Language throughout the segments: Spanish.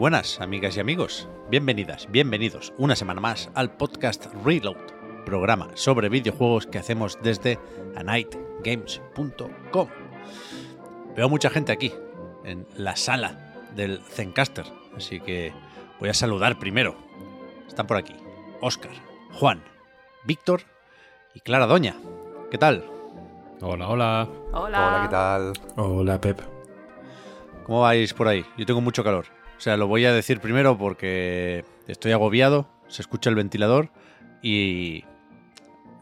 buenas, amigas y amigos. Bienvenidas, bienvenidos una semana más al podcast Reload, programa sobre videojuegos que hacemos desde anightgames.com. Veo mucha gente aquí, en la sala del Zencaster, así que voy a saludar primero. Están por aquí Óscar, Juan, Víctor y Clara Doña. ¿Qué tal? Hola, hola. Hola, ¿qué tal? Hola, Pep. ¿Cómo vais por ahí? Yo tengo mucho calor. O sea, lo voy a decir primero porque estoy agobiado, se escucha el ventilador y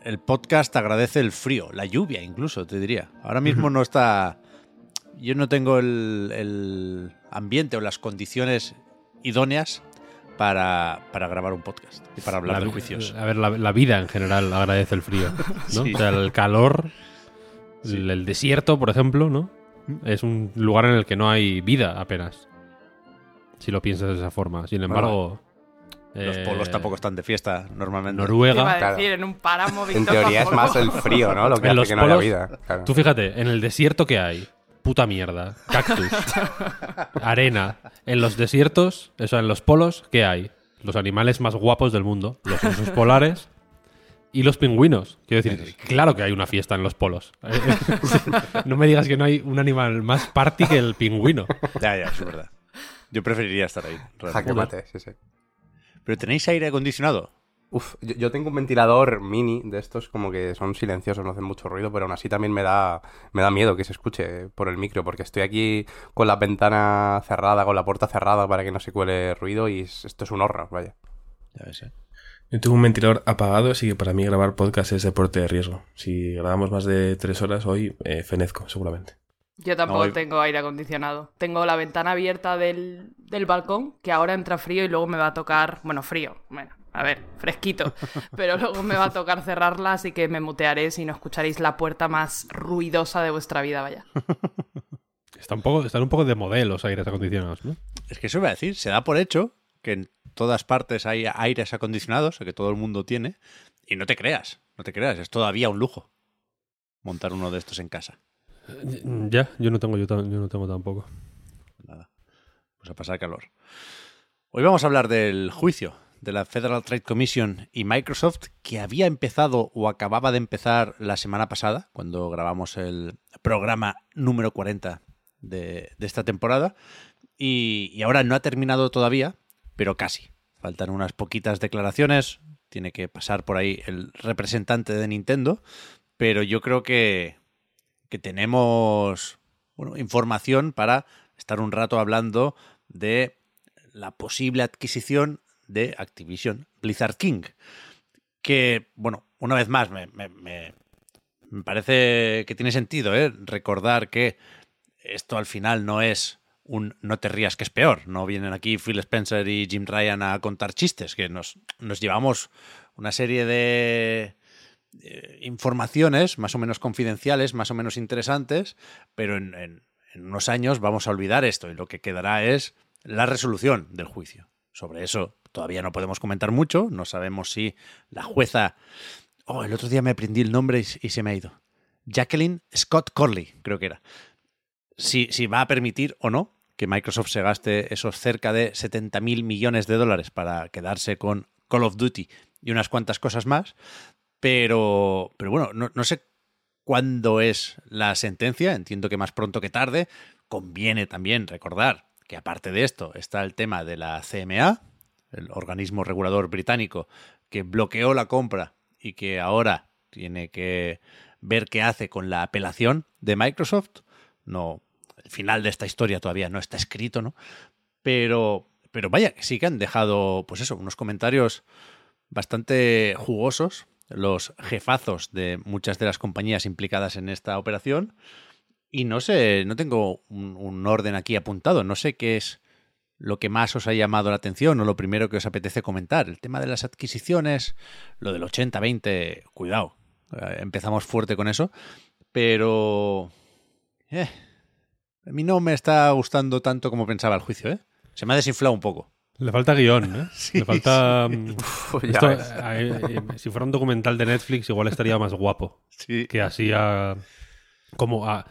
el podcast agradece el frío, la lluvia incluso, te diría. Ahora mismo no está... Yo no tengo el, el ambiente o las condiciones idóneas para, para grabar un podcast y para hablar La de juicios. A ver, la, la vida en general agradece el frío. ¿no? Sí. O sea, el calor, el, el desierto, por ejemplo, ¿no? Es un lugar en el que no hay vida apenas. Si lo piensas de esa forma. Sin embargo. Los eh, polos tampoco están de fiesta normalmente. Iba Noruega. Claro. en un páramo, En Víctor, teoría es más el frío, ¿no? Lo que En hace los que no haya polos- vida. Claro. Tú fíjate, en el desierto que hay, puta mierda, cactus, arena. En los desiertos, eso, en los polos, ¿qué hay? Los animales más guapos del mundo, los osos polares y los pingüinos. Quiero decir, claro que hay una fiesta en los polos. no me digas que no hay un animal más party que el pingüino. Ya, ya, es verdad. Yo preferiría estar ahí. realmente. Jaque mate, sí, sí. Pero tenéis aire acondicionado. Uf, yo, yo tengo un ventilador mini de estos como que son silenciosos, no hacen mucho ruido, pero aún así también me da, me da miedo que se escuche por el micro, porque estoy aquí con la ventana cerrada, con la puerta cerrada para que no se cuele ruido y es- esto es un horror, vaya. Ya ves, ¿eh? Yo tengo un ventilador apagado, así que para mí grabar podcast es deporte de riesgo. Si grabamos más de tres horas hoy, eh, fenezco, seguramente. Yo tampoco No, tengo aire acondicionado. Tengo la ventana abierta del, del balcón, que ahora entra frío y luego me va a tocar, bueno, frío, bueno, a ver, fresquito, pero luego me va a tocar cerrarla, así que me mutearé si no escucharéis la puerta más ruidosa de vuestra vida, vaya. Está un poco, están un poco de modelos aires acondicionados, ¿no? Es que eso iba a decir, se da por hecho que en todas partes hay aires acondicionados, que todo el mundo tiene, y no te creas, no te creas, es todavía un lujo montar uno de estos en casa. Ya, yo no tengo, yo, yo no tengo tampoco. Nada, pues a pasar calor. Hoy vamos a hablar del juicio de la Federal Trade Commission y Microsoft que había empezado o acababa de empezar la semana pasada, cuando grabamos el programa número 40 de, esta temporada, y ahora no ha terminado todavía, pero casi. Faltan unas poquitas declaraciones, tiene que pasar por ahí el representante de Nintendo, pero yo creo que, que tenemos bueno, información para estar un rato hablando de la posible adquisición de Activision Blizzard King. Que, bueno, una vez más, me, me- me- parece que tiene sentido ¿eh? recordar que esto al final no es un no te rías que es peor. No vienen aquí Phil Spencer y Jim Ryan a contar chistes, que nos, nos llevamos una serie de eh, informaciones más o menos confidenciales, más o menos interesantes, pero en, unos años vamos a olvidar esto y lo que quedará es la resolución del juicio. Sobre eso todavía no podemos comentar mucho, no sabemos si la jueza... Oh, el otro día me aprendí el nombre y, y se me ha ido. Jacqueline Scott Corley, creo que era. Si, si va a permitir o no que Microsoft se gaste esos cerca de 70 mil millones de dólares para quedarse con Call of Duty y unas cuantas cosas más. Pero, pero bueno, no, no sé cuándo es la sentencia. Entiendo que más pronto que tarde. Conviene también recordar que aparte de esto está el tema de la CMA, el organismo regulador británico que bloqueó la compra y que ahora tiene que ver qué hace con la apelación de Microsoft. No, el final de esta historia todavía no está escrito, ¿no? Pero, pero vaya, sí que han dejado, pues eso, unos comentarios bastante jugosos, los jefazos de muchas de las compañías implicadas en esta operación. Y no sé, no tengo un, orden aquí apuntado, no sé qué es lo que más os ha llamado la atención o lo primero que os apetece comentar. El tema de las adquisiciones, lo del 80-20, cuidado, eh, empezamos fuerte con eso, pero... Eh, a mí no me está gustando tanto como pensaba el juicio, ¿eh? Se me ha desinflado un poco. Le falta guion, ¿eh? Sí, Le falta... sí. Uf, ya esto, ves. eh, si fuera un documental de Netflix, igual estaría más guapo. Sí. Que así a... Como a...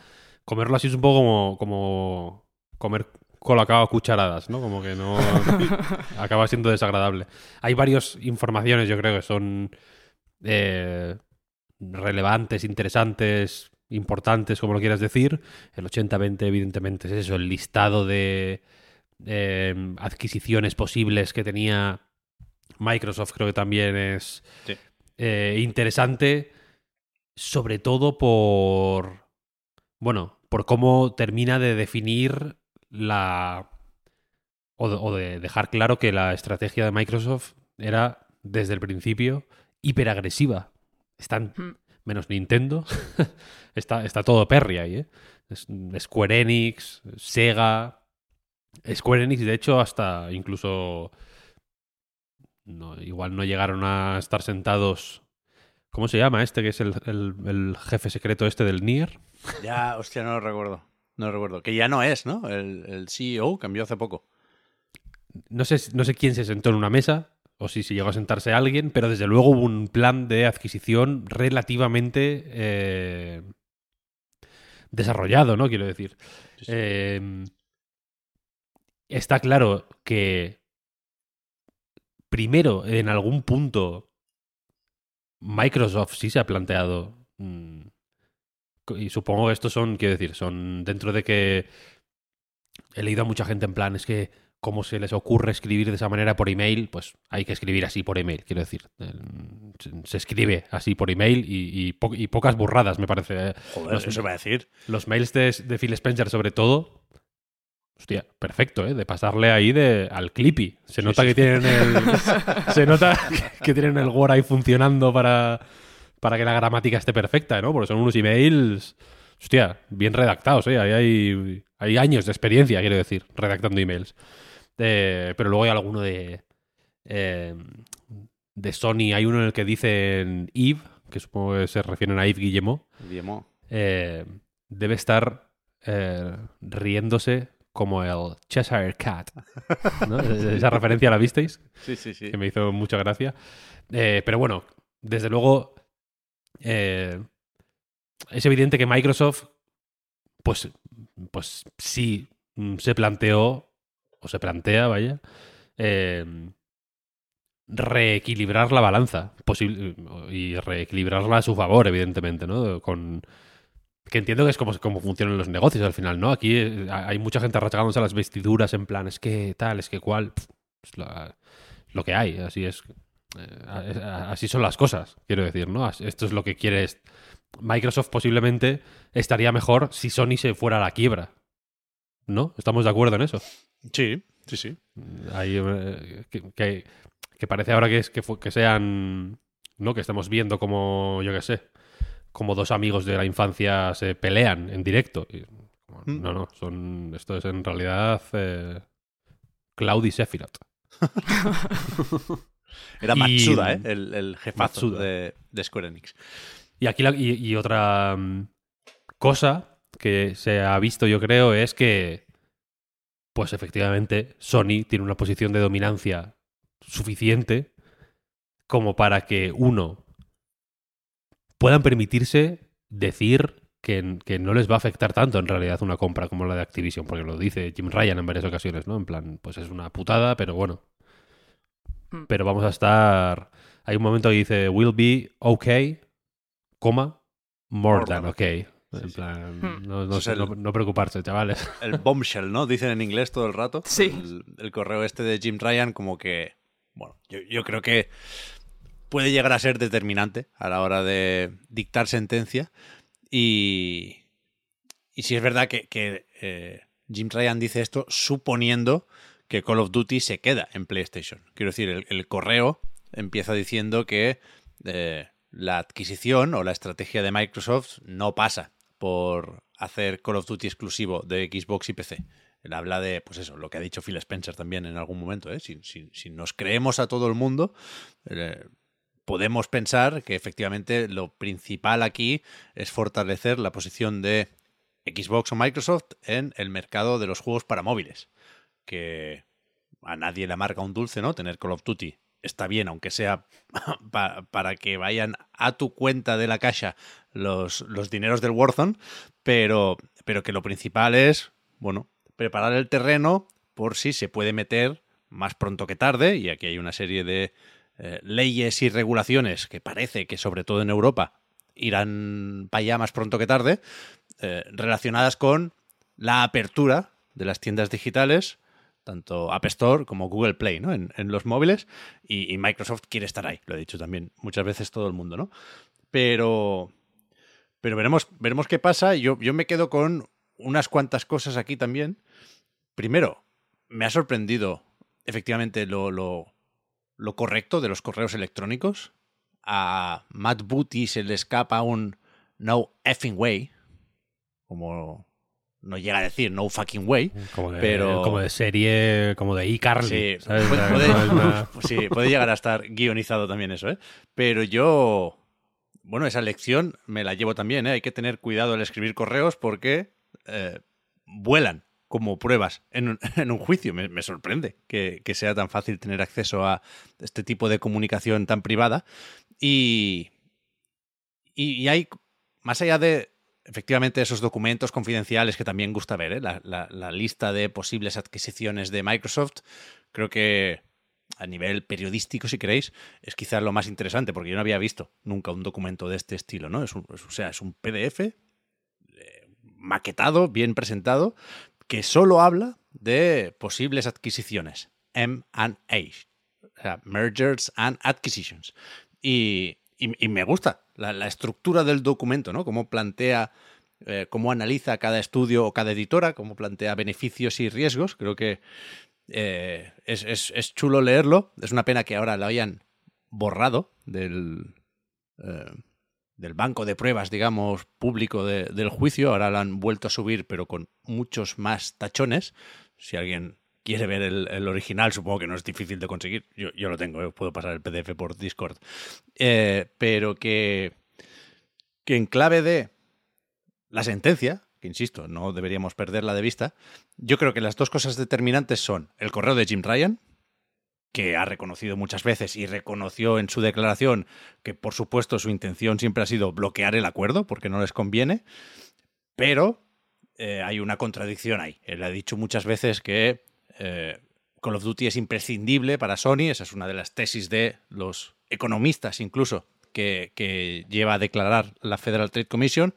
Comerlo así es un poco como... como comer colacao a cucharadas, ¿no? Como que no... acaba siendo desagradable. Hay varias informaciones, yo creo, que son... eh, relevantes, interesantes, importantes, como lo quieras decir. El 80-20, evidentemente, es eso, el listado de eh, adquisiciones posibles que tenía Microsoft, creo que también es Sí. eh, interesante, sobre todo por, bueno, por cómo termina de definir la... O de, o de dejar claro que la estrategia de Microsoft era, desde el principio, hiperagresiva. Están menos Nintendo. está, está todo Perry ahí, ¿eh? Es- Square Enix, Sega. Square Enix, de hecho, hasta incluso. No, igual no llegaron a estar sentados. ¿Cómo se llama este que es el, el- el jefe secreto este del Nier? Ya, hostia, no lo recuerdo. No lo recuerdo. Que ya no es, ¿no? El, el CEO cambió hace poco. No sé, no sé quién se sentó en una mesa o si se llegó a sentarse alguien, pero desde luego hubo un plan de adquisición relativamente eh, desarrollado, ¿no? Quiero decir. Eh, está claro que primero, en algún punto, Microsoft sí se ha planteado. mm, y supongo que estos son, quiero decir, son dentro de que he leído a mucha gente en plan, es que cómo se les ocurre escribir de esa manera por email, pues hay que escribir así por email, quiero decir. Se, se escribe así por email y, y po- y pocas burradas, me parece. eh. Joder, Los- eso va a decir. los mails de, de Phil Spencer, sobre todo. Hostia, perfecto, ¿eh? De pasarle ahí de, al Clippy. Se nota sí. que tienen el. se nota que tienen el Word ahí funcionando para, para que la gramática esté perfecta, ¿no? Porque son unos emails. Hostia, bien redactados, ¿eh? Ahí hay, hay años de experiencia, quiero decir, redactando emails. Eh, pero luego hay alguno de. eh, de Sony. Hay uno en el que dicen Eve, que supongo que se refieren a Yves Guillemot Guillemot. eh, debe estar eh, riéndose como el Cheshire Cat. ¿no? Esa referencia la visteis, Sí, sí, sí. que me hizo mucha gracia. Eh, pero bueno, desde luego eh, es evidente que Microsoft, pues, pues sí mm, se planteó, o se plantea, vaya, eh, reequilibrar la balanza posible y reequilibrarla a su favor, evidentemente, ¿no? Con que entiendo que es como, como funcionan los negocios al final, ¿no? Aquí eh, hay mucha gente rasgándose las vestiduras en plan, es que tal, es que cual, es la- lo que hay, así es, eh, así son las cosas, quiero decir, ¿no? Esto es lo que quieres. Microsoft posiblemente estaría mejor si Sony se fuera a la quiebra, ¿no? ¿Estamos de acuerdo en eso? Sí, sí, sí. Hay, eh, que, que- que parece ahora que es que, que sean no que estamos viendo como yo qué sé como dos amigos de la infancia se pelean en directo Y, Mm. no no son esto es en realidad eh, Cloud y Sephiroth Era Y- Matsuda, ¿eh? El, el jefazo de, de Square Enix. y aquí la- y, y otra mm, cosa que se ha visto yo creo es que pues efectivamente Sony tiene una posición de dominancia suficiente como para que uno puedan permitirse decir que, que no les va a afectar tanto en realidad una compra como la de Activision, porque lo dice Jim Ryan en varias ocasiones, ¿no? En plan, pues es una putada, pero bueno. Mm. Pero vamos a estar... Hay un momento que dice, will be okay, coma, more, More than than okay. Sí, En sí. plan, Hmm. no, sé, el- no- no preocuparse, chavales. El bombshell, ¿no? Dicen en inglés todo el rato. Sí. El, el correo este de Jim Ryan como que, bueno, yo, yo creo que puede llegar a ser determinante a la hora de dictar sentencia. Y, y si es verdad que, que eh, Jim Ryan dice esto suponiendo que Call of Duty se queda en PlayStation. Quiero decir, el, correo empieza diciendo que eh, la adquisición o la estrategia de Microsoft no pasa por hacer Call of Duty exclusivo de Xbox y PC. Él habla de, pues eso, lo que ha dicho Phil Spencer también en algún momento. ¿eh? Si, si- si nos creemos a todo el mundo, podemos pensar que efectivamente lo principal aquí es fortalecer la posición de Xbox o Microsoft en el mercado de los juegos para móviles. Que a nadie le marca un dulce, ¿no? Tener Call of Duty está bien, aunque sea pa- para que vayan a tu cuenta de la caja los, los dineros del Warzone, pero, pero que lo principal es, bueno, preparar el terreno por si se puede meter más pronto que tarde, y aquí hay una serie de eh, leyes y regulaciones que parece que sobre todo en Europa irán para allá más pronto que tarde, eh, relacionadas con la apertura de las tiendas digitales, tanto App Store como Google Play, ¿no? En, los móviles, y, Microsoft quiere estar ahí, lo ha dicho también muchas veces todo el mundo, ¿no? Pero, pero veremos, veremos qué pasa. Yo, yo me quedo con unas cuantas cosas aquí también. Primero, me ha sorprendido efectivamente lo, lo correcto de los correos electrónicos. A Matt Booty se le escapa un no effing way, como no llega a decir no fucking way, Como de, pero como de serie, como de iCarly. Sí, ¿sabes? puede, una- sí, puede llegar a estar guionizado también eso, ¿eh? Pero yo, bueno, esa lección me la llevo también, ¿eh? Hay que tener cuidado al escribir correos porque eh, vuelan como pruebas en un, juicio. Me, me sorprende que, sea tan fácil tener acceso a este tipo de comunicación tan privada. Y, y, hay, más allá de efectivamente esos documentos confidenciales que también gusta ver, ¿eh? la, lista de posibles adquisiciones de Microsoft, creo que a nivel periodístico, si queréis, es quizás lo más interesante, porque yo no había visto nunca un documento de este estilo, ¿no? Es un, o sea, es un PDF eh, maquetado, bien presentado, que solo habla de posibles adquisiciones, M&A, o sea, mergers and acquisitions. Y, y- me gusta la, la estructura del documento, ¿no? Cómo plantea, eh, cómo analiza cada estudio o cada editora, cómo plantea beneficios y riesgos. Creo que eh, es, es- es chulo leerlo. Es una pena que ahora lo hayan borrado del, eh, del banco de pruebas, digamos, público de- del juicio. Ahora lo han vuelto a subir, pero con muchos más tachones. Si alguien quiere ver el, el original, supongo que no es difícil de conseguir. Yo, yo lo tengo, eh, puedo pasar el PDF por Discord. Eh, pero que, que en clave de la sentencia, que insisto, no deberíamos perderla de vista, yo creo que las dos cosas determinantes son el correo de Jim Ryan, que ha reconocido muchas veces y reconoció en su declaración que por supuesto su intención siempre ha sido bloquear el acuerdo porque no les conviene, pero eh, hay una contradicción ahí. Él ha dicho muchas veces que eh, Call of Duty es imprescindible para Sony, esa es una de las tesis de los economistas incluso que, que lleva a declarar la Federal Trade Commission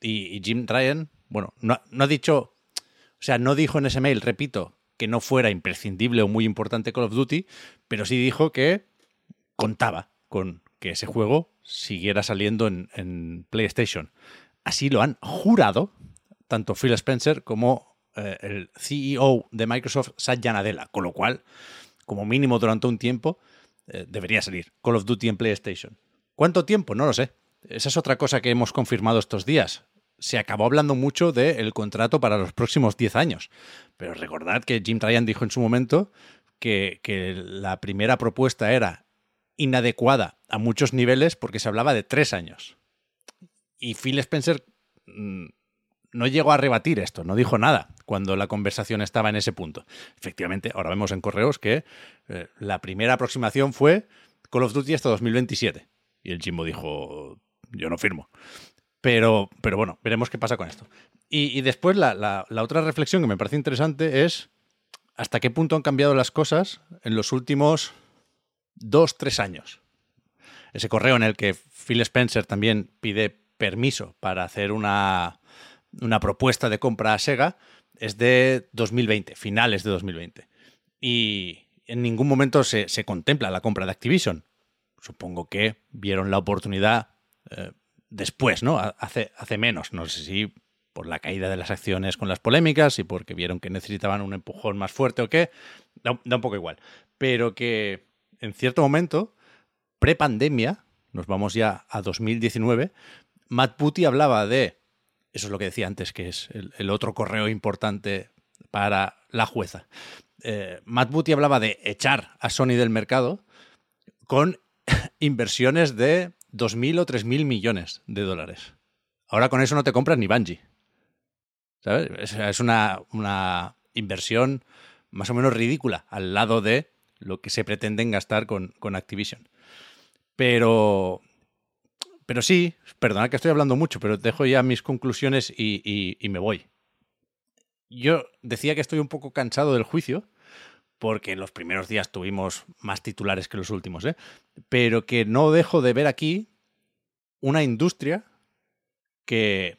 y, y Jim Ryan, bueno, no, no ha dicho, o sea, no dijo en ese mail, repito, que no fuera imprescindible o muy importante Call of Duty, pero sí dijo que contaba con que ese juego siguiera saliendo en, PlayStation. Así lo han jurado tanto Phil Spencer como eh, el CEO de Microsoft, Satya Nadella, con lo cual, como mínimo durante un tiempo, eh, debería salir Call of Duty en PlayStation. ¿Cuánto tiempo? No lo sé. Esa es otra cosa que hemos confirmado estos días. Se acabó hablando mucho del contrato para los próximos 10 años. Pero recordad que Jim Ryan dijo en su momento que, la primera propuesta era inadecuada a muchos niveles porque se hablaba de tres años. Y Phil Spencer mm, no llegó a rebatir esto, no dijo nada cuando la conversación estaba en ese punto. Efectivamente, ahora vemos en correos que eh, la primera aproximación fue Call of Duty hasta 2027. Y el Jimbo dijo, yo no firmo. Pero, pero bueno, veremos qué pasa con esto. Y, después la, la- la otra reflexión que me parece interesante es hasta qué punto han cambiado las cosas en los últimos dos, tres años. Ese correo en el que Phil Spencer también pide permiso para hacer una, una propuesta de compra a Sega es de 2020, finales de 2020. Y en ningún momento se, se contempla la compra de Activision. Supongo que vieron la oportunidad eh, después, ¿no? Hace, hace menos, no sé si por la caída de las acciones con las polémicas y porque vieron que necesitaban un empujón más fuerte o qué, da, un- poco igual. Pero que en cierto momento, pre-pandemia, nos vamos ya a 2019, Matt Booty hablaba de, eso es lo que decía antes, que es el, el otro correo importante para la jueza. Eh, Matt Booty hablaba de echar a Sony del mercado con inversiones de 2.000 o 3.000 millones de dólares. Ahora con eso no te compras ni Bungie. ¿Sabes? Es, una, una inversión más o menos ridícula al lado de lo que se pretenden gastar con, con Activision. Pero, pero sí, perdonad que estoy hablando mucho, pero dejo ya mis conclusiones y- y me voy. Yo decía que estoy un poco cansado del juicio, porque en los primeros días tuvimos más titulares que los últimos, ¿eh? pero que no dejo de ver aquí una industria que,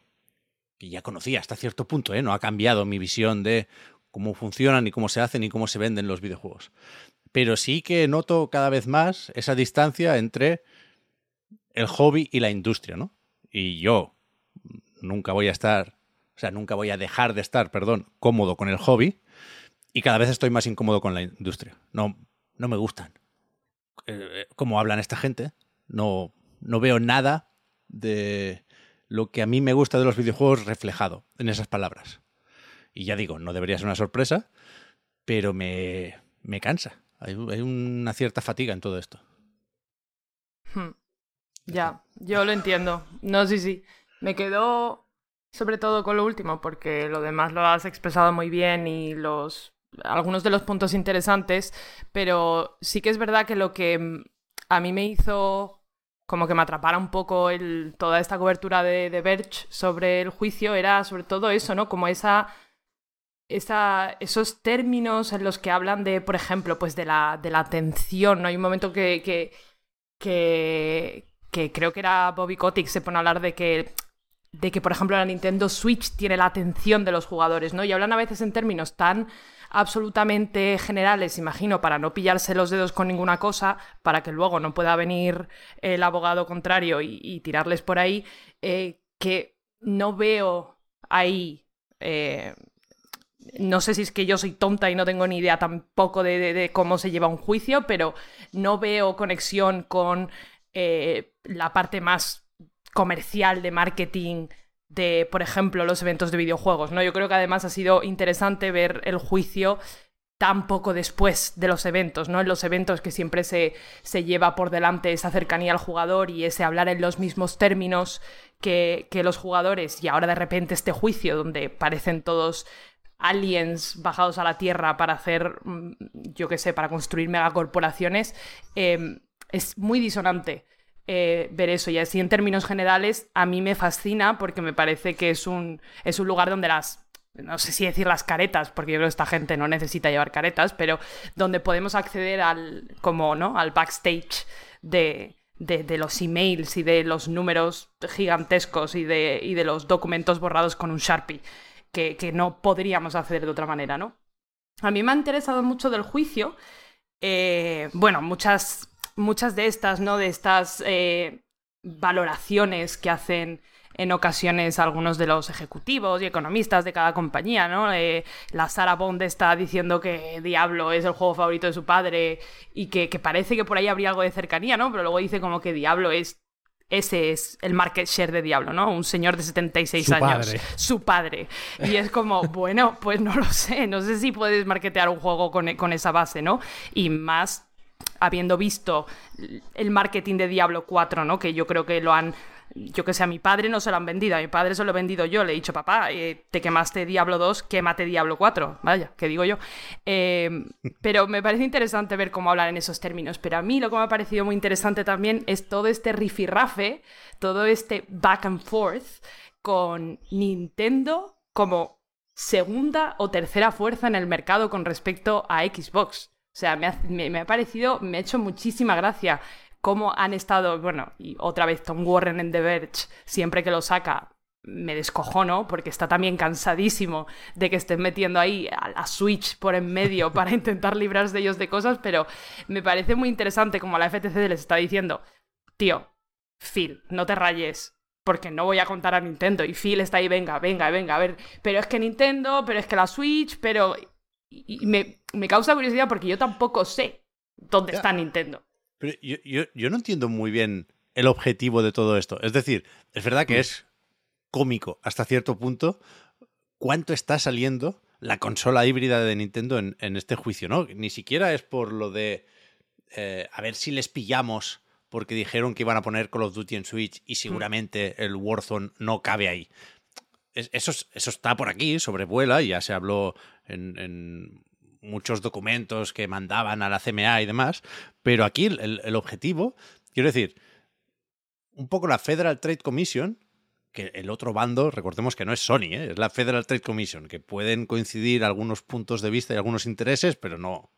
ya conocía hasta cierto punto, ¿eh? no ha cambiado mi visión de cómo funcionan y cómo se hacen y cómo se venden los videojuegos. Pero sí que noto cada vez más esa distancia entre el hobby y la industria, ¿no? Y yo nunca voy a estar, o sea, nunca voy a dejar de estar, perdón, cómodo con el hobby y cada vez estoy más incómodo con la industria. No, no me gustan. Eh, cómo hablan esta gente. No, no veo nada de lo que a mí me gusta de los videojuegos reflejado en esas palabras. Y ya digo, no debería ser una sorpresa, pero me, me cansa. Hay, hay una cierta fatiga en todo esto. Hmm. Ya, yo lo entiendo. No, sí, sí. Me quedo sobre todo con lo último, porque lo demás lo has expresado muy bien y los algunos de los puntos interesantes, pero sí que es verdad que lo que mm, a mí me hizo como que me atrapara un poco toda esta cobertura de, de Verge sobre el juicio era sobre todo eso, ¿no? Como esa esa, esos términos en los que hablan de, por ejemplo, pues de la, de la atención, ¿no? Hay un momento que, que, que, que creo que era Bobby Kotick se pone a hablar de que, de que, por ejemplo, la Nintendo Switch tiene la atención de los jugadores, ¿no? Y hablan a veces en términos tan absolutamente generales, imagino, para no pillarse los dedos con ninguna cosa, para que luego no pueda venir el abogado contrario y, tirarles por ahí, eh, que no veo ahí... eh, no sé si es que yo soy tonta y no tengo ni idea tampoco de cómo se lleva un juicio, pero no veo conexión con eh, la parte más comercial de marketing de, por ejemplo, los eventos de videojuegos. ¿no? Yo creo que además ha sido interesante ver el juicio tan poco después de los eventos, ¿no? En los eventos que siempre se, se lleva por delante esa cercanía al jugador y ese hablar en los mismos términos que, que los jugadores. Y ahora de repente este juicio donde parecen todos aliens bajados a la Tierra para hacer, mm, yo qué sé, para construir megacorporaciones, eh, es muy disonante eh, ver eso. Y así en términos generales, a mí me fascina porque me parece que es un, es un lugar donde las... No sé si decir las caretas, porque yo creo que esta gente no necesita llevar caretas, pero donde podemos acceder al, como, ¿no? al backstage de, de, los emails y de los números gigantescos y de, y de los documentos borrados con un Sharpie que, que no podríamos hacer de otra manera, ¿no? A mí me ha interesado mucho del juicio, eh, bueno, muchas, muchas de estas, ¿no? De estas eh, valoraciones que hacen en ocasiones algunos de los ejecutivos y economistas de cada compañía, ¿no? Eh, la Sarah Bond está diciendo que Diablo es el juego favorito de su padre y que, que parece que por ahí habría algo de cercanía, ¿no? Pero luego dice como que Diablo es ese es el market share de Diablo, ¿no? Un señor de 76 Su años. padre. Su padre. Y es como, bueno, pues no lo sé. No sé si puedes marketear un juego con, con esa base, ¿no? Y más habiendo visto el marketing de Diablo 4, ¿no? Que yo creo que lo han. Yo que sé, a mi padre no se lo han vendido, a mi padre se lo he vendido yo. Le he dicho, papá, eh, te quemaste Diablo 2, quémate Diablo 4. Vaya, que digo yo. Eh, pero me parece interesante ver cómo hablar en esos términos. Pero a mí lo que me ha parecido muy interesante también es todo este rifirrafe, todo este back and forth con Nintendo como segunda o tercera fuerza en el mercado con respecto a Xbox. O sea, me ha, me- me ha parecido, me ha hecho muchísima gracia cómo han estado, bueno, y otra vez Tom Warren en The Verge, siempre que lo saca, me descojono porque está también cansadísimo de que estén metiendo ahí a la Switch por en medio para intentar librarse de ellos de cosas, pero me parece muy interesante como la FTC les está diciendo, tío, Phil, no te rayes, porque no voy a contar a Nintendo. Y Phil está ahí, venga, venga, venga, a ver, pero es que Nintendo, pero es que la Switch, pero... Y me, me causa curiosidad porque yo tampoco sé dónde está Nintendo. Pero yo, yo, yo no entiendo muy bien el objetivo de todo esto. Es decir, es verdad que es cómico hasta cierto punto cuánto está saliendo la consola híbrida de Nintendo en, en este juicio, ¿no? Ni siquiera es por lo de eh, a ver si les pillamos porque dijeron que iban a poner Call of Duty en Switch y seguramente el Warzone no cabe ahí. Es- Eso, es- eso está por aquí, sobrevuela, ya se habló en, en muchos documentos que mandaban a la CMA y demás, pero aquí el- el objetivo, quiero decir, un poco la Federal Trade Commission, que el otro bando, recordemos que no es Sony, ¿eh? es la Federal Trade Commission, que pueden coincidir algunos puntos de vista y algunos intereses, pero no,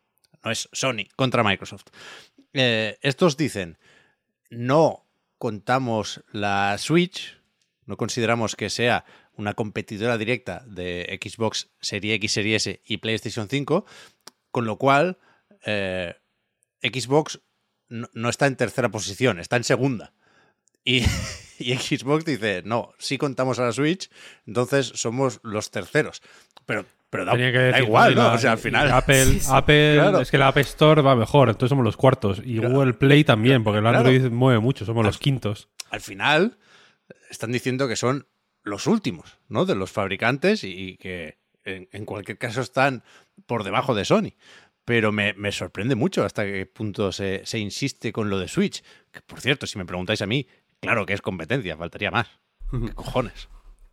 no es Sony contra Microsoft. Eh, estos dicen, no contamos la Switch, no consideramos que sea una competidora directa de Xbox Serie X, Serie S y PlayStation 5, con lo cual eh, Xbox no, no está en tercera posición, está en segunda. Y, y Xbox dice, no, sí contamos a la Switch, entonces somos los terceros. Pero, pero da, Tenía que da decir, igual, ¿no? O sea, al final... Apple, Sí, sí. Apple Claro. es que la App Store va mejor, entonces somos los cuartos. Y Claro. Google Play también, porque el Claro. Android mueve mucho, somos los quintos. al final están diciendo que son los últimos, ¿no? De los fabricantes y, y que en, en cualquier caso están por debajo de Sony. Pero me, me sorprende mucho hasta qué punto se, se insiste con lo de Switch. Que, por cierto, si me preguntáis a mí, claro que es competencia, faltaría más. ¿Qué cojones?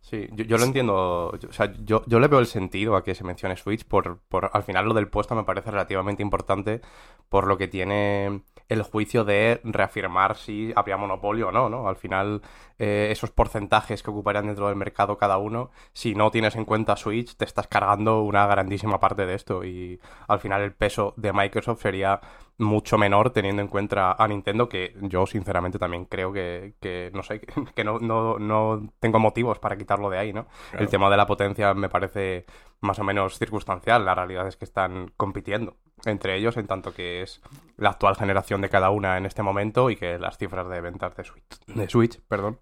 Sí, yo, yo lo entiendo. yo- o sea, yo, yo le veo el sentido a que se mencione Switch. Por, por, al final, lo del puesto me parece relativamente importante por lo que tiene el juicio de reafirmar si habría monopolio o no, ¿no? Al final, eh, esos porcentajes que ocuparían dentro del mercado cada uno, si no tienes en cuenta Switch, te estás cargando una grandísima parte de esto. Y al final, el peso de Microsoft sería mucho menor teniendo en cuenta a Nintendo, que yo sinceramente también creo que, que no sé, que, no, no, no tengo motivos para quitarlo de ahí, ¿no? Claro. El tema de la potencia me parece más o menos circunstancial, la realidad es que están compitiendo entre ellos en tanto que es la actual generación de cada una en este momento y que las cifras de ventas de Switch, de Switch perdón,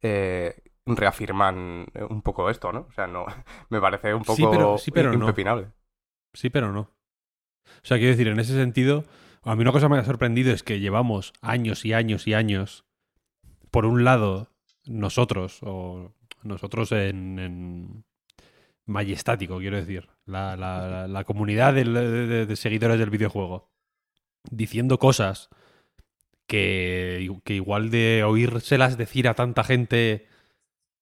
eh, reafirman un poco esto, ¿no? O sea, no, me parece un poco Sí, pero- sí, pero no. impepinable. Sí, pero no. O sea, quiero decir, en ese sentido, a mí una cosa me ha sorprendido es que llevamos años y años y años, por un lado, nosotros, o nosotros en, en majestático, quiero decir, la, la- comunidad de- de seguidores del videojuego, diciendo cosas que, que igual de oírselas decir a tanta gente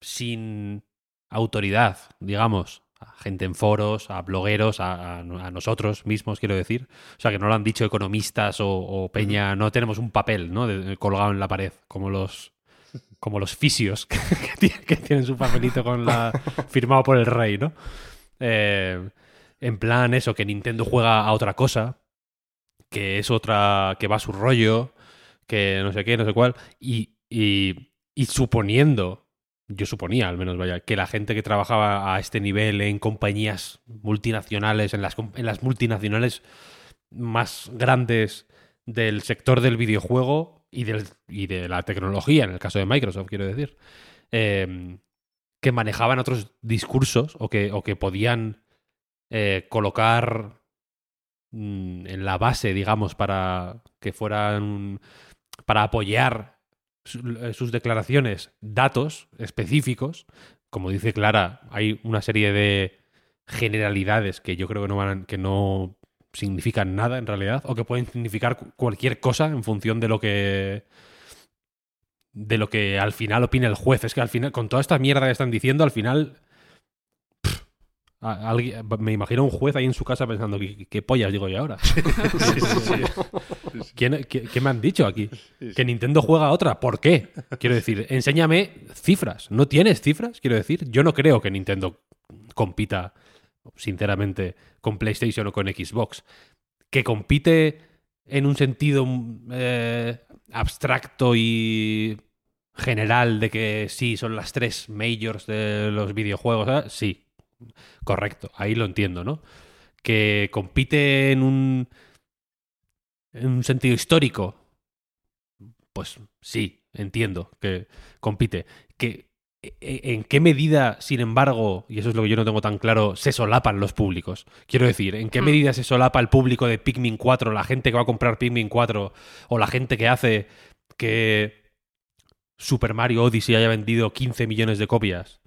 sin autoridad, digamos, a gente en foros, a blogueros, a, nosotros mismos, quiero decir. O sea, que no lo han dicho economistas o, o peña, no tenemos un papel, ¿no? De- colgado en la pared, como los como los fisios que, que tienen, que tienen su papelito con la firmado por el rey, ¿no? Eh, en plan eso, que Nintendo juega a otra cosa, que es otra, que va a su rollo, que no sé qué, no sé cuál, y, y, y suponiendo, yo suponía al menos, vaya, que la gente que trabajaba a este nivel en compañías multinacionales, en las, en las multinacionales más grandes del sector del videojuego y, del, y de la tecnología, en el caso de Microsoft, quiero decir, eh, que manejaban otros discursos o que, o que podían eh, colocar mm, en la base, digamos, para que fueran para apoyar sus declaraciones datos específicos. Como dice Clara, hay una serie de generalidades que yo creo que no van a- que no significan nada en realidad o que pueden significar cu- cualquier cosa en función de lo que de lo que al final opina el juez. Es que al final, con toda esta mierda que están diciendo, al final pff, a- alguien- me imagino un juez ahí en su casa pensando, ¿qué, qué pollas digo yo ahora? ¿Quién- qué, qué me han dicho aquí? Que Nintendo juega a otra. ¿Por qué? Quiero decir, enséñame cifras. ¿No tienes cifras? Quiero decir, yo no creo que Nintendo compita, sinceramente, con PlayStation o con Xbox. Que compite en un sentido eh, abstracto y general de que sí, son las tres majors de los videojuegos. ¿eh? Sí, correcto, ahí lo entiendo, ¿no? Que compite en un, en un sentido histórico. Pues sí, entiendo que compite. Que, e- e- ¿En qué medida, sin embargo, y eso es lo que yo no tengo tan claro, se solapan los públicos? Quiero decir, ¿en qué Hmm. medida se solapa el público de Pikmin 4, la gente que va a comprar Pikmin 4 o la gente que hace que Super Mario Odyssey haya vendido 15 millones de copias?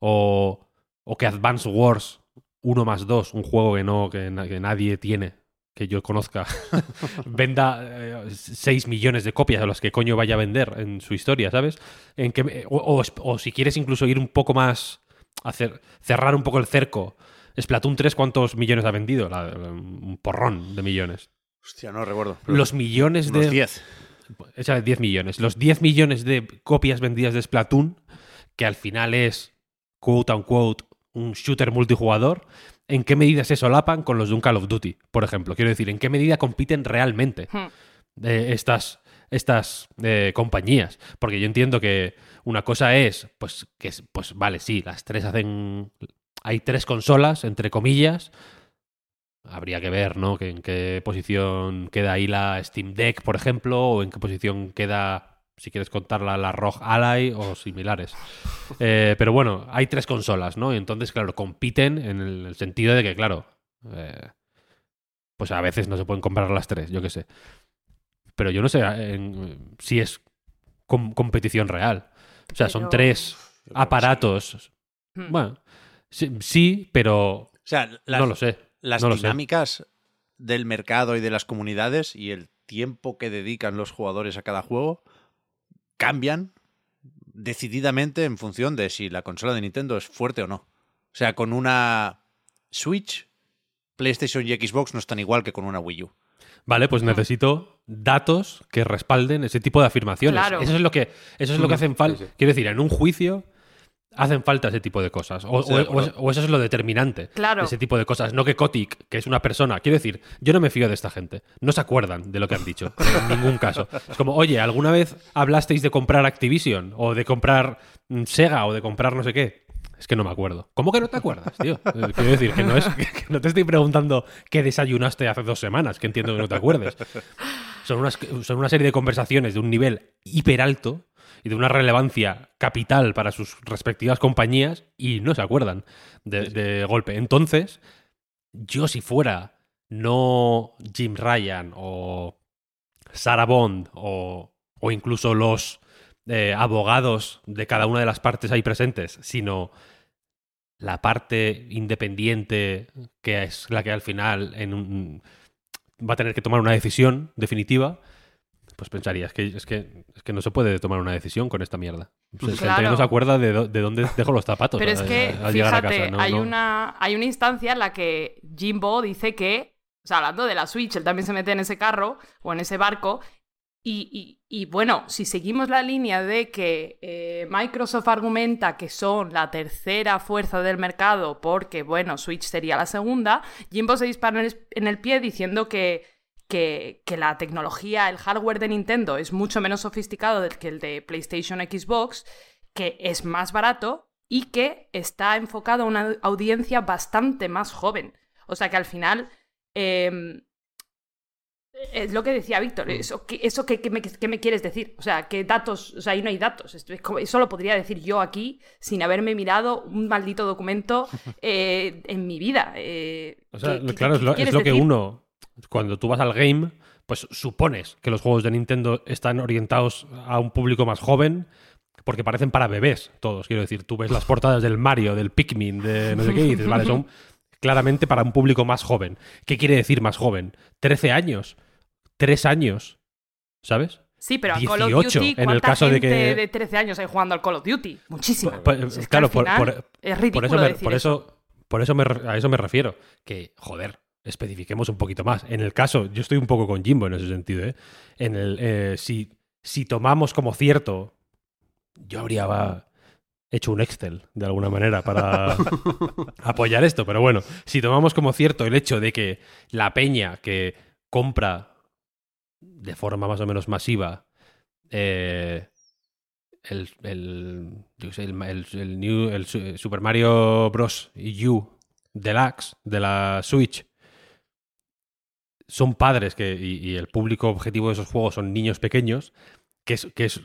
O, o que Advance Wars 1 más 2, un juego que, no, que, na- que nadie tiene, que yo conozca, venda eh, 6 millones de copias a las que coño vaya a vender en su historia, ¿sabes? En que, o, o- o si quieres incluso ir un poco más, hacer, cerrar un poco el cerco. Splatoon 3, ¿cuántos millones ha vendido? La- un porrón de millones. Hostia, no recuerdo. Los millones unos de... 10. Échale 10 millones. Los 10 millones de copias vendidas de Splatoon, que al final es, quote unquote, un shooter multijugador, ¿en qué medida se solapan con los de un Call of Duty, por ejemplo? Quiero decir, ¿en qué medida compiten realmente Hmm. eh, estas, estas eh, compañías? Porque yo entiendo que una cosa es, pues, que es, pues vale, sí, las tres hacen... Hay tres consolas, entre comillas, Habría que ver, ¿no? Que en qué posición queda ahí la Steam Deck, por ejemplo, o en qué posición queda, si quieres contarla, la ROG Ally o similares. Eh, pero bueno, hay tres consolas, ¿no? Y entonces, claro, compiten en el, sentido de que, claro, eh, pues a veces no se pueden comprar las tres, yo qué sé. Pero yo no sé en- si es com- competición real. O sea, son tres aparatos. Hmm. Bueno, sí, sí, pero O sea, las, no lo sé. las no lo sé. dinámicas del mercado y de las comunidades y el tiempo que dedican los jugadores a cada juego cambian decididamente en función de si la consola de Nintendo es fuerte o no. O sea, con una Switch, PlayStation y Xbox no están igual que con una Wii U. Vale, pues necesito datos que respalden ese tipo de afirmaciones. Claro. Eso es lo que, eso es lo que hacen falta. Quiero decir, en un juicio hacen falta ese tipo de cosas. O, eso es lo determinante Claro. de ese tipo de cosas. No que Kotick, que es una persona. Quiero decir, yo no me fío de esta gente. No se acuerdan de lo que han dicho. En ningún caso. Es como, oye, ¿alguna vez hablasteis de comprar Activision? O de comprar mm, Sega? O de comprar no sé qué. Es que no me acuerdo. ¿Cómo que no te acuerdas, tío? Eh, Quiero decir que no, es, que no te estoy preguntando qué desayunaste hace dos semanas, que entiendo que no te acuerdes. Son, unas, son una serie de conversaciones de un nivel hiper alto y de una relevancia capital para sus respectivas compañías y no se acuerdan de, de golpe. Entonces, yo si fuera no Jim Ryan o Sarah Bond o, o incluso los eh, abogados de cada una de las partes ahí presentes, sino la parte independiente que es la que al final en un- va a tener que tomar una decisión definitiva, pues pensaría, es que, es que, es que no se puede tomar una decisión con esta mierda. Sea, Claro. no se acuerda de, do- de dónde dejo los zapatos Pero es que, a fíjate. No, hay, no. Una, hay una instancia en la que Jimbo dice que, o sea, hablando de la Switch, él también se mete en ese carro o en ese barco. Y, y- y, bueno, si seguimos la línea de que eh, Microsoft argumenta que son la tercera fuerza del mercado porque, bueno, Switch sería la segunda, Jimbo se dispara en el, en el pie diciendo que, que, que la tecnología, el hardware de Nintendo es mucho menos sofisticado del que el de PlayStation Xbox, que es más barato y que está enfocado a una audiencia bastante más joven. O sea que al final... em, es lo que decía Víctor, eso, que, eso que, que me, que me quieres decir, o sea, que datos, o sea, ahí no hay datos, Esto eso lo podría decir yo aquí sin haberme mirado un maldito documento eh, en mi vida. eh, O sea, ¿qué- qué- claro, es lo, es quieres lo que uno, cuando tú vas al game, pues supones que los juegos de Nintendo están orientados a un público más joven, porque parecen para bebés todos. Quiero decir, tú ves las portadas del Mario, del Pikmin, de no sé qué, y dices, vale, son claramente para un público más joven. ¿Qué quiere decir más joven? ¿13 años? ¿3 años? ¿Sabes? Sí, pero a Call of 18, Duty, en el ¿cuánta caso de gente que- de 13 años hay jugando al Call of Duty? Muchísima. Pues, Es que claro, por, por- es por ridículo eso, me, decir por eso, por eso me a eso me refiero. Que, joder, especifiquemos un poquito más. En el caso, yo estoy un poco con Jimbo en ese sentido, ¿eh? En el, eh, si, si tomamos como cierto, yo habría va, hecho un Excel de alguna manera para apoyar esto, pero bueno, si tomamos como cierto el hecho de que la peña que compra de forma más o menos masiva eh, el, el, yo sé, el, el- el new, el Su- Super Mario Bros. U Deluxe de la Switch son padres que, y, y el público objetivo de esos juegos son niños pequeños, que es, que es,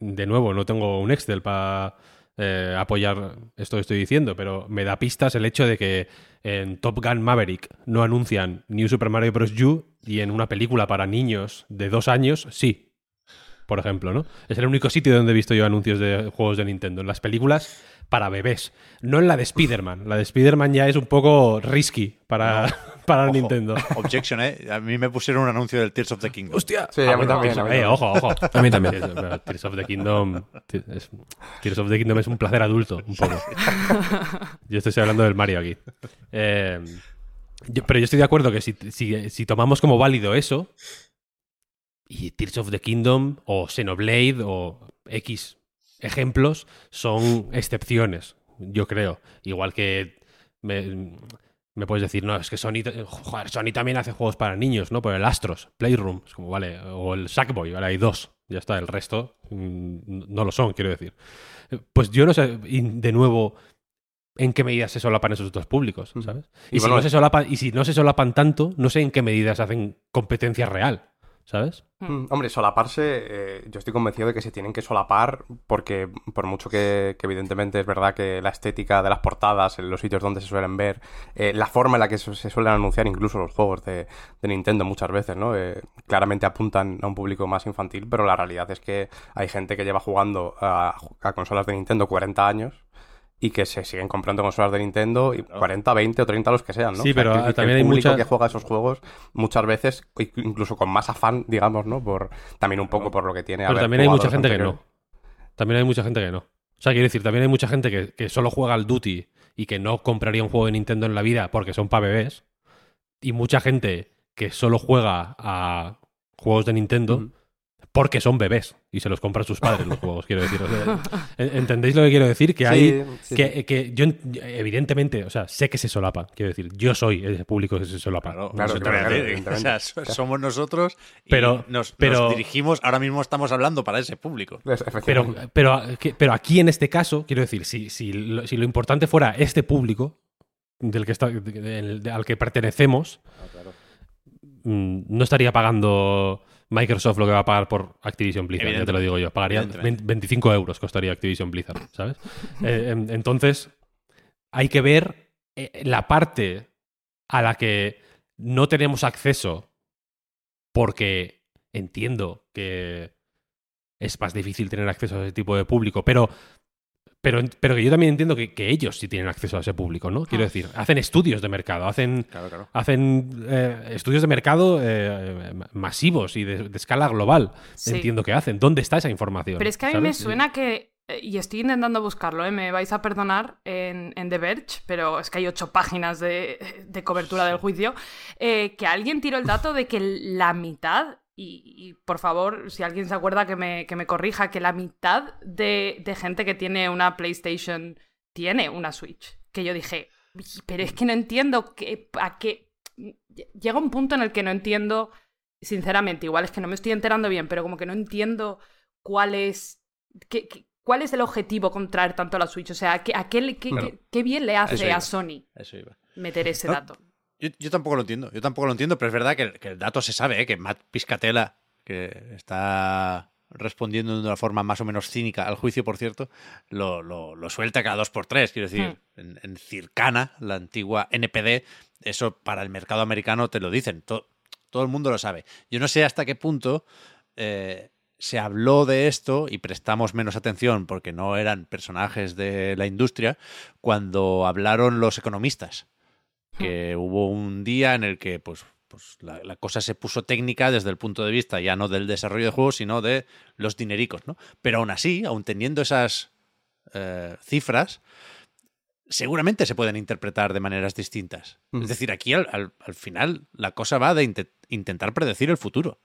de nuevo, no tengo un Excel para eh, apoyar esto que estoy diciendo, pero me da pistas el hecho de que en Top Gun Maverick no anuncian New Super Mario Bros. U y en una película para niños de dos años, sí. Por ejemplo, ¿no? Es el único sitio donde he visto yo anuncios de juegos de Nintendo. En las películas para bebés. No en la de Spider-Man. La de Spider-Man ya es un poco risky para, para Ojo. Nintendo. Objection, ¿eh? A mí me pusieron un anuncio del Tears of the Kingdom. ¡Hostia! Sí, a mí también, Tears a mí eh, también. ojo, ojo. A mí también. Tears, of the Kingdom. es- Tears of the Kingdom es un placer adulto, un poco. Yo estoy hablando del Mario aquí. Eh, yo- pero yo estoy de acuerdo que si, si, si tomamos como válido eso, y Tears of the Kingdom, o Xenoblade, o X ejemplos, son excepciones, yo creo. Igual que me, me puedes decir, no, es que Sony, joder, Sony también hace juegos para niños, ¿no? Por el Astros, Playroom, es como, vale, o el Sackboy, vale, hay dos, ya está, el resto mm, no lo son, quiero decir. Eh, Pues yo no sé, y de nuevo, en qué medida se solapan esos dos públicos, ¿sabes? Y, Y si no se solapan, y si no se solapan tanto, no sé en qué medida se hacen competencia real, ¿sabes? Mm, Hombre, solaparse, eh, yo estoy convencido de que se tienen que solapar porque por mucho que, que evidentemente es verdad que la estética de las portadas en los sitios donde se suelen ver, eh, la forma en la que se, se suelen anunciar incluso los juegos de, de Nintendo muchas veces, ¿no? Eh, claramente apuntan a un público más infantil, pero la realidad es que hay gente que lleva jugando a, a consolas de Nintendo 40 años y que se siguen comprando consolas de Nintendo y 40, 20 o 30 los que sean, ¿no? Sí, pero, que también el hay mucha- que juega esos juegos muchas veces, incluso con más afán, digamos, ¿no? Por, también un poco por lo que tiene. Pero también hay mucha gente que no. También hay mucha gente que no. O sea, quiero decir, también hay mucha gente que, que solo juega al Duty y que no compraría un juego de Nintendo en la vida porque son para bebés. Y mucha gente que solo juega a juegos de Nintendo. Porque son bebés y se los compran sus padres los juegos, quiero decir. O sea, ¿en- ¿Entendéis lo que quiero decir? Que Sí, hay... sí, que, sí. que yo, evidentemente, o sea, sé que se solapa. Quiero decir, yo soy ese público que se solapa. Claro, Claro. O sea, so- somos nosotros y Pero- nos, pero- nos dirigimos, ahora mismo estamos hablando para ese público. Pero, pero, pero aquí en este caso, quiero decir, si, si, lo, si lo importante fuera este público del que está, del- al que pertenecemos, mm, no estaría pagando Microsoft lo que va a pagar por Activision Blizzard, ya te lo digo yo. Pagaría Evidentemente. 20 25 euros costaría Activision Blizzard, ¿sabes? Eh, em- entonces, hay que ver eh, la parte a la que no tenemos acceso porque entiendo que es más difícil tener acceso a ese tipo de público, pero, pero, pero que yo también entiendo que, que ellos sí tienen acceso a ese público, ¿no? Quiero decir, hacen estudios de mercado, hacen, Claro, claro. hacen eh, estudios de mercado eh, masivos y de, de escala global. Sí. Entiendo que hacen. ¿Dónde está esa información? Pero es que a mí me suena que, eh, y estoy intentando buscarlo, ¿eh? me vais a perdonar en, en The Verge, pero es que hay ocho páginas de, de cobertura del juicio, eh, que alguien tiró el dato de que la mitad, y, y por favor, si alguien se acuerda que me, que me corrija, que la mitad de, de gente que tiene una PlayStation tiene una Switch. Que yo dije, pero es que no entiendo que, a qué... Llega un punto en el que no entiendo, sinceramente, igual es que no me estoy enterando bien, pero como que no entiendo cuál es qué, qué- cuál es el objetivo con traer tanto la Switch. O sea, ¿qué, a qué, qué- Claro. qué- bien le hace a Sony meter ese No, dato. Yo, yo tampoco lo entiendo, yo tampoco lo entiendo, pero es verdad que, el- que el dato se sabe, ¿eh? que Matt Piscatella, que está respondiendo de una forma más o menos cínica al juicio, por cierto, lo, lo- lo suelta cada dos por tres. Quiero decir, en, en Circana, la antigua NPD, eso para el mercado americano te lo dicen, to- todo el mundo lo sabe. Yo no sé hasta qué punto eh, se habló de esto y prestamos menos atención porque no eran personajes de la industria cuando hablaron los economistas que hubo un día en el que pues, pues la, la cosa se puso técnica desde el punto de vista ya no del desarrollo de juegos, sino de los dinericos, ¿no? Pero aún así, aún teniendo esas eh, cifras, seguramente se pueden interpretar de maneras distintas. Mm. Es decir, aquí al, al- al final la cosa va de inte- intentar predecir el futuro.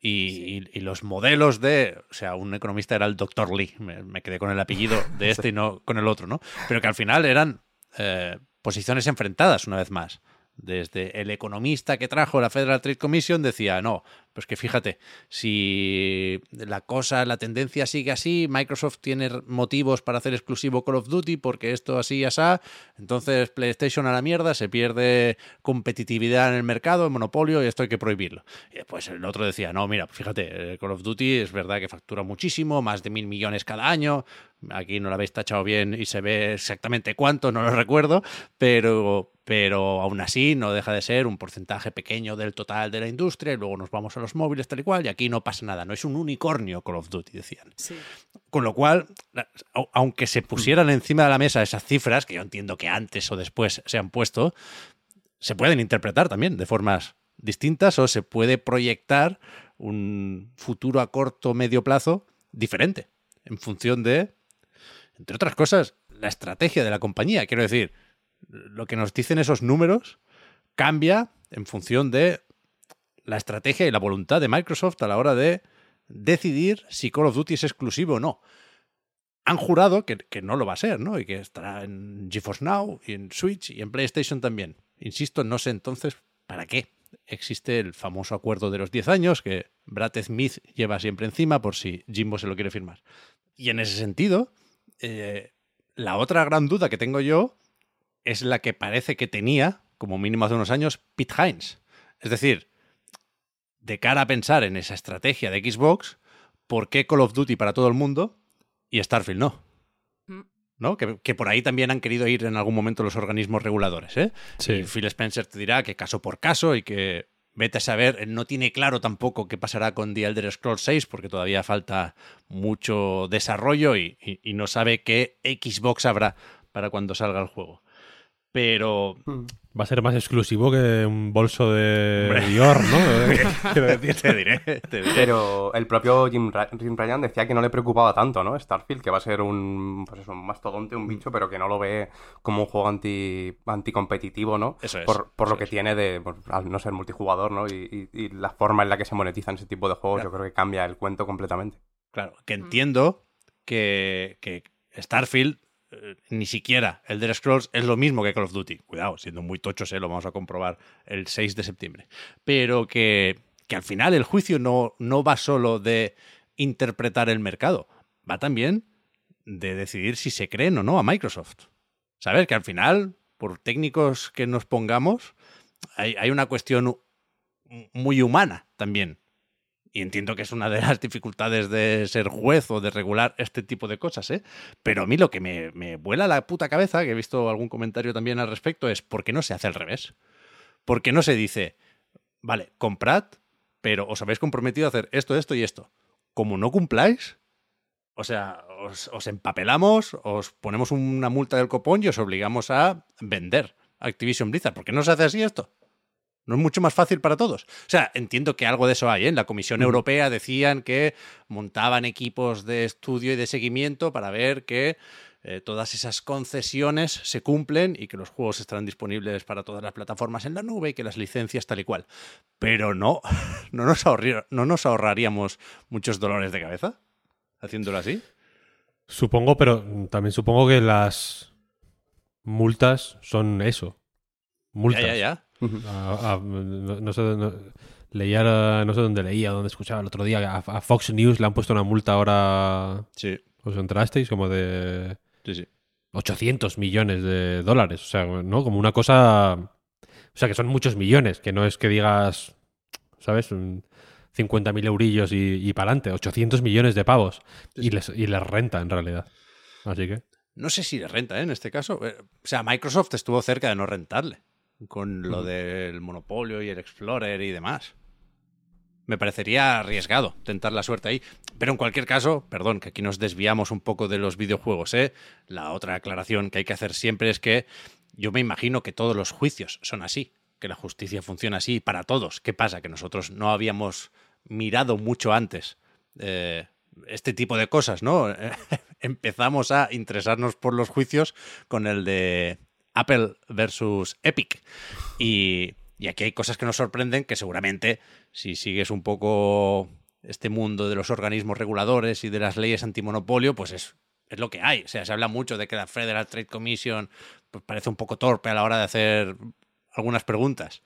Y, y- y los modelos de, o sea, un economista era el Dr. Lee, me, me quedé con el apellido de este y no con el otro, ¿no? Pero que al final eran eh, posiciones enfrentadas una vez más. Desde el economista que trajo la Federal Trade Commission decía, no, pues que fíjate, si la cosa, la tendencia sigue así, Microsoft tiene motivos para hacer exclusivo Call of Duty porque esto así y así, entonces PlayStation a la mierda, se pierde competitividad en el mercado, el monopolio y esto hay que prohibirlo. Y después el otro decía, no, mira, fíjate, eh, Call of Duty es verdad que factura muchísimo, más de mil millones cada año, aquí no lo habéis tachado bien y se ve exactamente cuánto, no lo recuerdo, pero, pero aún así no deja de ser un porcentaje pequeño del total de la industria y luego nos vamos a los móviles tal y cual y aquí no pasa nada, no es un unicornio Call of Duty, decían. Sí. Con lo cual, aunque se pusieran encima de la mesa esas cifras, que yo entiendo que antes o después se han puesto, se pueden interpretar también de formas distintas o se puede proyectar un futuro a corto o medio plazo diferente en función de, entre otras cosas, la estrategia de la compañía. Quiero decir, lo que nos dicen esos números cambia en función de la estrategia y la voluntad de Microsoft a la hora de decidir si Call of Duty es exclusivo o no. Han jurado que, que no lo va a ser, ¿no? Y que estará en GeForce Now y en Switch y en PlayStation también. Insisto, no sé entonces para qué existe el famoso acuerdo de los 10 años que Brad Smith lleva siempre encima por si Jimbo se lo quiere firmar. Y en ese sentido, eh, la otra gran duda que tengo yo es la que parece que tenía, como mínimo hace unos años, Pete Hines. Es decir, de cara a pensar en esa estrategia de Xbox, ¿por qué Call of Duty para todo el mundo y Starfield no? Mm. ¿No? Que, que por ahí también han querido ir en algún momento los organismos reguladores. ¿eh? Sí. Y Phil Spencer te dirá que caso por caso y que vete a saber, él no tiene claro tampoco qué pasará con The Elder Scrolls 6 porque todavía falta mucho desarrollo y, y- y no sabe qué Xbox habrá para cuando salga el juego. Pero Va a ser más exclusivo que un bolso de Hombre. Dior, ¿no? quiero decir, te diré, te diré. Pero el propio Jim, Ra- Jim Ryan decía que no le preocupaba tanto, ¿no? Starfield, que va a ser un, pues eso, un mastodonte, un bicho, pero que no lo ve como un juego anti, anticompetitivo, ¿no? Eso es, Por, por eso lo que es. tiene de, pues, al no ser multijugador, ¿no? Y, y- y la forma en la que se monetizan ese tipo de juegos, Claro. yo creo que cambia el cuento completamente. Claro, que entiendo que, que Starfield eh, ni siquiera el de Scrolls es lo mismo que Call of Duty. Cuidado, siendo muy tochos, eh, lo vamos a comprobar el 6 de septiembre. Pero que, que al final el juicio no, no va solo de interpretar el mercado, va también de decidir si se creen o no a Microsoft. ¿Sabes? Que al final, por técnicos que nos pongamos, hay, hay una cuestión muy humana también. Y entiendo que es una de las dificultades de ser juez o de regular este tipo de cosas, ¿eh? Pero a mí lo que me, me vuela la puta cabeza, que he visto algún comentario también al respecto, es ¿por qué no se hace al revés? ¿Por qué no se dice, vale, comprad, pero os habéis comprometido a hacer esto, esto y esto? Como no cumpláis, o sea, os, os empapelamos, os ponemos una multa del copón y os obligamos a vender Activision Blizzard. ¿Por qué no se hace así esto? ¿No es mucho más fácil para todos? O sea, entiendo que algo de eso hay. ¿eh? En la Comisión Europea decían que montaban equipos de estudio y de seguimiento para ver que eh, todas esas concesiones se cumplen y que los juegos estarán disponibles para todas las plataformas en la nube y que las licencias tal y cual. Pero no, no nos, no nos ahorraríamos muchos dolores de cabeza haciéndolo así. Supongo, pero también supongo que las multas son eso. Multas. Ya, ya, ya. A- a- no, no sé, no- leía, no sé dónde leía, dónde escuchaba el otro día, a, a Fox News le han puesto una multa ahora, Sí, ¿os enterasteis? Como de sí, sí. 800 millones de dólares, o sea, ¿no? Como una cosa... O sea, que son muchos millones, que no es que digas, ¿sabes? Un 50.000 eurillos y, y para adelante, 800 millones de pavos. Y les, y les renta, en realidad. Así que... No sé si le renta, ¿eh? En este caso. Eh, O sea, Microsoft estuvo cerca de no rentarle con lo del monopolio y el Explorer y demás. Me parecería arriesgado tentar la suerte ahí. Pero en cualquier caso, perdón, que aquí nos desviamos un poco de los videojuegos, ¿eh? La otra aclaración que hay que hacer siempre es que yo me imagino que todos los juicios son así, que la justicia funciona así para todos. ¿Qué pasa? Que nosotros no habíamos mirado mucho antes eh, este tipo de cosas, ¿no? Empezamos a interesarnos por los juicios con el de Apple versus Epic. Y, aquí hay cosas que nos sorprenden que seguramente si sigues un poco este mundo de los organismos reguladores y de las leyes antimonopolio, pues es, es lo que hay. O sea, se habla mucho de que la Federal Trade Commission pues, parece un poco torpe a la hora de hacer algunas preguntas.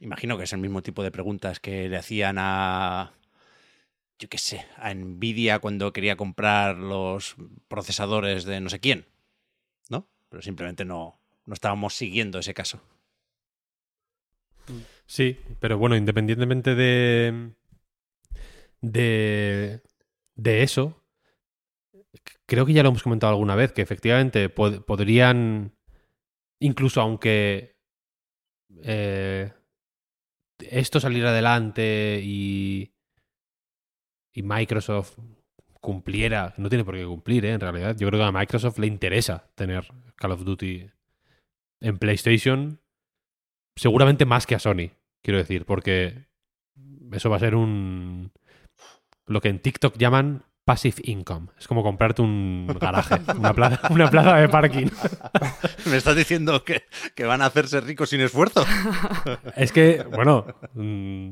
Imagino que es el mismo tipo de preguntas que le hacían a, yo qué sé, a Nvidia cuando quería comprar los procesadores de no sé quién, ¿no? Pero simplemente no, no estábamos siguiendo ese caso. Sí, pero bueno, independientemente de. de. de eso. Creo que ya lo hemos comentado alguna vez, que efectivamente pod- podrían. Incluso aunque. eh, esto saliera adelante y. y Microsoft cumpliera. No tiene por qué cumplir, ¿eh? En realidad. Yo creo que a Microsoft le interesa tener Call of Duty en PlayStation. Seguramente más que a Sony, quiero decir, porque eso va a ser un. lo que en TikTok llaman passive income. Es como comprarte un garaje, una plaza, una plaza de parking. ¿Me estás diciendo que, que van a hacerse ricos sin esfuerzo? Es que, bueno, mm,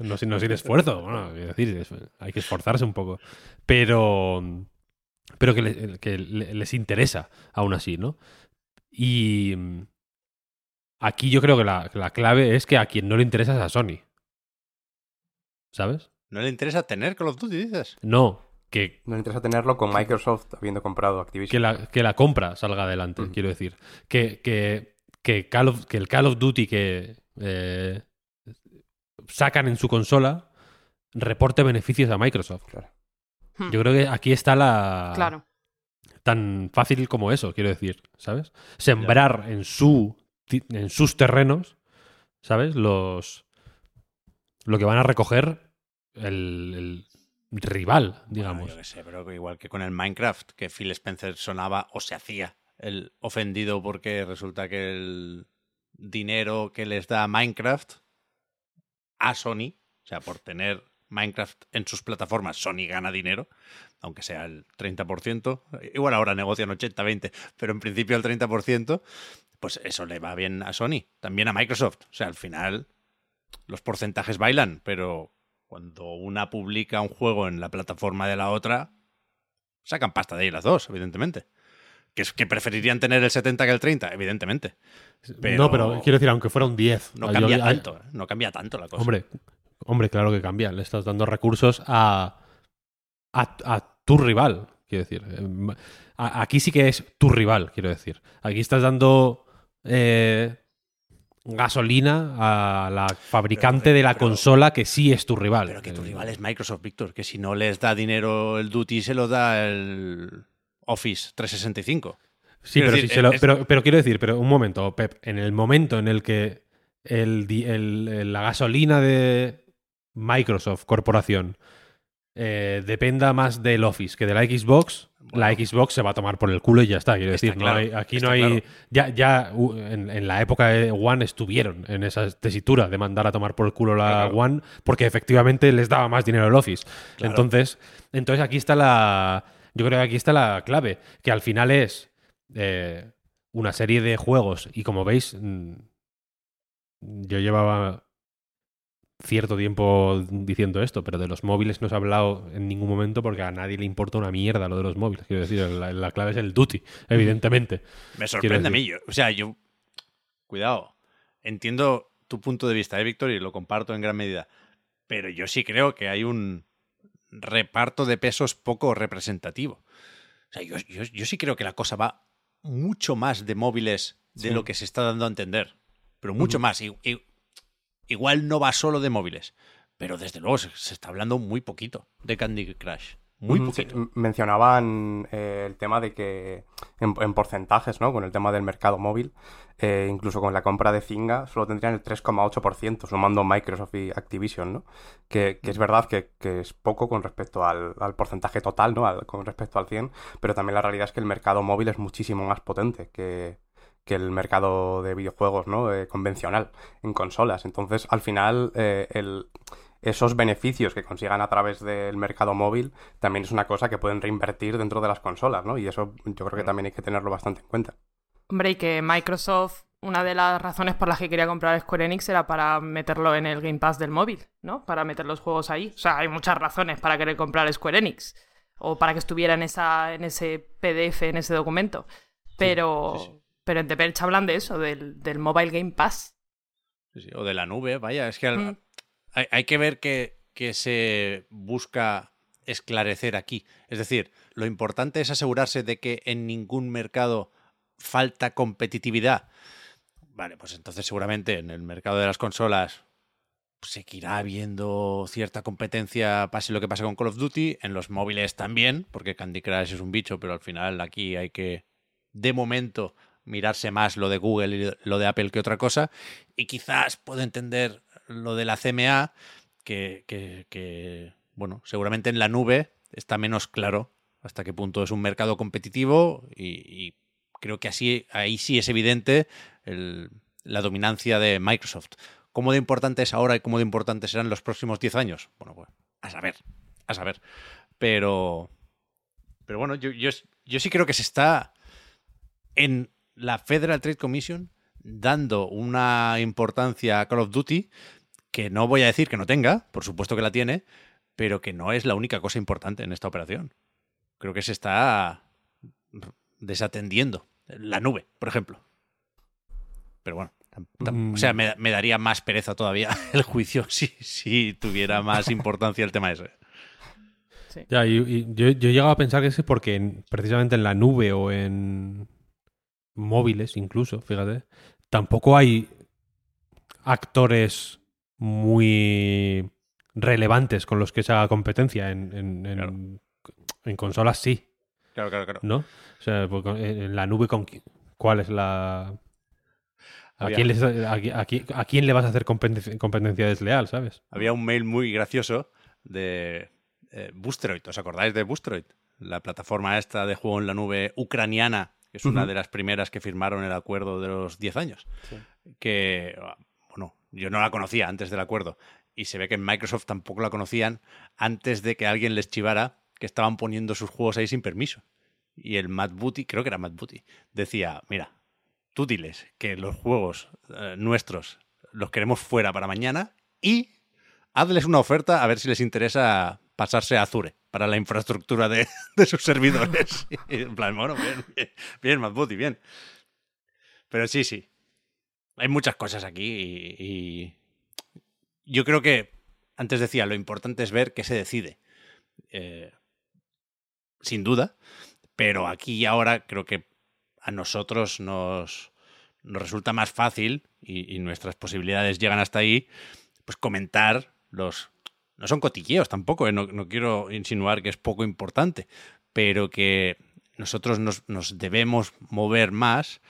no, sin- no sin esfuerzo, bueno, quiero decir, es- hay que esforzarse un poco. Pero. Pero que, le- que le- les interesa aún así, ¿no? Y. mm, Aquí yo creo que la, la clave es que a quien no le interesa es a Sony. ¿Sabes? ¿No le interesa tener Call of Duty, dices? No, que, Nos interesa tenerlo con Microsoft habiendo comprado Activision. que, la, que la compra salga adelante, quiero decir. Que, que, que, Call of- que el Call of Duty que eh, sacan en su consola reporte beneficios a Microsoft. Claro. Hmm. Yo creo que aquí está la... Claro. Tan fácil como eso, quiero decir, ¿sabes? Sembrar en, su, en sus terrenos, ¿sabes? Los... Lo que van a recoger el, el rival, digamos. Bueno, yo qué sé, pero que igual que con el Minecraft, que Phil Spencer sonaba o se hacía el ofendido porque resulta que el dinero que les da Minecraft a Sony, o sea, por tener Minecraft en sus plataformas, Sony gana dinero, aunque sea el 30%, igual ahora negocian 80-20, pero en principio el 30%, pues eso le va bien a Sony, también a Microsoft. O sea, al final los porcentajes bailan, pero cuando una publica un juego en la plataforma de la otra, sacan pasta de ahí las dos, evidentemente. Que, es, que preferirían tener el 70 que el 30, evidentemente. Pero- No, pero quiero decir, aunque fuera un 10. No cambia yo- tanto, ¿eh? no cambia tanto la cosa. Hombre, hombre, claro que cambia. Le estás dando recursos a, a, a tu rival, quiero decir. Eh, a- aquí sí que es tu rival, quiero decir. Aquí estás dando eh, gasolina a la fabricante Pero- de la pero- consola que sí es tu rival. Pero que tu Eh, rival es Microsoft, Víctor, que si no les da dinero el Duty, se lo da el Office 365. Sí, Quiero pero, decir, si se lo- es- pero, pero quiero decir, pero un momento, Pep, en el momento en el que el- la gasolina de Microsoft Corporación eh, dependa más del Office que de la Xbox, la. Xbox se va a tomar por el culo y ya está. Quiero Está decir, no claro, hay- aquí no hay. claro. Ya, ya en, en la época de One estuvieron en esa tesitura de mandar a tomar por el culo la Claro. One porque efectivamente les daba más dinero el Office. Entonces, entonces aquí está la. Yo creo que aquí está la clave, que al final es eh, una serie de juegos y como veis, mm, yo llevaba cierto tiempo diciendo esto, pero de los móviles no se ha hablado en ningún momento porque a nadie le importa una mierda lo de los móviles. Quiero decir, la, la clave es el duty, evidentemente. Me sorprende a mí. yo- o sea, yo. Cuidado. Entiendo tu punto de vista, ¿eh, Víctor? Y lo comparto en gran medida. Pero yo sí creo que hay un reparto de pesos poco representativo. O sea, yo, yo- yo sí creo que la cosa va mucho más de móviles de Sí. lo que se está dando a entender. Pero mucho más. I- igual no va solo de móviles. Pero desde luego se, se está hablando muy poquito de Candy Crush. Muy sí, poquito. mencionaban eh, el tema de que en, en porcentajes, ¿no? Con el tema del mercado móvil, eh, incluso con la compra de Zynga, solo tendrían el 3,8%, sumando Microsoft y Activision, ¿no? Que, que es verdad que, que es poco con respecto al, al porcentaje total, ¿no? Al- con respecto al 100, pero también la realidad es que el mercado móvil es muchísimo más potente que, que el mercado de videojuegos, ¿no? Eh, convencional, en consolas. Entonces, al final, eh, el esos beneficios que consigan a través del mercado móvil también es una cosa que pueden reinvertir dentro de las consolas, ¿no? Y eso yo creo que también hay que tenerlo bastante en cuenta. Hombre, y que Microsoft, una de las razones por las que quería comprar Square Enix era para meterlo en el Game Pass del móvil, ¿no? Para meter los juegos ahí. O sea, hay muchas razones para querer comprar Square Enix. O para que estuviera en, esa, en ese PDF, en ese documento. Pero, sí, sí. Pero en The Verge hablan de eso, del, del Mobile Game Pass. Sí, sí, O de la nube, vaya, es que al- Mm. hay, hay que ver qué, qué se busca esclarecer aquí. Es decir, lo importante es asegurarse de que en ningún mercado falta competitividad. Vale, pues entonces seguramente en el mercado de las consolas seguirá habiendo cierta competencia, pase lo que pase con Call of Duty, en los móviles también, porque Candy Crush es un bicho, pero al final aquí hay que, de momento, mirarse más lo de Google y lo de Apple que otra cosa, y quizás puedo entender lo de la CMA, que, bueno, seguramente en la nube está menos claro hasta qué punto es un mercado competitivo y, creo que así ahí sí es evidente la dominancia de Microsoft. ¿Cómo de importante es ahora y cómo de importante serán los próximos 10 años? Bueno, pues a saber, a saber. Pero, pero bueno, yo, yo, yo sí creo que se está en la Federal Trade Commission dando una importancia a Call of Duty que no voy a decir que no tenga, por supuesto que la tiene, pero que no es la única cosa importante en esta operación. Creo que se está desatendiendo la nube, por ejemplo. Pero bueno, Mm. o sea, me, me daría más pereza todavía el juicio si, si tuviera más importancia el tema ese. Sí. Ya, y, y yo, yo he llegado a pensar que es porque en- precisamente en la nube o en móviles incluso, fíjate, tampoco hay actores muy relevantes con los que se haga competencia. En, en, en- Claro. en consolas sí, Claro, claro, claro. ¿no? O sea, porque en la nube, con ¿cuál es la...? ¿A quién, les- a, qui- a qui- a quién le vas a hacer competencia, competencia desleal, sabes? Había un mail muy gracioso de eh, Boostroid. ¿Os acordáis de Boostroid? La plataforma esta de juego en la nube ucraniana, que es una de las primeras que firmaron el acuerdo de los 10 años. Que, bueno, yo no la conocía antes del acuerdo. Y se ve que en Microsoft tampoco la conocían antes de que alguien les chivara que estaban poniendo sus juegos ahí sin permiso. Y el Matt Booty, creo que era Matt Booty, decía, mira, tú diles que los juegos eh, nuestros los queremos fuera para mañana y hazles una oferta a ver si les interesa pasarse a Azure para la infraestructura de, de sus servidores. Y en plan, bueno, bien, bien, bien, bien. Pero sí, sí. Hay muchas cosas aquí y, y yo creo que, antes decía, lo importante es ver qué se decide. Eh, sin duda, pero aquí y ahora creo que a nosotros nos, nos resulta más fácil y, y nuestras posibilidades llegan hasta ahí, pues comentar los... No son cotilleos tampoco, ¿eh? no, no quiero insinuar que es poco importante, pero que nosotros nos, nos debemos mover más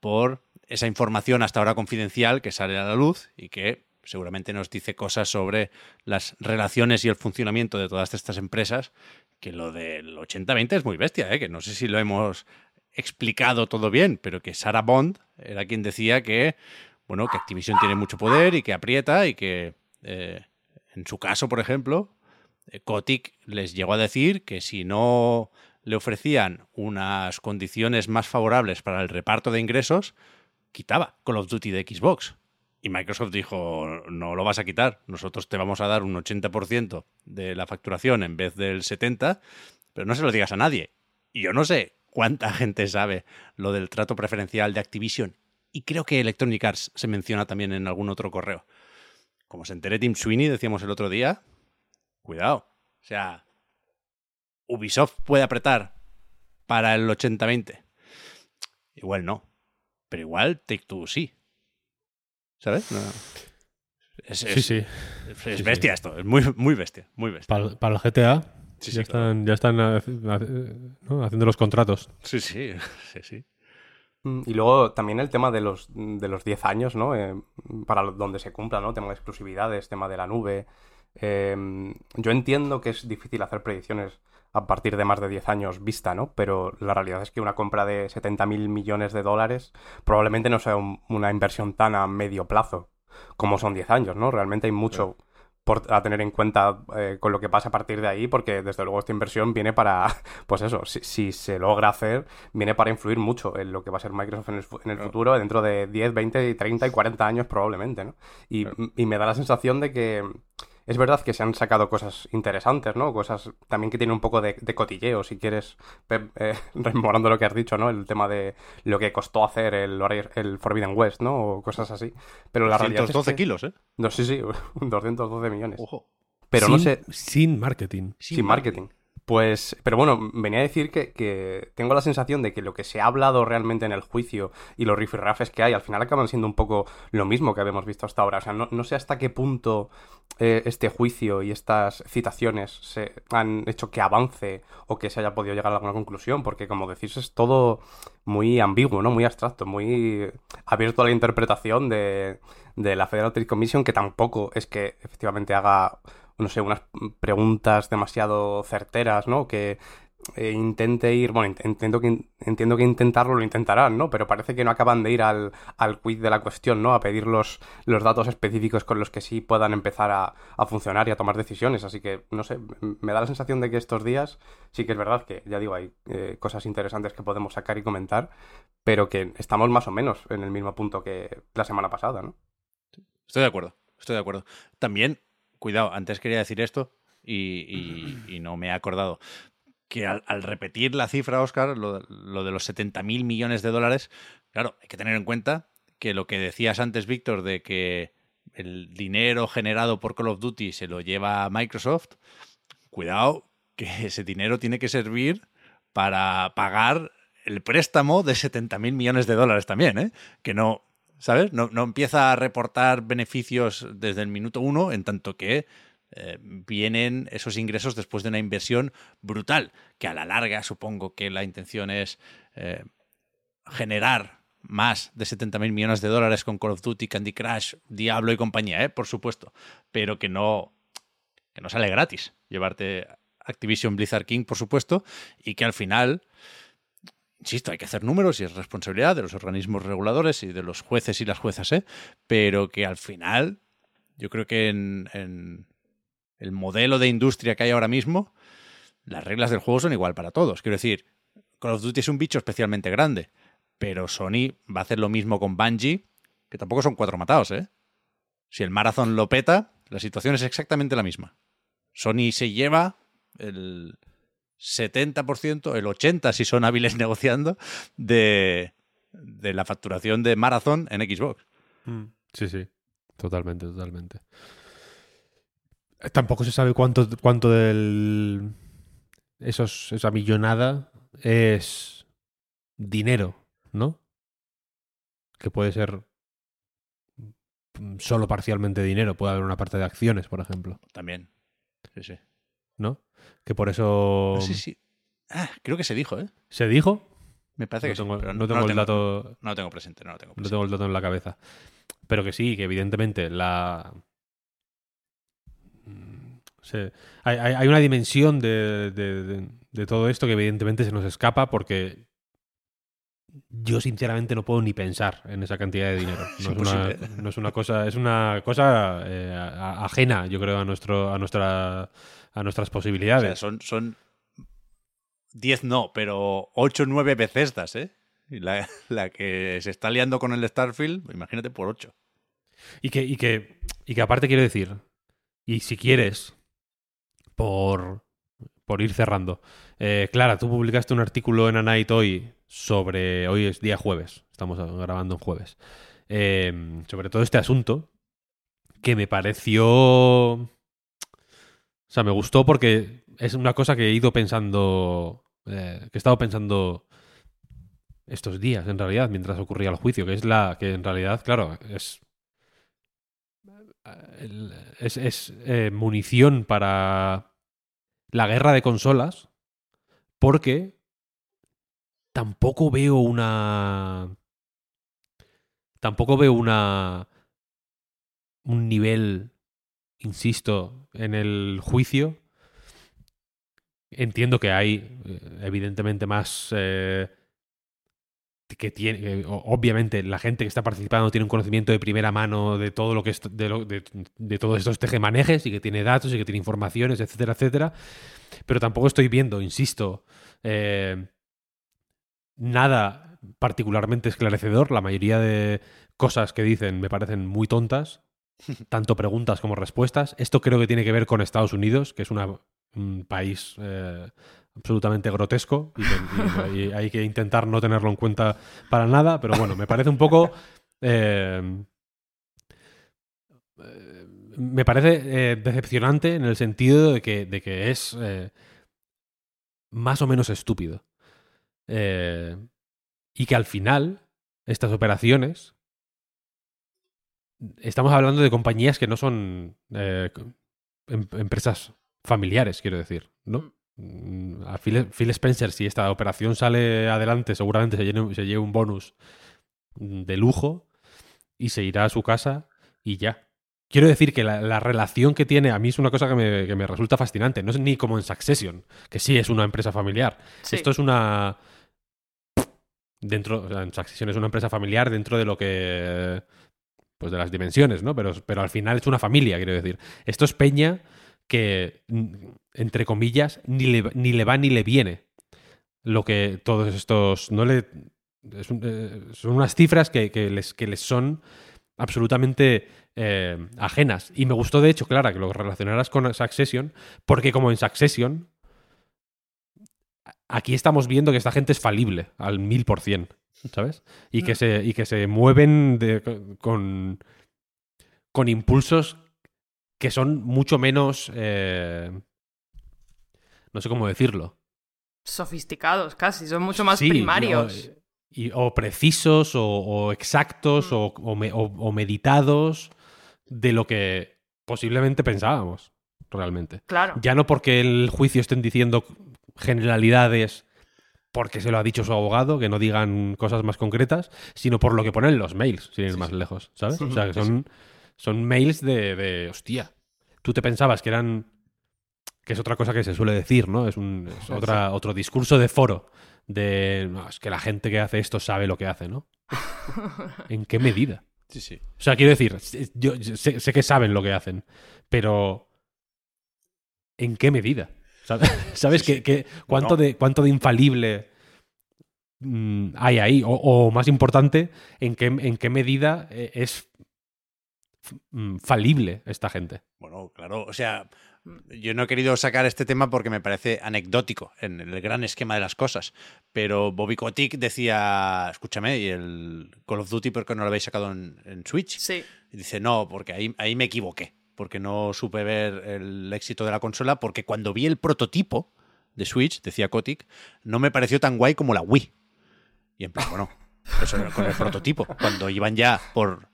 por esa información hasta ahora confidencial que sale a la luz y que seguramente nos dice cosas sobre las relaciones y el funcionamiento de todas estas empresas, que lo del 80-20 es muy bestia, ¿eh? que no sé si lo hemos explicado todo bien, pero que Sarah Bond era quien decía que, bueno, que Activision tiene mucho poder y que aprieta y que, eh, en su caso, por ejemplo, eh, Kotick les llegó a decir que si no le ofrecían unas condiciones más favorables para el reparto de ingresos, quitaba Call of Duty de Xbox. Y Microsoft dijo, no lo vas a quitar, nosotros te vamos a dar un 80% de la facturación en vez del 70%, pero no se lo digas a nadie. Y yo no sé cuánta gente sabe lo del trato preferencial de Activision. Y creo que Electronic Arts se menciona también en algún otro correo. Como se entere Tim Sweeney, decíamos el otro día, cuidado. O sea, Ubisoft puede apretar para el 80-20. Igual no. Pero igual Take Two sí. ¿Sabes? No. Es, Sí, es- sí. es Sí, sí. bestia esto. Es muy, muy bestia. Muy bestia. Para, para el GTA Sí, ya claro. están, ya están hace- ¿no? haciendo los contratos. Sí, sí. Sí, sí. Mm, Y luego también el tema de los, de los 10 años, ¿no? Eh, para donde se cumpla, ¿no? Tema de exclusividades, tema de la nube. Eh, yo entiendo que es difícil hacer predicciones a partir de más de 10 años vista, ¿no? Pero la realidad es que una compra de 70.000 millones de dólares probablemente no sea un- una inversión tan a medio plazo como son 10 años, ¿no? Realmente hay mucho por, a tener en cuenta eh, con lo que pasa a partir de ahí, porque desde luego esta inversión viene para, pues eso, si, si se logra hacer, viene para influir mucho en lo que va a ser Microsoft en el, en el futuro, dentro de 10, 20, 30 y 40 años probablemente, ¿no? Y, y me da la sensación de que es verdad que se han sacado cosas interesantes, ¿no? Cosas también que tienen un poco de, de cotilleo, si quieres, Pep, eh, rememorando lo que has dicho, ¿no? El tema de lo que costó hacer el, Forbidden West, ¿no? O cosas así. Pero la realidad es 112 que- kilos, ¿eh? No, sí, sí, 212 millones. Ojo. Pero sin, no sé, Sin marketing. sin, marketing. Pues, pero bueno, venía a decir que, tengo la sensación de que lo que se ha hablado realmente en el juicio y los rifirrafes que hay, al final acaban siendo un poco lo mismo que habíamos visto hasta ahora. O sea, no, no sé hasta qué punto eh, este juicio y estas citaciones se han hecho que avance o que se haya podido llegar a alguna conclusión, porque como decís, es todo muy ambiguo, ¿no? Muy abstracto, muy abierto a la interpretación de, de la Federal Trade Commission, que tampoco es que efectivamente haga no sé, unas preguntas demasiado certeras, ¿no? Que eh, intente ir, bueno, int- entiendo que, entiendo que intentarlo lo intentarán, ¿no? Pero parece que no acaban de ir al, al quid de la cuestión, ¿no? A pedir los, los datos específicos con los que sí puedan empezar a, a funcionar y a tomar decisiones. Así que, no sé, me da la sensación de que estos días sí que es verdad que, ya digo, hay eh, cosas interesantes que podemos sacar y comentar, pero que estamos más o menos en el mismo punto que la semana pasada, ¿no? Estoy de acuerdo, estoy de acuerdo. También, cuidado, antes quería decir esto y, y- y no me he acordado. Que al, al repetir la cifra, Oscar, lo, lo de los 70.000 millones de dólares, claro, hay que tener en cuenta que lo que decías antes, Víctor, de que el dinero generado por Call of Duty se lo lleva a Microsoft, cuidado, que ese dinero tiene que servir para pagar el préstamo de 70.000 millones de dólares también, ¿eh? Que no, ¿sabes? No, no empieza a reportar beneficios desde el minuto uno, en tanto que eh, vienen esos ingresos después de una inversión brutal, que a la larga supongo que la intención es eh, generar más de 70.000 millones de dólares con Call of Duty, Candy Crush, Diablo y compañía, ¿eh? por supuesto, pero que no, que no sale gratis llevarte Activision Blizzard King, por supuesto, y que al final, insisto, hay que hacer números y es responsabilidad de los organismos reguladores y de los jueces y las juezas, ¿eh? pero que al final, yo creo que en, el modelo de industria que hay ahora mismo, las reglas del juego son igual para todos. Quiero decir, Call of Duty es un bicho especialmente grande, pero Sony va a hacer lo mismo con Bungie, que tampoco son cuatro matados, ¿eh? Si el Marathon lo peta, la situación es exactamente la misma. Sony se lleva el 70%, el 80% si son hábiles negociando, de, de la facturación de Marathon en Xbox. Sí, sí. Totalmente, totalmente. Eh, Tampoco se sabe cuánto, cuánto del. Esos, esa millonada es dinero, ¿no? Que puede ser mm, solo parcialmente dinero. Puede haber una parte de acciones, por ejemplo, También. Sí, sí. ¿No? Que por eso. Sí, sí. Ah, creo que se dijo, ¿eh? ¿Se dijo? Me parece No que sí, tengo, pero no tengo el dato. No lo tengo presente, no lo tengo No presente. tengo el dato en la cabeza. Pero que sí, que evidentemente la. Mm, se- hay, hay- hay una dimensión de, de- de- de todo esto que evidentemente se nos escapa porque yo sinceramente no puedo ni pensar en esa cantidad de dinero. No es, una, no es una cosa, es una cosa eh, ajena, yo creo, a nuestro, a nuestra a nuestras O posibilidades. sea, son, son 10 no, pero 8 o 9 Bethesdas, ¿eh? La, la que se está liando con el Starfield, imagínate por 8. Y que, y que, y que aparte quiero decir, y si quieres, por, por ir cerrando, eh, Clara, tú publicaste un artículo en A Night hoy sobre, hoy es día jueves, estamos grabando en jueves, eh, sobre todo este asunto, que me pareció... O sea, me gustó porque es una cosa que he ido pensando, eh, que he estado pensando estos días, en realidad, mientras ocurría el juicio, que es la que en realidad, claro, es es, eh, munición para la guerra de consolas porque tampoco veo una tampoco veo una un nivel insisto en el juicio entiendo que hay eh, evidentemente más eh, que tiene o- obviamente la gente que está participando tiene un conocimiento de primera mano de todo lo que es de, todos estos tejemanejes y que tiene datos y que tiene informaciones etcétera etcétera. Pero tampoco estoy viendo insisto eh, nada particularmente esclarecedor. La mayoría de cosas que dicen me parecen muy tontas tanto preguntas como respuestas. Esto creo que tiene que ver con Estados Unidos, que es un país eh, absolutamente grotesco y, hay que intentar no tenerlo en cuenta para nada, pero bueno, me parece un poco... eh, eh, me parece eh, decepcionante en el sentido de que, de que es más o menos estúpido. Y que al final, estas operaciones, estamos hablando de compañías que no son eh, em- empresas familiares, quiero decir, ¿no? Mm, A Phil, Phil Spencer, si esta operación sale adelante, seguramente se, llene- se lleve un bonus de lujo y se irá a su casa y ya. Quiero decir que la, la relación que tiene, a mí es una cosa que me, que me resulta fascinante. No es ni como en Succession, que sí es una empresa familiar. Sí. Esto es una. Dentro. O sea, en Succession es una empresa familiar dentro de lo que. Pues de las dimensiones, ¿no? Pero, pero al final es una familia, quiero decir. Esto es Peña que, mm, entre comillas, ni le, ni le va ni le viene. Lo que todos estos. No le. eh, son unas cifras que, que les, que les son absolutamente eh, ajenas. Y me gustó, de hecho, Clara, que lo relacionaras con Succession, porque como en Succession, aquí estamos viendo que esta gente es falible al mil por cien, ¿sabes? Y que se, y que se mueven de- con, con impulsos que son mucho menos... eh, no sé cómo decirlo. Sofisticados casi, son mucho más Sí, primarios. O, y- o precisos, o, o exactos, Mm. o, o me- o- o meditados de lo que posiblemente pensábamos, realmente. Claro. Ya no porque el juicio estén diciendo generalidades porque se lo ha dicho su abogado, que no digan cosas más concretas, sino por lo que ponen los mails, sin ir más lejos, ¿sabes? O sea, que son, son mails de, de, hostia, tú te pensabas que eran... que es otra cosa que se suele decir, ¿no? Es, un, es otra, otro discurso de foro, de... No, es que la gente que hace esto sabe lo que hace, ¿no? ¿En qué medida? Sí, sí. O sea, quiero decir, yo sé, sé que saben lo que hacen, pero ¿en qué medida? ¿Sabes, ¿Sabes Sí, sí. que, que cuánto, No. de, cuánto de infalible mm, hay ahí? O, o más importante, ¿en qué, en qué medida eh, es mm, falible esta gente? Bueno, claro, o sea, yo no he querido sacar este tema porque me parece anecdótico en el gran esquema de las cosas, pero Bobby Kotick decía, escúchame, ¿y el Call of Duty por qué no lo habéis sacado en, en Switch? Sí. Y dice, no, porque ahí, ahí me equivoqué, porque no supe ver el éxito de la consola, porque cuando vi el prototipo de Switch, decía Kotick, no me pareció tan guay como la Wii. Y en plan, bueno, eso con el prototipo, cuando iban ya por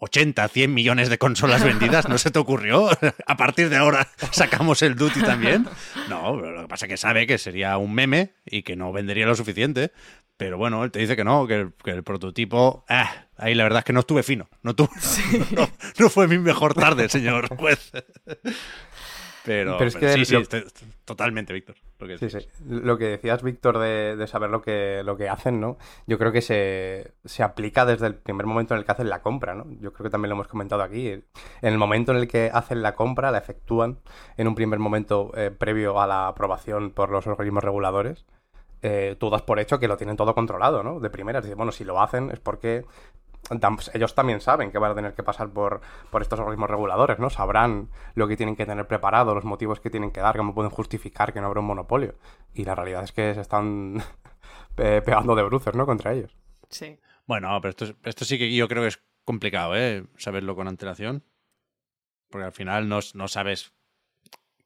80, 100 millones de consolas vendidas, ¿no se te ocurrió? A partir de ahora sacamos el Duty también. No, lo que pasa es que sabe que sería un meme y que no vendería lo suficiente. Pero bueno, él te dice que no, que el, que el prototipo. Ah, ahí la verdad es que no estuve fino. No, tuve- no, no fue mi mejor tarde, señor juez. Pero, Pero es pero que sí, sí, totalmente, Víctor. lo que Sí, sí. dices. Lo que decías, Víctor, de, de saber lo que, lo que hacen, ¿no? Yo creo que se, se aplica desde el primer momento en el que hacen la compra, ¿no? Yo creo que también lo hemos comentado aquí. En el momento en el que hacen la compra, la efectúan en un primer momento eh, previo a la aprobación por los organismos reguladores. Eh, tú das por hecho que lo tienen todo controlado, ¿no? De primeras. Dices, bueno, si lo hacen es porque ellos también saben que van a tener que pasar por, por estos organismos reguladores, ¿no? Sabrán lo que tienen que tener preparado, los motivos que tienen que dar, cómo pueden justificar que no habrá un monopolio. Y la realidad es que se están pe- pegando de bruces, ¿no? Contra ellos. Sí. Bueno, pero esto, esto sí que yo creo que es complicado, ¿eh? Saberlo con antelación. Porque al final no, no sabes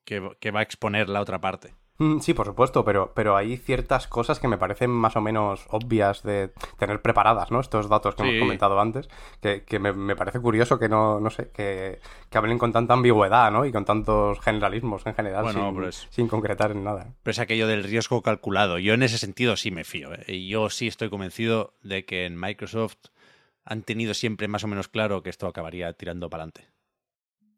qué, qué va a exponer la otra parte. Mm, Sí, por supuesto, pero, pero hay ciertas cosas que me parecen más o menos obvias de tener preparadas, ¿no? Estos datos que Sí. hemos comentado antes, que, que me, me parece curioso que no, no sé, que, que hablen con tanta ambigüedad, ¿no? Y con tantos generalismos en general, Bueno, sin, pero es- sin concretar en nada. Pero es aquello del riesgo calculado. Yo en ese sentido sí me fío. ¿eh? Y yo sí estoy convencido de que en Microsoft han tenido siempre más o menos claro que esto acabaría tirando para adelante.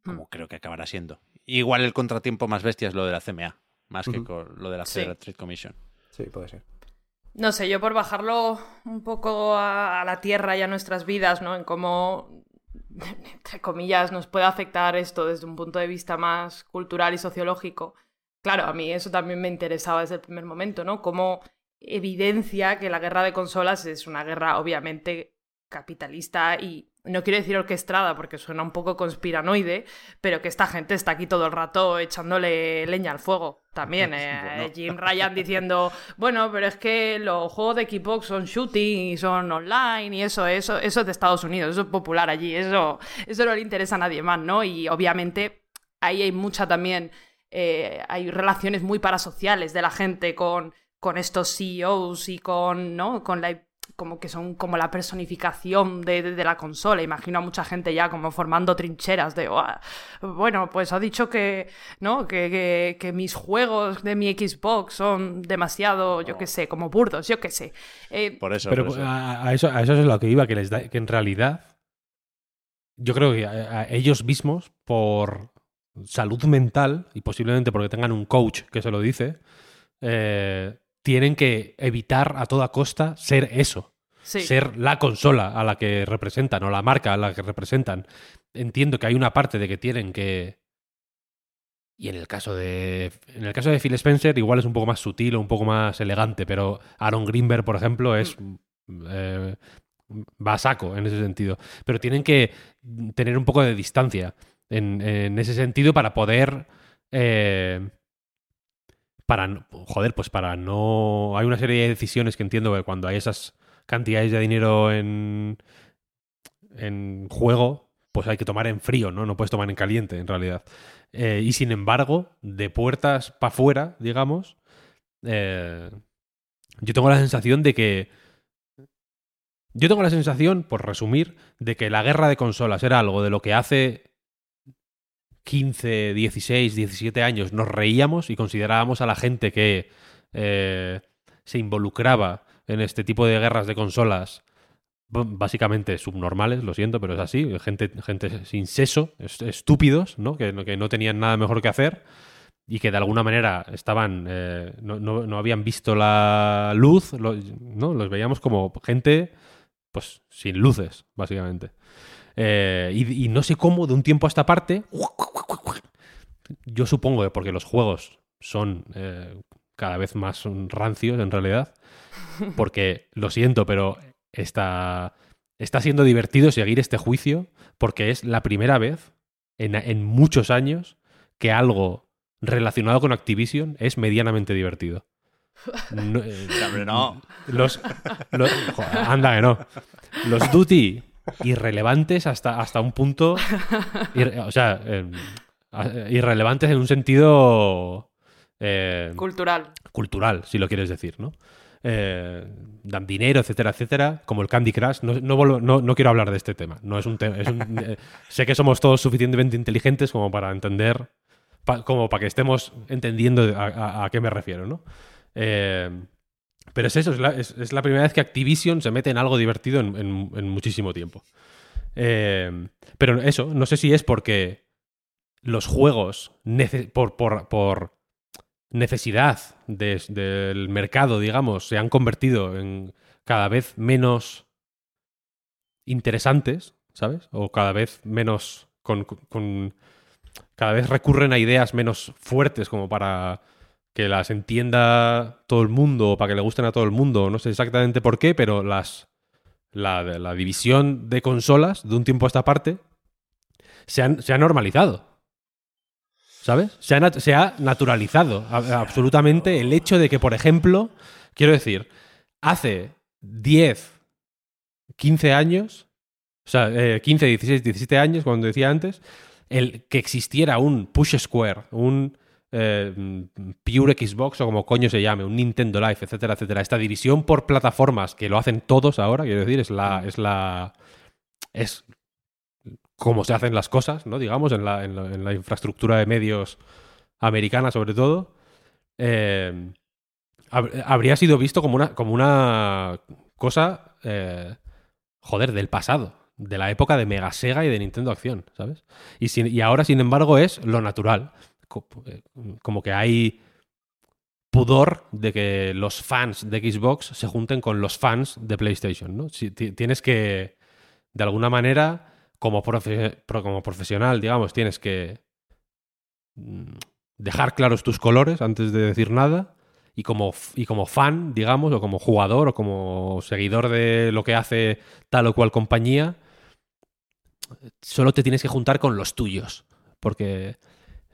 Como creo que acabará siendo. Igual el contratiempo más bestia es lo de la CMA, más que con lo de la Sí. Federal Trade Commission. Sí, puede ser. No sé, yo por bajarlo un poco a, a la tierra y a nuestras vidas, ¿no? En cómo, entre comillas, nos puede afectar esto desde un punto de vista más cultural y sociológico. Claro, a mí eso también me interesaba desde el primer momento, ¿no? Cómo evidencia que la guerra de consolas es una guerra obviamente capitalista y no quiero decir orquestada porque suena un poco conspiranoide, pero que esta gente está aquí todo el rato echándole leña al fuego. También, eh, Jim Ryan diciendo, bueno, pero es que los juegos de Xbox son shooting y son online y eso, eso, eso es de Estados Unidos, eso es popular allí, eso, eso no le interesa a nadie más, ¿no? Y obviamente ahí hay mucha también, eh, hay relaciones muy parasociales de la gente con, con estos CEOs y con, ¿no? Con la como que son como la personificación de, de, la consola. Imagino a mucha gente ya como formando trincheras de, bueno, pues ha dicho que, ¿no? Que, que, que, mis juegos de mi Xbox son demasiado, yo qué sé, como burdos, yo qué sé. Eh, por eso. Pero por eso. A, a eso, a eso es lo que iba, que, les da, que en realidad yo creo que a, a ellos mismos, por salud mental y posiblemente porque tengan un coach que se lo dice, eh, tienen que evitar a toda costa ser eso. Sí. Ser la consola a la que representan o la marca a la que representan. Entiendo que hay una parte de que tienen que. Y en el caso de. En el caso de Phil Spencer, igual es un poco más sutil o un poco más elegante, pero Aaron Greenberg, por ejemplo, es. Eh, va a saco en ese sentido. Pero tienen que tener un poco de distancia en, en ese sentido para poder. Eh, para joder, pues para no hay una serie de decisiones que entiendo que cuando hay esas cantidades de dinero en en juego, pues hay que tomar en frío, ¿no? No puedes tomar en caliente, en realidad. Eh, y sin embargo, de puertas para afuera, digamos, eh, yo tengo la sensación de que yo tengo la sensación, por resumir, de que la guerra de consolas era algo de lo que hace 15, 16, 17 años nos reíamos y considerábamos a la gente que eh, se involucraba en este tipo de guerras de consolas básicamente subnormales, lo siento, pero es así, gente, gente sin seso, estúpidos, ¿no? Que, que no tenían nada mejor que hacer y que de alguna manera estaban, eh, no, no, no, habían visto la luz, ¿no? Los veíamos como gente, pues, sin luces, básicamente. Eh, y, y, no sé cómo, de un tiempo a esta parte, yo supongo que porque los juegos son eh, cada vez más rancios en realidad, porque lo siento, pero está, está siendo divertido seguir este juicio, porque es la primera vez en, en muchos años que algo relacionado con Activision es medianamente divertido. No, eh, no. Los, los, joder, anda que no. Los Duty irrelevantes hasta, hasta un punto. Ir, o sea, eh, irrelevantes en un sentido. Eh, cultural. Cultural, si lo quieres decir, ¿no? Eh, dan dinero, etcétera, etcétera, como el Candy Crush. No, no, no, no quiero hablar de este tema. No es un tema. Eh, sé que somos todos suficientemente inteligentes como para entender, pa, como para que estemos entendiendo a, a, a qué me refiero, ¿no? Eh, pero es eso, es la, primera vez que Activision se mete en algo divertido en, muchísimo tiempo. Eh, pero eso, no sé si es porque los juegos, por, necesidad de, del mercado, digamos, se han convertido en cada vez menos interesantes, ¿sabes? O cada vez menos con cada vez recurren a ideas menos fuertes como para que las entienda todo el mundo para que le gusten a todo el mundo. No sé exactamente por qué, pero las la, la división de consolas de un tiempo a esta parte se, han, se ha normalizado. ¿Sabes? Se ha, se ha naturalizado absolutamente el hecho de que, por ejemplo, quiero decir, hace 10, 15 años, o sea, eh, 15, 16, 17 años, cuando decía antes, el que existiera un Push Square, un eh, Pure Xbox o como coño se llame, un Nintendo Live, etcétera, etcétera. Esta división por plataformas que lo hacen todos ahora, quiero decir, es la. es la. es como se hacen las cosas, ¿no? Digamos, en la, en la, infraestructura de medios americana, sobre todo. Eh, habría sido visto como una, como una cosa. Eh, joder, del pasado. De la época de Mega Sega y de Nintendo Acción, ¿sabes? Y, y ahora, sin embargo, es lo natural como que hay pudor de que los fans de Xbox se junten con los fans de PlayStation, ¿no? Tienes que, de alguna manera, como, como profesional, digamos, tienes que mm, dejar claros tus colores antes de decir nada. Y como, y como fan, digamos, o como jugador, o como seguidor de lo que hace tal o cual compañía, solo te tienes que juntar con los tuyos. Porque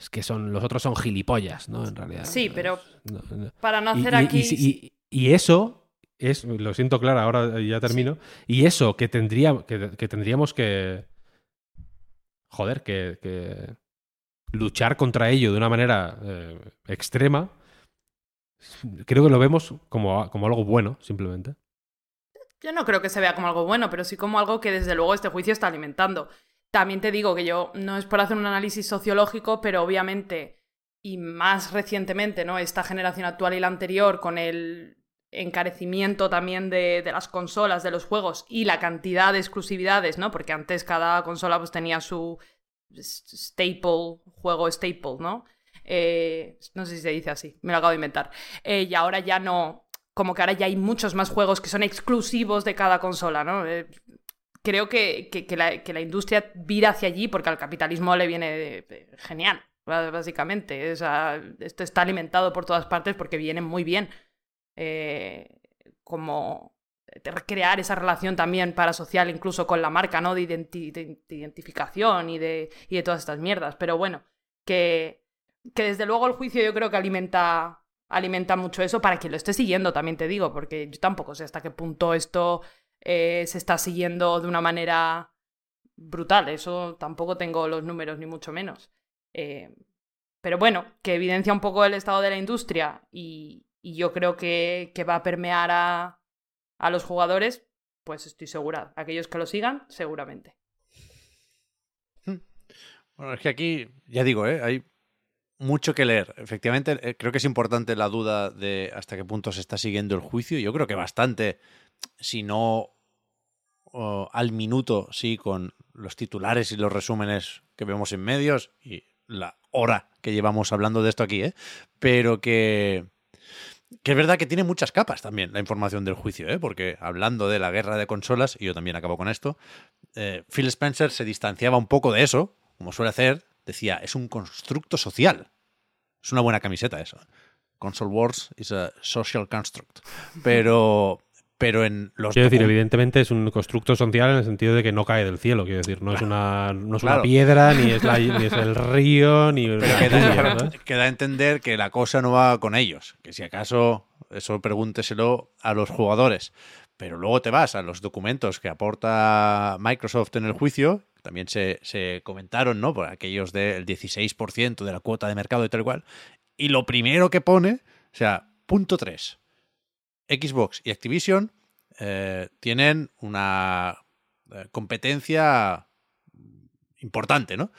es que son los otros son gilipollas, ¿no? En realidad. Sí, pero No, no. para no hacer y, aquí... y si- y- y eso es, lo siento, Clara, ahora ya termino. Y eso que, tendría, que, que tendríamos que. Joder, que, que luchar contra ello de una manera eh, extrema. Creo que lo vemos como, como algo bueno, simplemente. Yo no creo que se vea como algo bueno, pero sí como algo que desde luego este juicio está alimentando. También te digo que yo no es por hacer un análisis sociológico, pero obviamente, y más recientemente, ¿no? Esta generación actual y la anterior, con el encarecimiento también de, las consolas, de los juegos y la cantidad de exclusividades, ¿no? Porque antes cada consola pues tenía su staple, juego staple, ¿no? Eh, no sé si se dice así, me lo acabo de inventar. Eh, y ahora ya no, como que ahora ya hay muchos más juegos que son exclusivos de cada consola, ¿no? Eh, creo que, que- la, que la industria vira hacia allí porque al capitalismo le viene de- genial, básicamente. O sea, esto está alimentado por todas partes porque viene muy bien. Eh, como crear esa relación también parasocial incluso con la marca, ¿no? De- de identificación y de, y de todas estas mierdas. Pero bueno, que, que desde luego el juicio yo creo que alimenta, alimenta mucho eso para quien lo esté siguiendo, también te digo, porque yo tampoco sé hasta qué punto esto eh, se está siguiendo de una manera brutal. Eso tampoco tengo los números, ni mucho menos. Eh, pero bueno, que evidencia un poco el estado de la industria y, yo creo que, que va a permear a, a los jugadores, pues estoy segura. Aquellos que lo sigan, seguramente. Bueno, es que aquí, ya digo, ¿eh? hay mucho que leer. Efectivamente, creo que es importante la duda de hasta qué punto se está siguiendo el juicio. Yo creo que bastante, si no al minuto, sí, con los titulares y los resúmenes que vemos en medios y la hora que llevamos hablando de esto aquí, ¿eh? pero que, que es verdad que tiene muchas capas también la información del juicio, ¿eh? porque hablando de la guerra de consolas, y yo también acabo con esto, eh, Phil Spencer se distanciaba un poco de eso, como suele hacer, decía, es un constructo social. Es una buena camiseta eso. Console Wars is a social construct. Pero, pero en los... Quiero decir, evidentemente es un constructo social en el sentido de que no cae del cielo, quiero decir, no es una, no es una Claro. piedra, ni es, la- ni es el río, ni Pero la que da, lluvia, ¿sabes? que da a entender que la cosa no va con ellos. Que si acaso, eso pregúnteselo a los jugadores. Pero luego te vas a los documentos que aporta Microsoft en el juicio. También se, se comentaron, ¿no? Por aquellos del 16% de la cuota de mercado y tal y cual. Y lo primero que pone, o sea, punto 3. Xbox y Activision eh, tienen una eh, competencia importante, ¿no?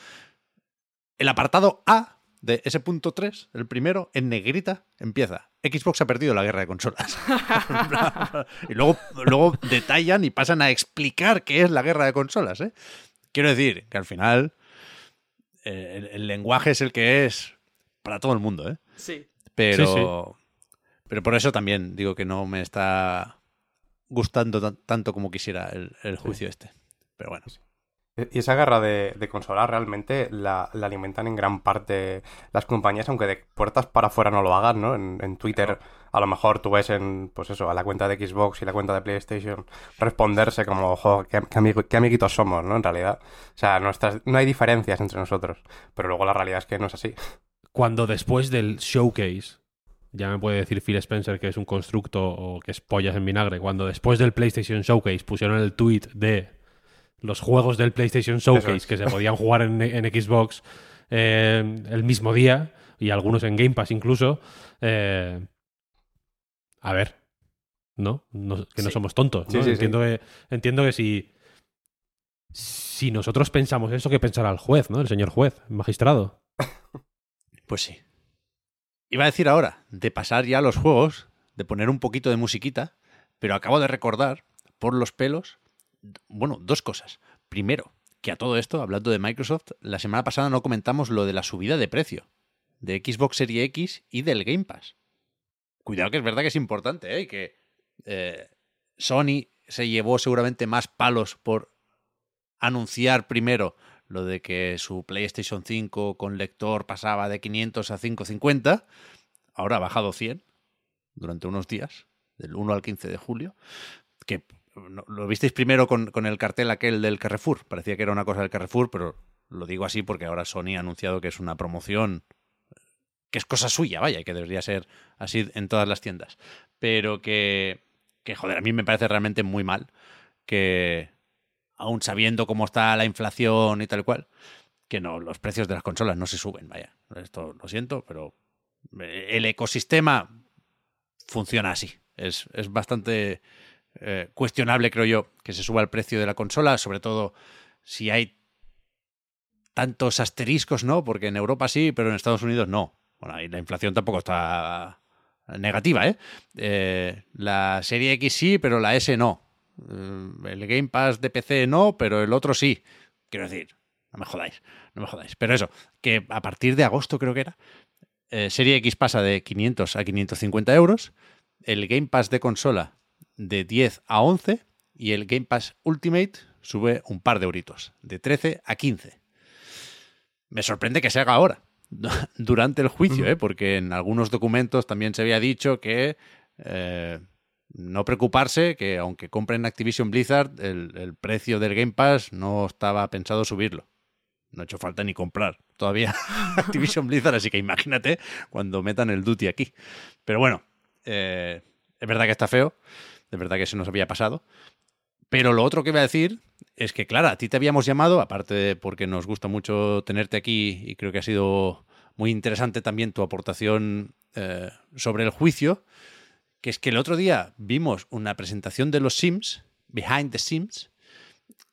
El apartado A de ese punto 3, el primero, en negrita, empieza. Xbox ha perdido la guerra de consolas. y luego, luego detallan y pasan a explicar qué es la guerra de consolas. ¿eh? Quiero decir que al final eh, el, el lenguaje es el que es para todo el mundo. ¿eh? Sí. Pero, Sí, pero por eso también digo que no me está gustando tan- tanto como quisiera el, el juicio este. Pero bueno. Y esa guerra de, de consolas realmente la, la alimentan en gran parte las compañías, aunque de puertas para afuera no lo hagan, ¿no? En, en Twitter, a lo mejor tú ves en, pues eso, a la cuenta de Xbox y la cuenta de PlayStation responderse como, ojo, qué, qué amigo- qué amiguitos somos, ¿no? En realidad. O sea, nuestras, no hay diferencias entre nosotros. Pero luego la realidad es que no es así. Cuando después del showcase, ya me puede decir Phil Spencer que es un constructo o que es pollas en vinagre, cuando después del PlayStation Showcase pusieron el tweet de los juegos del PlayStation Showcase es. que se podían jugar en, en Xbox eh, el mismo día y algunos en Game Pass incluso, eh, a ver, ¿no? No- que no Sí. somos tontos, ¿no? Sí, sí, sí. entiendo, Que, entiendo que si, si nosotros pensamos eso, ¿qué pensará el juez, ¿no? El señor juez, el magistrado. Pues sí. Iba a decir ahora de pasar ya a los juegos, de poner un poquito de musiquita, pero acabo de recordar por los pelos, bueno, dos cosas. Primero, que a todo esto, hablando de Microsoft, la semana pasada no comentamos lo de la subida de precio de Xbox Series X y del Game Pass. Cuidado que es verdad que es importante, ¿eh? Y que eh, Sony se llevó seguramente más palos por anunciar primero lo de que su PlayStation 5 con lector pasaba de 500 a 550, ahora ha bajado 100 durante unos días, del 1 al 15 de julio, que lo visteis primero con, con el cartel aquel del Carrefour. Parecía que era una cosa del Carrefour, pero lo digo así porque ahora Sony ha anunciado que es una promoción que es cosa suya, vaya, que debería ser así en todas las tiendas. Pero que, que, joder, a mí me parece realmente muy mal que, aún sabiendo cómo está la inflación y tal cual, que no, los precios de las consolas no se suben, vaya. Esto lo siento, pero eh, el ecosistema funciona así. Es, es bastante eh, cuestionable, creo yo, que se suba el precio de la consola, sobre todo si hay tantos asteriscos, ¿no? Porque en Europa sí, pero en Estados Unidos no. Bueno, y la inflación tampoco está negativa, ¿eh? Eh, la serie X sí, pero la S no. Eh, El Game Pass de PC no, pero el otro sí. Quiero decir, no me jodáis, no me jodáis. Pero eso, que a partir de agosto creo que era, eh, Serie X pasa de 500 a 550 euros, el Game Pass de consola de 10 a 11 y el Game Pass Ultimate sube un par de euritos, de 13 a 15. Me sorprende que se haga ahora, durante el juicio, ¿eh? porque en algunos documentos también se había dicho que eh, no preocuparse, que aunque compren Activision Blizzard, el, el precio del Game Pass no estaba pensado subirlo. No ha hecho falta ni comprar todavía Activision Blizzard, así que imagínate cuando metan el duty aquí. Pero bueno, eh, es verdad que está feo, es verdad que se nos había pasado. Pero lo otro que iba a decir es que, Clara, a ti te habíamos llamado, aparte de porque nos gusta mucho tenerte aquí y creo que ha sido muy interesante también tu aportación eh, sobre el juicio, que es que el otro día vimos una presentación de los Sims, Behind the Sims,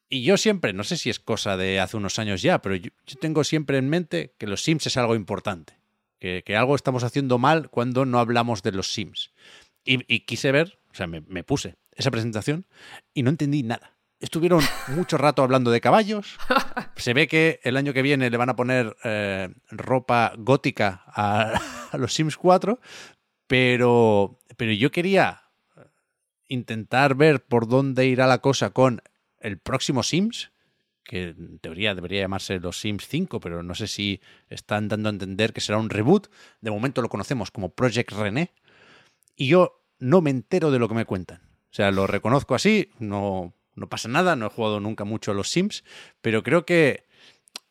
y yo siempre, no sé si es cosa de hace unos años ya, pero yo, yo tengo siempre en mente que los Sims es algo importante, que, que algo estamos haciendo mal cuando no hablamos de los Sims. Y, y quise ver, o sea, me, me puse esa presentación y no entendí nada. Estuvieron mucho rato hablando de caballos. Se ve que el año que viene le van a poner eh, ropa gótica a, a los Sims 4, pero, pero yo quería intentar ver por dónde irá la cosa con el próximo Sims, que en teoría debería llamarse los Sims 5, pero no sé si están dando a entender que será un reboot. De momento lo conocemos como Project René. Y yo no me entero de lo que me cuentan. O sea, lo reconozco así, no, no pasa nada, no he jugado nunca mucho a los Sims, pero creo que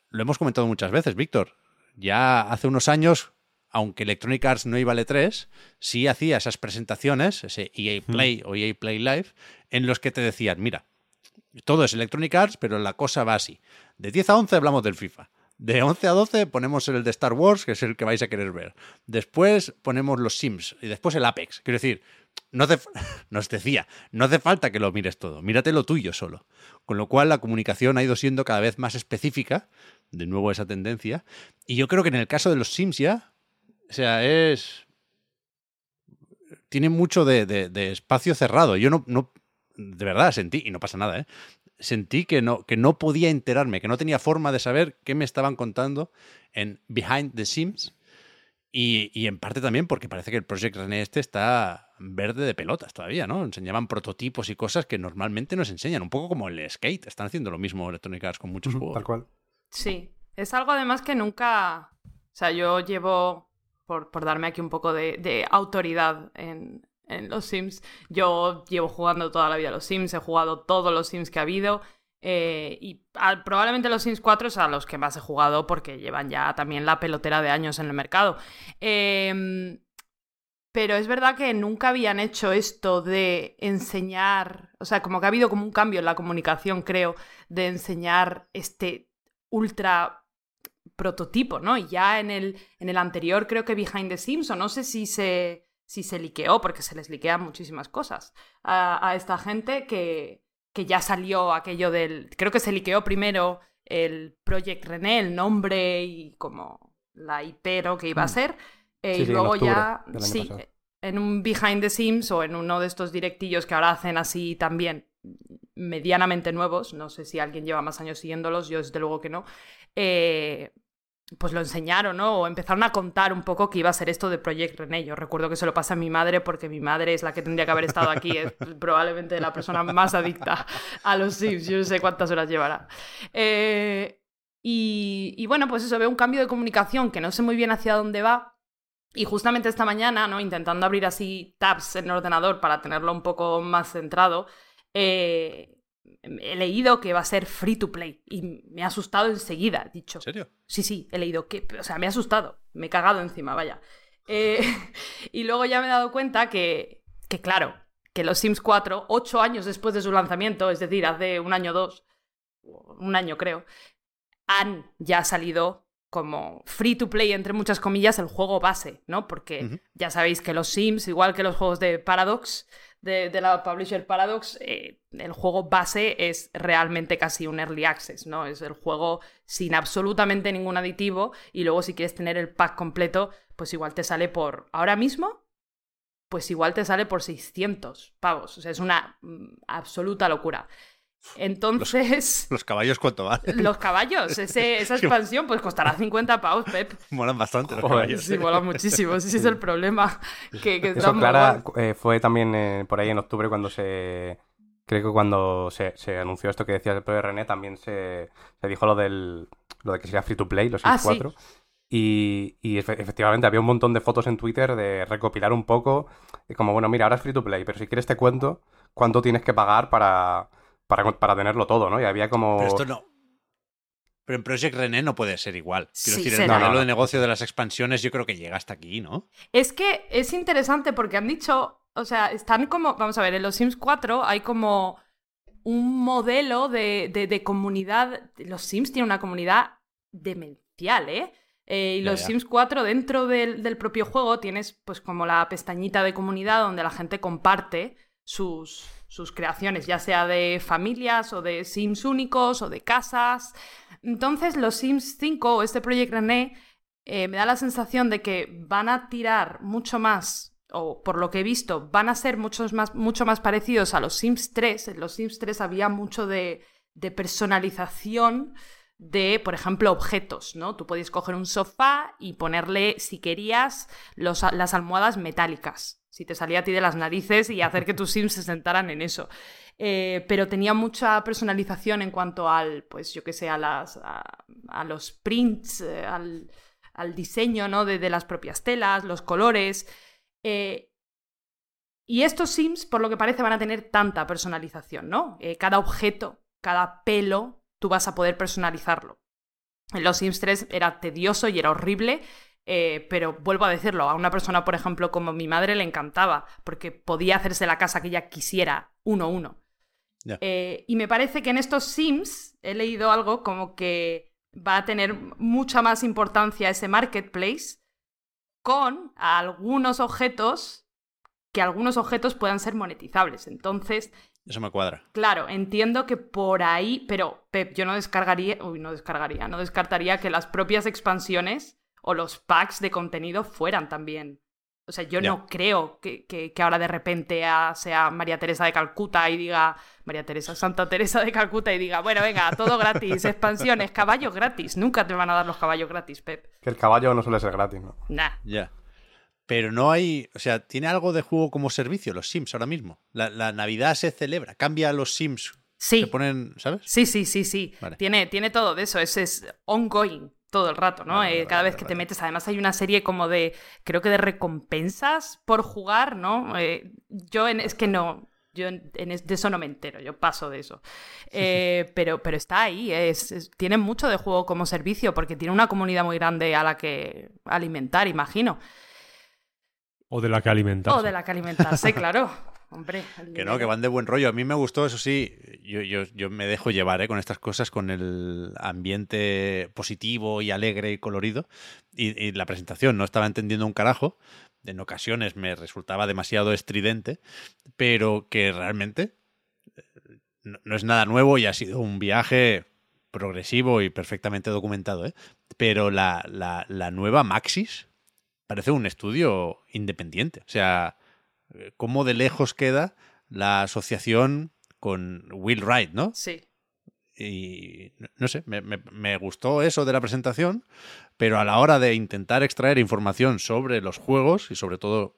lo hemos comentado muchas veces, Víctor. Ya hace unos años, aunque Electronic Arts no iba a E3, sí hacía esas presentaciones, ese EA Play o EA Play Live, en los que te decían, mira, todo es Electronic Arts, pero la cosa va así. De 10 a 11 hablamos del FIFA. De 11 a 12 ponemos el de Star Wars, que es el que vais a querer ver. Después ponemos los Sims y después el Apex. Quiero decir, no nos decía, no hace falta que lo mires todo, mírate lo tuyo solo. Con lo cual la comunicación ha ido siendo cada vez más específica, de nuevo esa tendencia, y yo creo que en el caso de los Sims ya, o sea, es... Tiene mucho de, de- de espacio cerrado. Yo no, no, de verdad sentí, y no pasa nada, ¿eh? sentí que no, que no podía enterarme, que no tenía forma de saber qué me estaban contando en Behind the Sims. Y, y en parte también porque parece que el Project René este está verde de pelotas todavía, ¿no? Enseñaban prototipos y cosas que normalmente nos enseñan, un poco como el skate. Están haciendo lo mismo Electronic Arts con muchos juegos. Tal cual. Sí, es algo además que nunca... O sea, yo llevo, por, darme aquí un poco de, autoridad en, los Sims, yo llevo jugando toda la vida los Sims, he jugado todos los Sims que ha habido. eh, y probablemente los Sims 4 es a los que más he jugado porque llevan ya también la pelotera de años en el mercado. Em, pero es verdad que nunca habían hecho esto de enseñar, o sea, como que ha habido como un cambio en la comunicación, creo, de enseñar este ultra prototipo, ¿no? Y ya en el, en el anterior creo que Behind the Sims, o no sé si se, si se liqueó, porque se les liquean muchísimas cosas a, a esta gente que, que ya salió aquello del... Creo que se liqueó primero el Project René, el nombre y como la IP ¿no? que iba a ser. eh, Sí, y sí, luego ya... Sí, pasado. en un Behind the Sims o en uno de estos directillos que ahora hacen así también medianamente nuevos, no sé si alguien lleva más años siguiéndolos, yo desde luego que no, eh, pues lo enseñaron, ¿no? O empezaron a contar un poco que iba a ser esto de Project René. Yo recuerdo que se lo pasa a mi madre porque mi madre es la que tendría que haber estado aquí, probablemente la persona más adicta a los Sims, yo no sé cuántas horas llevará. Eh, y, y bueno, pues eso, veo un cambio de comunicación que no sé muy bien hacia dónde va, y justamente esta mañana, ¿no? Intentando abrir así tabs en el ordenador para tenerlo un poco más centrado, eh, he leído que va a ser free to play y me ha asustado enseguida, he dicho. ¿En serio? Sí, sí, he leído que, o sea, me ha asustado, me he cagado encima, vaya. Eh, y luego ya me he dado cuenta que, que, claro, que los Sims 4, ocho años después de su lanzamiento, es decir, hace un año o dos, un año creo, han ya salido como free to play, entre muchas comillas, el juego base, ¿no? Porque ya sabéis que los Sims, igual que los juegos de Paradox, de, la publisher Paradox, eh, el juego base es realmente casi un early access, ¿no? Es el juego sin absolutamente ningún aditivo y luego si quieres tener el pack completo, pues igual te sale por... Ahora mismo, pues igual te sale por 600 pavos. O sea, es una mm, absoluta locura. Entonces... Los caballos, ¿cuánto valen? Los caballos, ese- esa expansión, pues costará 50 pavos, Pep. Molan bastante los Joder. caballos. Sí, ¿eh? mola muchísimo. Ese es el problema. Que, que Eso, Clara, eh, fue también eh, por ahí en octubre cuando se... Creo que cuando se, se anunció esto que decía el propio René, también se, se dijo lo del lo de que sería free to play, los Sims Ah, sí. 4. Y, y efe- efectivamente había un montón de fotos en Twitter de recopilar un poco, y como, bueno, mira, ahora es free to play, pero si quieres te cuento cuánto tienes que pagar para, para, para tenerlo todo, ¿no? Y había como... Pero esto no. Pero en Project René no puede ser igual. Quiero Sí, decir, el será. modelo No, no, de negocio de las expansiones yo creo que llega hasta aquí, ¿no? Es que es interesante porque han dicho, o sea, están como, vamos a ver, en los Sims 4 hay como un modelo de, de- de comunidad. Los Sims tienen una comunidad demencial, ¿eh? Eh, y Ya, los ya. Sims 4 dentro del, del propio juego tienes pues como la pestañita de comunidad donde la gente comparte sus, sus creaciones, ya sea de familias o de Sims únicos o de casas. Entonces los Sims 5 o este Project René eh, me da la sensación de que van a tirar mucho más, o por lo que he visto, van a ser muchos más, mucho más parecidos a los Sims 3. En los Sims 3 había mucho de, personalización de, por ejemplo, objetos, ¿no? Tú podías coger un sofá y ponerle, si querías, las almohadas metálicas. Si te salía a ti de las narices y hacer que tus Sims se sentaran en eso. Eh, pero tenía mucha personalización en cuanto al, pues yo que sé, a, las, a, los prints, eh, al, al diseño ¿no? de, de las propias telas, los colores. Eh, y estos Sims, por lo que parece, van a tener tanta personalización, ¿no? Cada objeto, cada pelo, tú vas a poder personalizarlo. En los Sims 3 era tedioso y era horrible, eh, pero vuelvo a decirlo, a una persona, por ejemplo, como mi madre le encantaba, porque podía hacerse la casa que ella quisiera, uno a uno. Eh, y me parece que en estos Sims he leído algo como que va a tener mucha más importancia ese marketplace con algunos objetos que algunos objetos puedan ser monetizables. Entonces, Eso me cuadra. Claro, entiendo que por ahí, pero Pep, yo no descargaría, uy, no descargaría, no descartaría que las propias expansiones o los packs de contenido fueran también. O sea, yo no creo que, que- que ahora de repente sea María Teresa de Calcuta y diga, María Teresa, Santa Teresa de Calcuta y diga, bueno, venga, todo gratis, expansiones, caballos gratis. Nunca te van a dar los caballos gratis, Pep. Que el caballo no suele ser gratis, ¿no? Nah. Ya. Pero no hay. O sea, tiene algo de juego como servicio los Sims ahora mismo. La, la Navidad se celebra. Cambia los Sims. Sí. Se ponen, ¿sabes? Sí, sí, sí, sí. Vale. Tiene, tiene todo de eso, es, es ongoing todo el rato, ¿no? Vale, Eh, vale, cada vale, vez que te metes, además hay una serie como de, creo que de recompensas por jugar, ¿no? Eh, yo en- es que no, yo en, de eso no me entero, yo paso de eso. Eh, pero, pero está ahí, es, es- tiene mucho de juego como servicio porque tiene una comunidad muy grande a la que alimentar, imagino. O de la que alimentarse. O de la que alimentarse, claro. Hombre. Que no, que van de buen rollo. A mí me gustó, eso sí. Yo, yo, yo me dejo llevar ¿eh? con estas cosas, con el ambiente positivo y alegre y colorido. Y, y la presentación no estaba entendiendo un carajo. En ocasiones me resultaba demasiado estridente, pero que realmente eh, no, no es nada nuevo y ha sido un viaje progresivo y perfectamente documentado. ¿eh? Pero la, la, la nueva Maxis parece un estudio independiente. O sea, cómo de lejos queda la asociación con Will Wright, ¿no? Sí. Y no- sé, me, me- me gustó eso de la presentación, pero a la hora de intentar extraer información sobre los juegos y sobre todo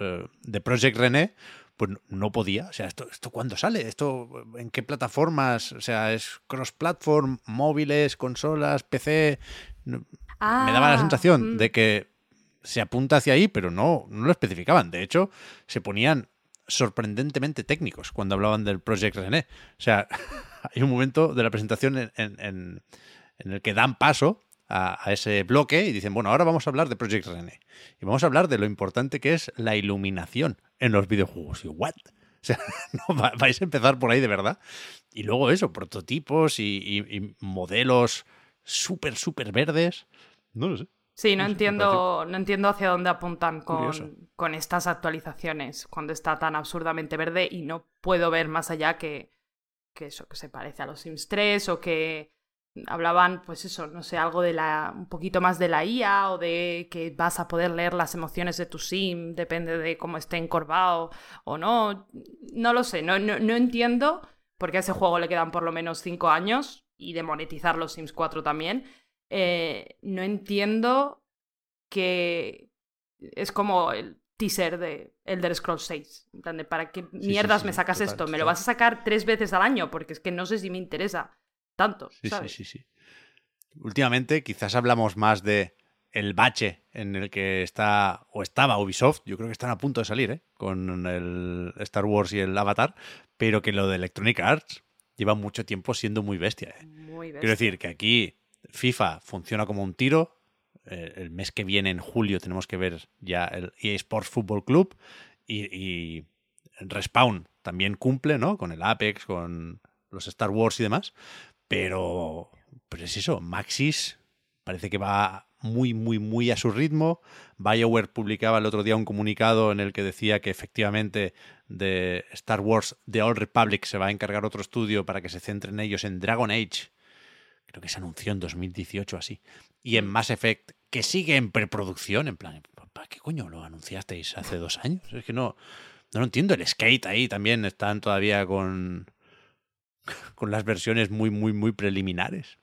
eh, de Project René, pues no, podía. O sea, ¿esto, ¿esto cuándo sale? ¿Esto en qué plataformas? O sea, ¿es cross-platform, móviles, consolas, PC? Me daba la Ah, sensación mm. de que se apunta hacia ahí, pero no, no lo especificaban. De hecho, se ponían sorprendentemente técnicos cuando hablaban del Project René. O sea, hay un momento de la presentación en, en- en- el que dan paso a, ese bloque y dicen, bueno, ahora vamos a hablar de Project René. Y vamos a hablar de lo importante que es la iluminación en los videojuegos. Y, ¿what? O sea, vais a empezar por ahí de verdad. Y luego eso, prototipos y, y- y modelos súper, súper verdes. No lo sé. Sí, no entiendo, no entiendo hacia dónde apuntan con, con estas actualizaciones cuando está tan absurdamente verde y no puedo ver más allá que, que eso, que se parece a los Sims 3 o que hablaban, pues eso, no sé, algo de la, un poquito más de la IA o de que vas a poder leer las emociones de tu Sim, depende de cómo esté encorvado o no. No lo sé, no, no, no entiendo porque a ese juego le quedan por lo menos 5 años y de monetizar los Sims 4 también. Eh, no entiendo que es como el teaser de Elder Scrolls 6. En plan de, ¿para qué sí, mierdas sí, me sacas total, esto? ¿Me lo vas a sacar tres veces al año? Porque es que no sé si me interesa tanto, Sí, ¿sabes? sí, sí, sí. Últimamente quizás hablamos más de el bache en el que está o estaba Ubisoft, yo creo que están a punto de salir, ¿eh? con el Star Wars y el Avatar, pero que lo de Electronic Arts lleva mucho tiempo siendo muy bestia. ¿eh? Muy Quiero bestia. decir que aquí FIFA funciona como un tiro. eh, El mes que viene, en julio, tenemos que ver ya el EA Sports Football Club y, Respawn también cumple, ¿no? Con el Apex, con los Star Wars y demás. Pero, pero es eso, Maxis parece que va muy, muy, muy a su ritmo. BioWare publicaba el otro día un comunicado en el que decía que efectivamente de Star Wars The Old Republic se va a encargar otro estudio para que se centren ellos en Dragon Age. Creo que se anunció en 2018 así. Y en Mass Effect, que sigue en preproducción, en plan, ¿para qué coño lo anunciasteis hace dos años? Es que no, no lo entiendo. El Skate ahí también están todavía con, con las versiones muy, muy, muy preliminares.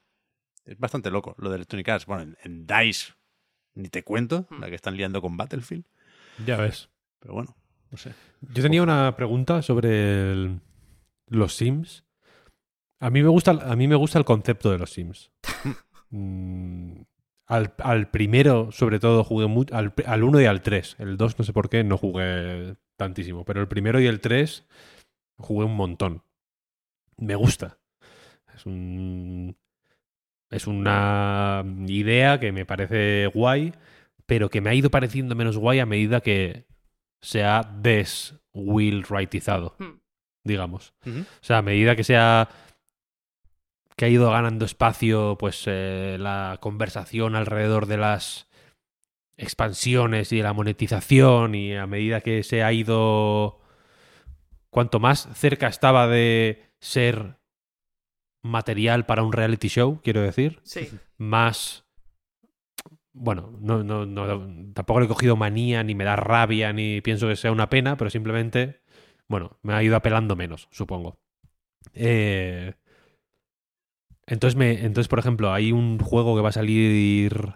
Es bastante loco lo de Electronic Arts. Bueno, en, en DICE ni te cuento, la que están liando con Battlefield. Ya ves. Pero bueno, no sé. Yo tenía una pregunta sobre el- los Sims. A mí me gusta, a mí me gusta el concepto de los Sims. Mm, al, al primero, sobre todo, jugué mucho. Al, al 1 y al 3. El 2, no sé por qué, no jugué tantísimo. Pero el primero y el 3 jugué un montón. Me gusta. Es un. Es una idea que me parece guay, pero que me ha ido pareciendo menos guay a medida que se ha deswillrightizado, Hmm. digamos. O sea, a medida que se ha que ha ido ganando espacio, pues eh, la conversación alrededor de las expansiones y de la monetización y a medida que se ha ido cuanto más cerca estaba de ser material para un reality show, quiero decir, Sí. más bueno, no, no, no, tampoco le he cogido manía, ni me da rabia, ni pienso que sea una pena, pero simplemente, bueno, me ha ido apelando menos, supongo. Eh, entonces, me, entonces, por ejemplo, hay un juego que va a salir.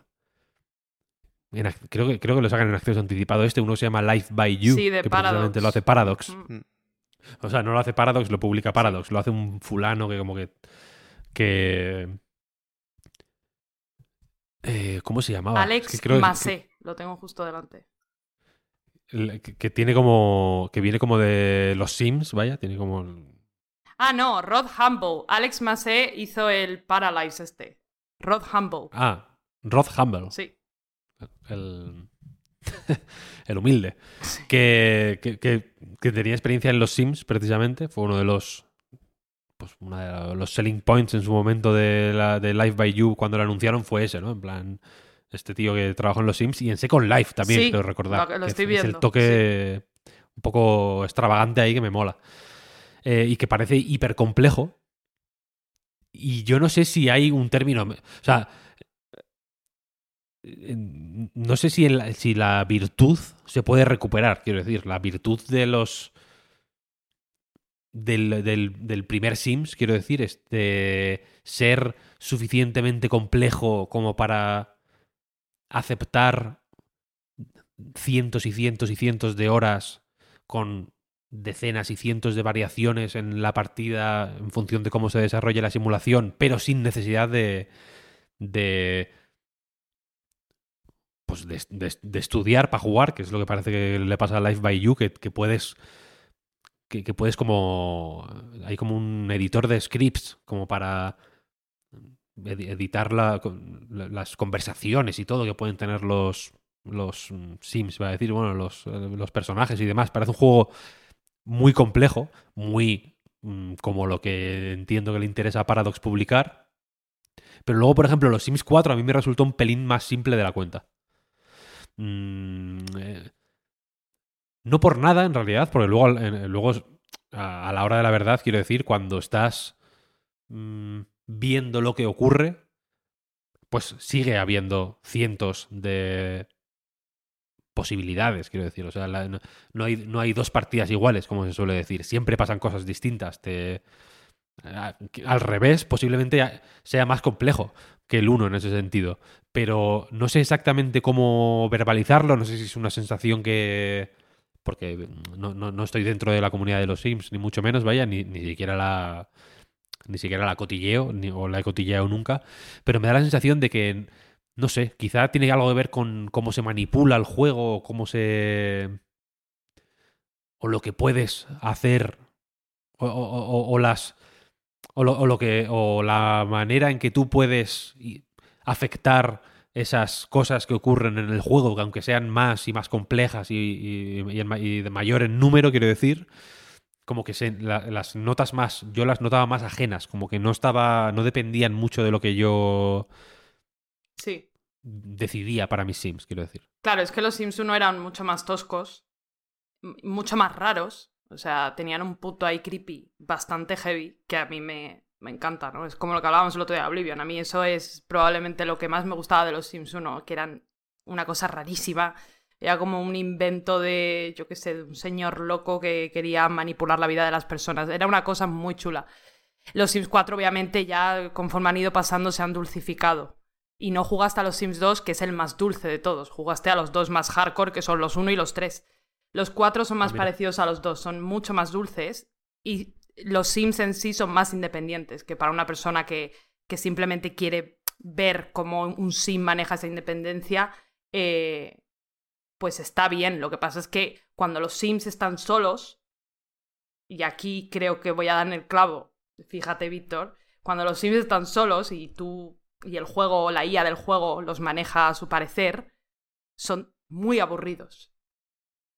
en creo, que, creo que lo sacan en acceso anticipado este, uno se llama Life by You, Sí, de que Paradox. lo hace Paradox. Mm. O sea, no lo hace Paradox, lo publica Paradox. Lo hace un fulano que como que... que eh, ¿Cómo se llamaba? Es Alex que creo que- Masé, lo tengo justo delante. que tiene como... Que viene como de los Sims, vaya. Tiene como... Ah, no, Rod Humble. Alex Masé hizo el Paralyze este. Rod Humble. Ah, Rod Humble. Sí. El... el humilde. Que, que, que- que tenía experiencia en los Sims, precisamente. Fue uno de los... Pues uno de los selling points en su momento de, la, de Life by You cuando lo anunciaron fue ese, ¿no? En plan, este tío que trabajó en los Sims y en Second Life también, Sí, creo recordar. lo- lo estoy es el viendo, toque un poco extravagante ahí que me mola. Eh, y que parece hiper complejo. Y yo no sé si hay un término. O sea, eh, no sé si, el- si la virtud se puede recuperar, quiero decir, la virtud de los. Del, del, del primer Sims, quiero decir, es de ser suficientemente complejo como para aceptar cientos y cientos y cientos de horas con decenas y cientos de variaciones en la partida en función de cómo se desarrolle la simulación, pero sin necesidad de, de pues de, de- estudiar para jugar, que es lo que parece que le pasa a Life by You, que, que puedes que, que puedes como... Hay como un editor de scripts como para edi- editar la- las conversaciones y todo que pueden tener los, los mm, Sims, va a decir, bueno, los, eh, los personajes y demás. Parece un juego muy complejo, muy mm, como lo que entiendo que le interesa a Paradox publicar. Pero luego, por ejemplo, los Sims 4 a mí me resultó un pelín más simple de la cuenta. Mm, eh, no por nada, en realidad, porque luego, luego a, a la hora de la verdad, quiero decir, cuando estás mm, viendo lo que ocurre, pues sigue habiendo cientos de posibilidades, quiero decir. O sea, no, hay, no hay dos partidas iguales, como se suele decir. Siempre pasan cosas distintas. Te, al revés, posiblemente sea más complejo que el uno en ese sentido. Pero no sé exactamente cómo verbalizarlo, no sé si es una sensación que... Porque no, no- no estoy dentro de la comunidad de los Sims, ni mucho menos, vaya, ni, ni siquiera la... Ni siquiera la cotilleo, ni, o la he cotilleado nunca. Pero me da la sensación de que, no sé, quizá tiene algo que ver con cómo se manipula el juego, cómo se... O lo que puedes hacer, o, o- o- las o lo, o lo que o la manera en que tú puedes afectar esas cosas que ocurren en el juego, que aunque sean más y más complejas y, de mayor en número, quiero decir, como que las notas más, yo las notaba más ajenas, como que no estaba, no dependían mucho de lo que yo Sí. Decidía para mis Sims, quiero decir. Claro, es que los Sims 1 eran mucho más toscos, mucho más raros. O sea, tenían un puto ahí creepy bastante heavy que a mí me, me encanta, ¿no? Es como lo que hablábamos el otro día de Oblivion. A mí eso es probablemente lo que más me gustaba de los Sims 1, que eran una cosa rarísima. Era como un invento de, yo qué sé, de un señor loco que quería manipular la vida de las personas. Era una cosa muy chula. Los Sims 4, obviamente, ya conforme han ido pasando, se han dulcificado. Y no jugaste a los Sims 2, que es el más dulce de todos. Jugaste a los dos más hardcore, que son los 1 y los 3. Los 4 son más Ah, parecidos a los dos, son mucho más dulces. Y los Sims en sí son más independientes, que para una persona que, que simplemente quiere ver cómo un Sim maneja esa independencia, eh, pues está bien. Lo que pasa es que cuando los Sims están solos, y aquí creo que voy a dar en el clavo, fíjate, Víctor, cuando los Sims están solos y tú y el juego la IA del juego los maneja a su parecer, son muy aburridos.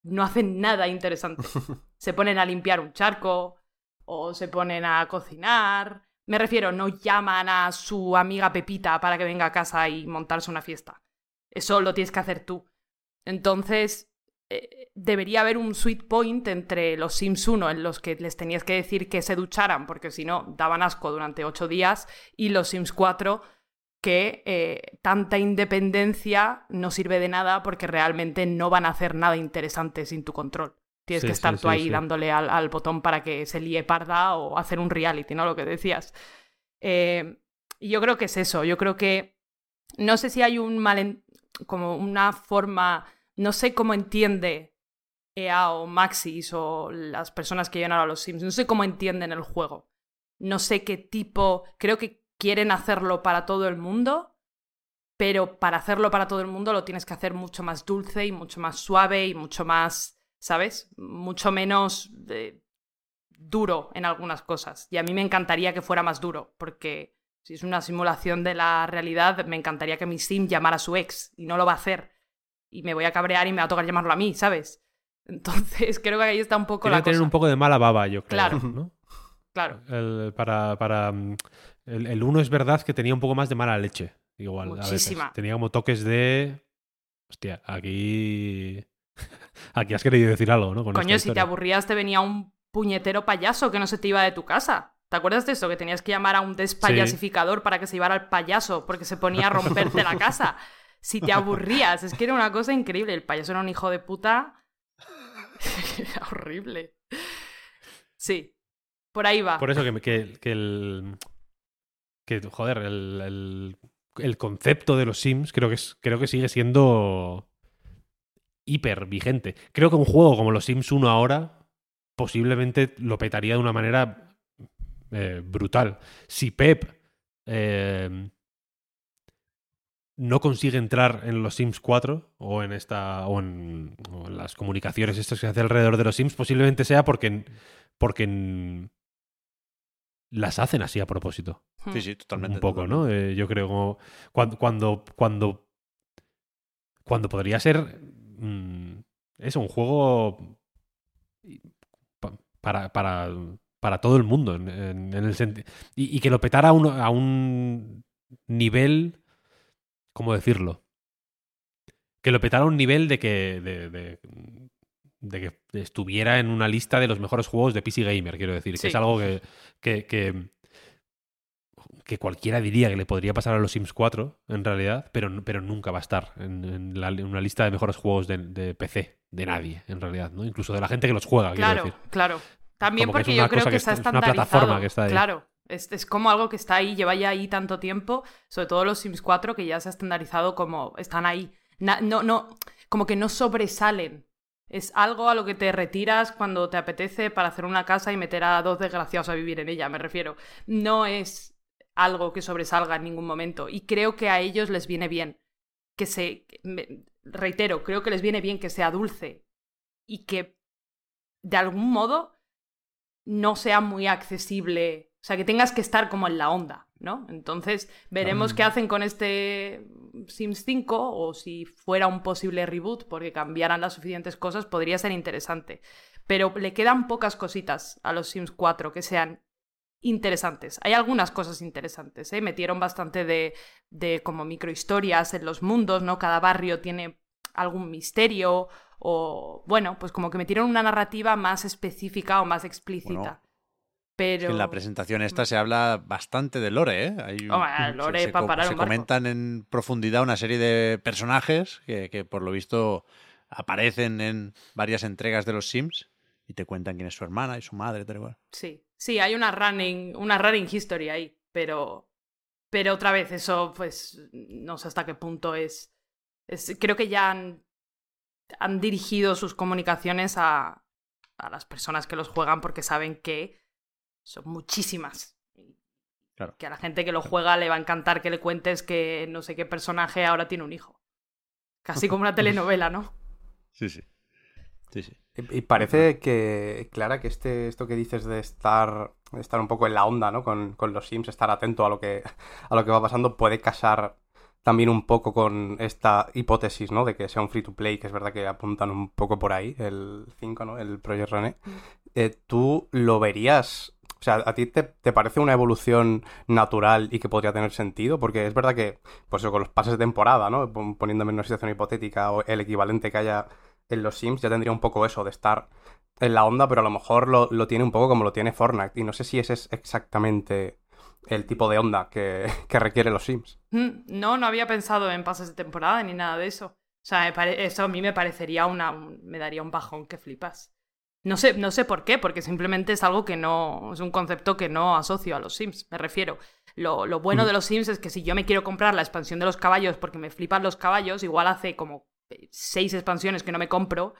No hacen nada interesante. Se ponen a limpiar un charco o se ponen a cocinar. Me refiero, no llaman a su amiga Pepita para que venga a casa y montarse una fiesta. Eso lo tienes que hacer tú. Entonces, eh, debería haber un sweet point entre los Sims 1 en los que les tenías que decir que se ducharan, porque si no, daban asco durante ocho días, y los Sims 4 que eh, tanta independencia no sirve de nada porque realmente no van a hacer nada interesante sin tu control. Tienes Sí, que sí, estar tú ahí sí. dándole al, al botón para que se líe parda o hacer un reality, ¿no? Lo que decías. Eh, y yo creo que es eso. Yo creo que no sé si hay un mal como una forma, no sé cómo entiende EA o Maxis o las personas que llevan ahora los Sims, no sé cómo entienden el juego. No sé qué tipo, creo que quieren hacerlo para todo el mundo, pero para hacerlo para todo el mundo lo tienes que hacer mucho más dulce y mucho más suave y mucho más, ¿sabes? Mucho menos eh, duro en algunas cosas. Y a mí me encantaría que fuera más duro, porque si es una simulación de la realidad, me encantaría que mi sim llamara a su ex y no lo va a hacer. Y me voy a cabrear y me va a tocar llamarlo a mí, ¿sabes? Entonces creo que ahí está un poco Tiene la que tener un poco de mala baba, yo creo. Claro. ¿no? Claro. El- para, para, mm, el, el uno es verdad que tenía un poco más de mala leche. Igual, a veces. Muchísima. Tenía como toques de. Hostia, aquí. aquí has querido decir algo, ¿no? Con Coño, si te aburrías te venía un puñetero payaso que no se te iba de tu casa. ¿Te acuerdas de eso? Que tenías que llamar a un despayasificador para que se llevara al payaso porque se ponía a romperte la casa. Si te aburrías, es que era una cosa increíble. El payaso era un hijo de puta. era horrible. Sí, por ahí va. Por eso que, el. Que, joder, el, el, concepto de los Sims creo que, es, creo que sigue siendo hiper vigente. Creo que un juego como los Sims 1 ahora posiblemente lo petaría de una manera eh, brutal. Si Pep eh, no consigue entrar en los Sims 4 o en esta o en, las comunicaciones estas que hace alrededor de los Sims, posiblemente sea porque porque las hacen así a propósito. Sí, sí, totalmente. un poco, ¿no? Eh, yo creo como cuando cuando cuando cuando podría ser mm, eso un juego pa- para para para todo el mundo en, el y, y que lo petara a un, a un nivel cómo decirlo que lo petara a un nivel de que de, de- de que estuviera en una lista de los mejores juegos de PC Gamer, quiero decir, Sí. que es algo que, que, que, que cualquiera diría que le podría pasar a los Sims 4, en realidad, pero, pero nunca va a estar en, en la- en una lista de mejores juegos de, de PC, de nadie, en realidad, ¿no? Incluso de la gente que los juega, quiero Claro, decir. claro. También Como porque yo creo que, está está- es una estandarizado. plataforma que está ahí. Claro. Es, es como algo que está ahí, lleva ya ahí tanto tiempo, sobre todo los Sims 4, que ya se ha estandarizado como están ahí. Na- no, no, como que no sobresalen. Es algo a lo que te retiras cuando te apetece para hacer una casa y meter a dos desgraciados a vivir en ella, me refiero. No es algo que sobresalga en ningún momento. Y creo que a ellos les viene bien que se. reitero, creo que les viene bien que sea dulce y que de algún modo no sea muy accesible. O sea, que tengas que estar como en la onda, ¿no? Entonces, veremos qué hacen con este Sims 5 o si fuera un posible reboot porque cambiaran las suficientes cosas, podría ser interesante. Pero le quedan pocas cositas a los Sims 4 que sean interesantes. Hay algunas cosas interesantes, ¿eh? Metieron bastante de, de como microhistorias en los mundos, ¿no? Cada barrio tiene algún misterio o, bueno, pues como que metieron una narrativa más específica o más explícita. Bueno, Pero... En la presentación esta se habla bastante de lore, ¿eh? Hay, se- lore se, parar se un barco. comentan en profundidad una serie de personajes que, que por lo visto aparecen en varias entregas de los Sims y te cuentan quién es su hermana y su madre, tal y cual. Sí, sí, hay una running, una running history ahí, pero, pero otra vez eso, pues, no sé hasta qué punto es, es creo que ya han, han dirigido sus comunicaciones a, a las personas que los juegan porque saben que son muchísimas. Claro. Que a la gente que lo juega le va a encantar que le cuentes que no sé qué personaje ahora tiene un hijo. Casi como una telenovela, ¿no? Sí, sí. Sí, sí. Y y parece que, Clara, que este, esto que dices de estar, de estar un poco en la onda, ¿no? Con, con los Sims, estar atento a lo, que, a lo que va pasando, puede casar también un poco con esta hipótesis, ¿no? De que sea un free to play, que es verdad que apuntan un poco por ahí, el 5, ¿no? El Project René. Eh, ¿Tú lo verías? O sea, ¿a ti te, te parece una evolución natural y que podría tener sentido? Porque es verdad que, pues con los pases de temporada, ¿no? Pon- Poniéndome en una situación hipotética o el equivalente que haya en los Sims, ya tendría un poco eso de estar en la onda, pero a lo mejor lo, lo tiene un poco como lo tiene Fortnite. Y no sé si ese es exactamente el tipo de onda que, que requiere los Sims. Mm, No, no había pensado en pases de temporada ni nada de eso. O sea, eso a mí me parecería una. un- me daría un bajón que flipas. No sé, no sé por qué, porque simplemente es algo que no. Es un concepto que no asocio a los Sims, me refiero. Lo, lo bueno de los Sims es que si yo me quiero comprar la expansión de los caballos porque me flipan los caballos, igual hace como eh, seis expansiones que no me compro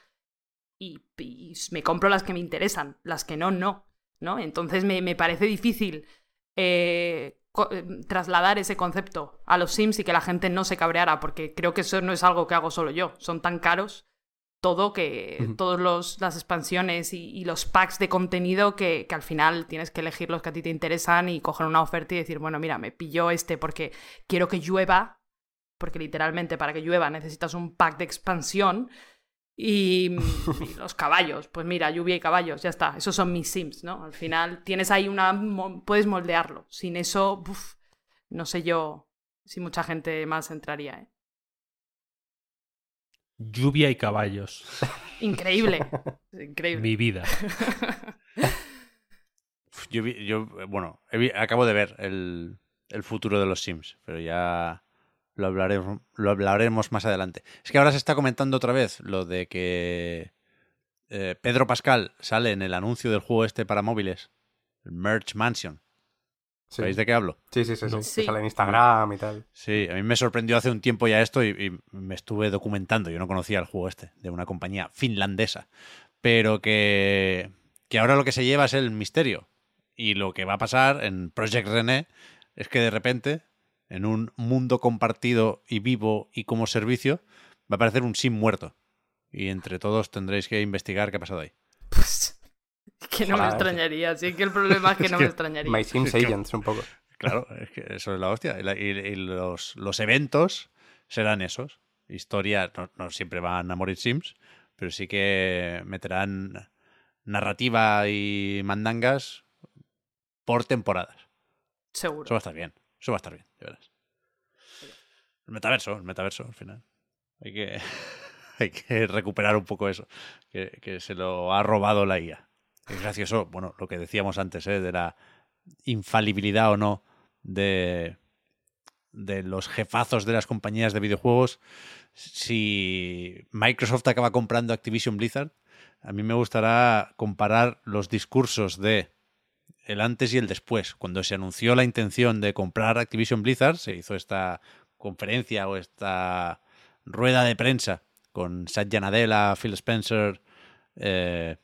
y, y me compro las que me interesan, las que no, no. ¿no? Entonces me, me parece difícil eh, eh, trasladar ese concepto a los Sims y que la gente no se cabreara, porque creo que eso no es algo que hago solo yo. Son tan caros todo que Ujú. todas las expansiones y, y los packs de contenido que, que al final tienes que elegir los que a ti te interesan y coger una oferta y decir, bueno, mira, me pillo este porque quiero que llueva, porque literalmente para que llueva necesitas un pack de expansión. Y, y los caballos, pues mira, lluvia y caballos, ya está. Esos son mis Sims, ¿no? Al final tienes ahí una. Puedes moldearlo. Sin eso, uf, no sé yo si mucha gente más entraría, ¿eh? Lluvia y caballos. Increíble. Increíble. Mi vida. Yo, yo, bueno, acabo de ver el, el futuro de los Sims, pero ya lo hablaremos, lo hablaremos más adelante. Es que ahora se está comentando otra vez lo de que eh, Pedro Pascal sale en el anuncio del juego este para móviles, el Merch Mansion. Sí, ¿Sabéis de qué hablo? sí, sí, sí, sí. No. Que Sí. sale en Instagram y tal. Sí, a mí me sorprendió hace un tiempo ya esto y, y me estuve documentando. Yo no conocía el juego este, de una compañía finlandesa. Pero que, que ahora lo que se lleva es el misterio. Y lo que va a pasar en Project René es que de repente, en un mundo compartido y vivo y como servicio, va a aparecer un sim muerto. Y entre todos tendréis que investigar qué ha pasado ahí. Que no me extrañaría. Sí que el problema es que no me extrañaría. My Sims Agents, un poco. Claro, es que eso es la hostia. Y, la- y- y los, los eventos serán esos. Historia, no, no siempre van a morir Sims, pero sí que meterán narrativa y mandangas por temporadas. Seguro. Eso va a estar bien. Eso va a estar bien, de veras. El metaverso, el metaverso, al final. Hay que, hay que recuperar un poco eso, que, que se lo ha robado la IA. Es gracioso, bueno, lo que decíamos antes, ¿eh? de la infalibilidad o no de, de los jefazos de las compañías de videojuegos. Si Microsoft acaba comprando Activision Blizzard, a mí me gustará comparar los discursos de el antes y el después. Cuando se anunció la intención de comprar Activision Blizzard, se hizo esta conferencia o esta rueda de prensa con Satya Nadella, Phil Spencer, eh,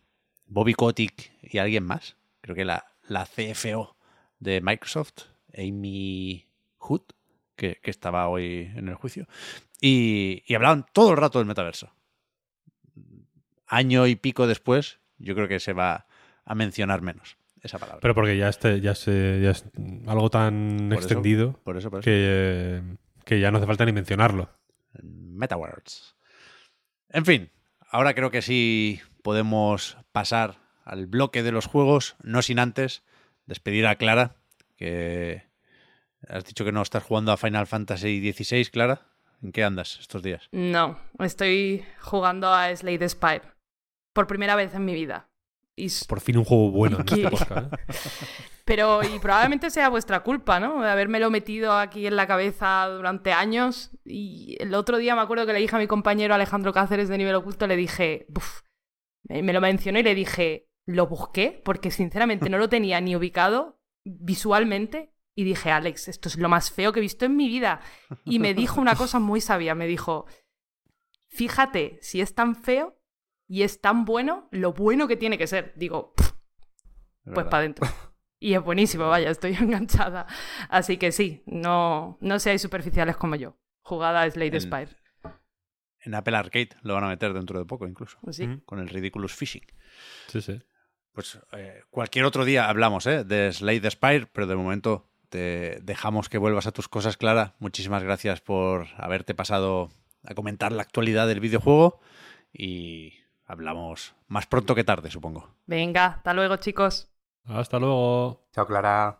Bobby Kotick y alguien más. Creo que la, la CFO de Microsoft, Amy Hood, que, que estaba hoy en el juicio. Y, y hablaban todo el rato del metaverso. Año y pico después, yo creo que se va a mencionar menos esa palabra. Pero porque ya, este, ya, se, ya es algo tan Por eso, extendido por eso, por eso. que, que ya no hace falta ni mencionarlo. MetaWords. En fin, ahora creo que sí podemos pasar al bloque de los juegos, no sin antes despedir a Clara, que has dicho que no estás jugando a Final Fantasy XVI, Clara. ¿En qué andas estos días? No, estoy jugando a Slade Spire. Por primera vez en mi vida. Y Por fin un juego bueno en este podcast. ¿eh? Pero, y probablemente sea vuestra culpa, ¿no? De habérmelo metido aquí en la cabeza durante años. Y el otro día me acuerdo que le dije a mi compañero Alejandro Cáceres de Nivel Oculto, le dije, "Buf", me me lo mencionó y le dije, lo busqué, porque sinceramente no lo tenía ni ubicado visualmente. Y dije, Alex, esto es lo más feo que he visto en mi vida. Y me dijo una cosa muy sabia, me dijo, fíjate si es tan feo y es tan bueno, lo bueno que tiene que ser. Digo, "Pff, pues verdad. para adentro. Y es buenísimo, vaya, estoy enganchada. Así que sí, no, no seáis superficiales como yo. Jugada Slade El- Spire. En Apple Arcade lo van a meter dentro de poco, incluso, Pues sí. Con el Ridiculous Fishing. Sí, sí. Pues eh, cualquier otro día hablamos ¿eh? de Slade Spire, pero de momento te dejamos que vuelvas a tus cosas, Clara. Muchísimas gracias por haberte pasado a comentar la actualidad del videojuego y hablamos más pronto que tarde, supongo. Venga, hasta luego, chicos. Hasta luego. Chao, Clara.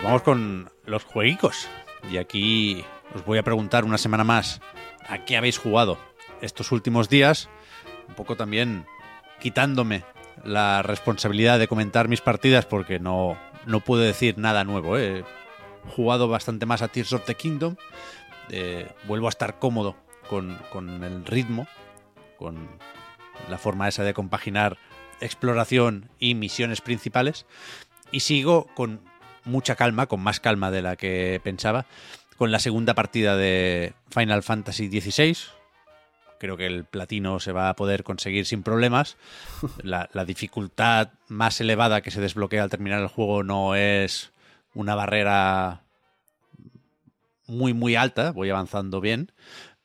Pues vamos con los jueguicos. Y aquí os voy a preguntar una semana más a qué habéis jugado estos últimos días. Un poco también quitándome la responsabilidad de comentar mis partidas porque no, no puedo decir nada nuevo. ¿eh? He jugado bastante más a Tears of the Kingdom. Eh, vuelvo a estar cómodo con, con el ritmo, con la forma esa de compaginar exploración y misiones principales. Y sigo con mucha calma, con más calma de la que pensaba, con la segunda partida de Final Fantasy XVI. Creo que el platino se va a poder conseguir sin problemas. La, dificultad más elevada que se desbloquea al terminar el juego no es una barrera muy, muy alta. Voy avanzando bien.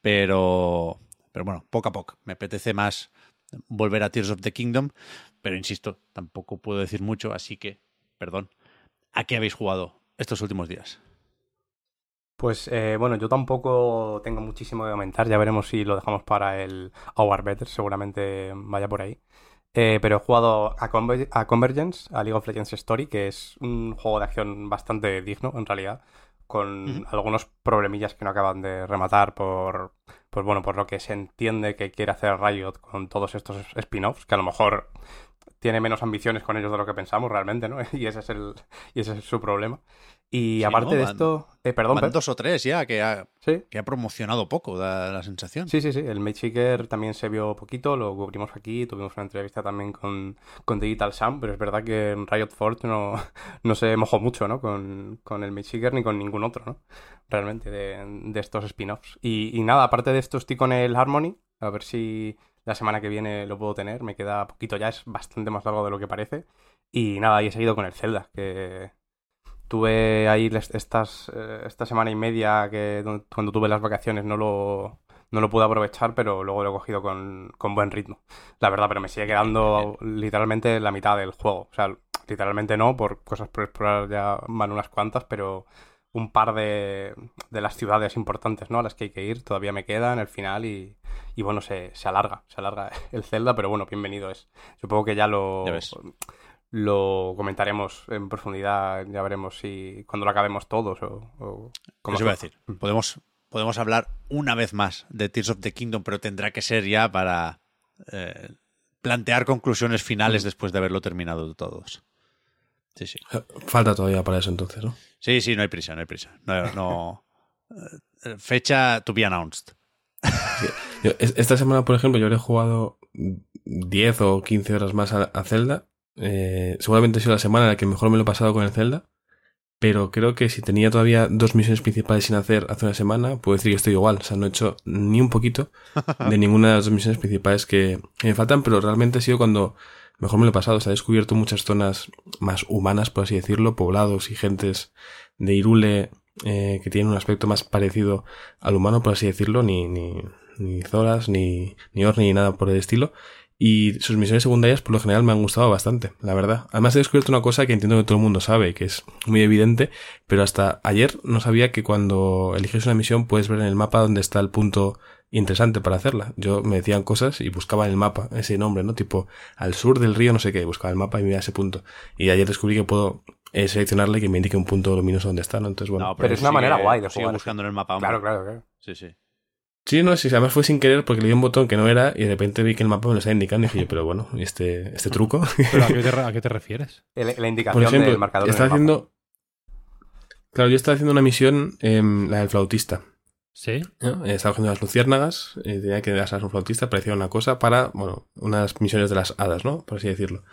Pero, pero bueno, poco a poco. Me apetece más volver a Tears of the Kingdom. Pero insisto, tampoco puedo decir mucho, así que, perdón, ¿A qué habéis jugado estos últimos días? Pues eh, bueno, yo tampoco tengo muchísimo que comentar. Ya veremos si lo dejamos para el Hour Better. Seguramente vaya por ahí. Eh, pero he jugado a, Conver- a Convergence, a League of Legends Story, que es un juego de acción bastante digno, en realidad, con algunos problemillas que no acaban de rematar por, pues bueno, por lo que se entiende que quiere hacer Riot con todos estos spin-offs, que a lo mejor tiene menos ambiciones con ellos de lo que pensamos realmente, ¿no? Y ese es el, y ese es su problema. Y Sí, aparte ¿no? de Van- esto, eh, perdón, Van Pep. dos o tres ya que ha, Sí. que ha promocionado poco, da la sensación. Sí, sí, sí. El Mageseeker también se vio poquito, lo cubrimos aquí. Tuvimos una entrevista también con, con Digital Sam, pero es verdad que en Riot Forge no, no se mojó mucho, ¿no? Con, con el Mageseeker ni con ningún otro, ¿no? Realmente, de, de estos spin-offs. Y, y nada, aparte de esto, estoy con el Harmony. A ver si la semana que viene lo puedo tener. Me queda poquito ya, es bastante más largo de lo que parece. Y nada, y he seguido con el Zelda, que tuve ahí estas, eh, esta semana y media que cuando tuve las vacaciones no lo, no lo pude aprovechar, pero luego lo he cogido con, con buen ritmo. La verdad, pero me sigue quedando literalmente la mitad del juego. O sea, literalmente no, por cosas por explorar ya van unas cuantas, pero un par de, de las ciudades importantes, ¿no? A las que hay que ir todavía me quedan, el final y, y bueno, se, se alarga, se alarga el Zelda, pero bueno, bienvenido es. Supongo que ya lo, Ya lo comentaremos en profundidad, ya veremos si cuando lo acabemos todos o, o cómo Eso iba a decir. Podemos, podemos hablar una vez más de Tears of the Kingdom, pero tendrá que ser ya para eh, plantear conclusiones finales Mm. después de haberlo terminado todos. Sí, sí. Falta todavía para eso entonces, ¿no? Sí, sí, no hay prisa, no hay prisa. No, no- eh, fecha to be announced. Yo, esta semana, por ejemplo, yo habré jugado 10 o 15 horas más a, a Zelda. Eh, seguramente ha sido la semana en la que mejor me lo he pasado con el Zelda. Pero creo que si tenía todavía dos misiones principales sin hacer hace una semana, puedo decir que estoy igual. O sea, no he hecho ni un poquito de ninguna de las dos misiones principales que, que me faltan, pero realmente ha sido cuando mejor me lo he pasado. O sea, he descubierto muchas zonas más humanas, por así decirlo, poblados y gentes de Irule eh, que tienen un aspecto más parecido al humano, por así decirlo, ni, ni, ni Zoras, ni, ni Orni, ni nada por el estilo. Y sus misiones secundarias, por lo general, me han gustado bastante, la verdad. Además, he descubierto una cosa que entiendo que todo el mundo sabe, que es muy evidente, pero hasta ayer no sabía que cuando eliges una misión puedes ver en el mapa dónde está el punto interesante para hacerla. Yo me decían cosas y buscaba en el mapa ese nombre, ¿no? Tipo, al sur del río, no sé qué, buscaba el mapa y me iba a ese punto. Y ayer descubrí que puedo eh, seleccionarle y que me indique un punto luminoso donde está, ¿no? Entonces, bueno. No, Pero es una manera guay de sigue jugar, buscando en el mapa. hombre. Claro, claro, claro. Sí, sí. Sí, no, sí, además fue sin querer porque le di un botón que no era y de repente vi que el mapa me lo estaba indicando y dije yo, pero bueno, ¿y este, este truco? ¿Pero a qué te, re- a qué te refieres? El- la indicación Por ejemplo, del marcador. estaba el mapa. haciendo... Claro, yo estaba haciendo una misión, em, la del flautista. ¿Sí? Eh, Estaba cogiendo las luciérnagas, y tenía que darse a un flautista, parecía una cosa para, bueno, unas misiones de las hadas, ¿no? Por así decirlo.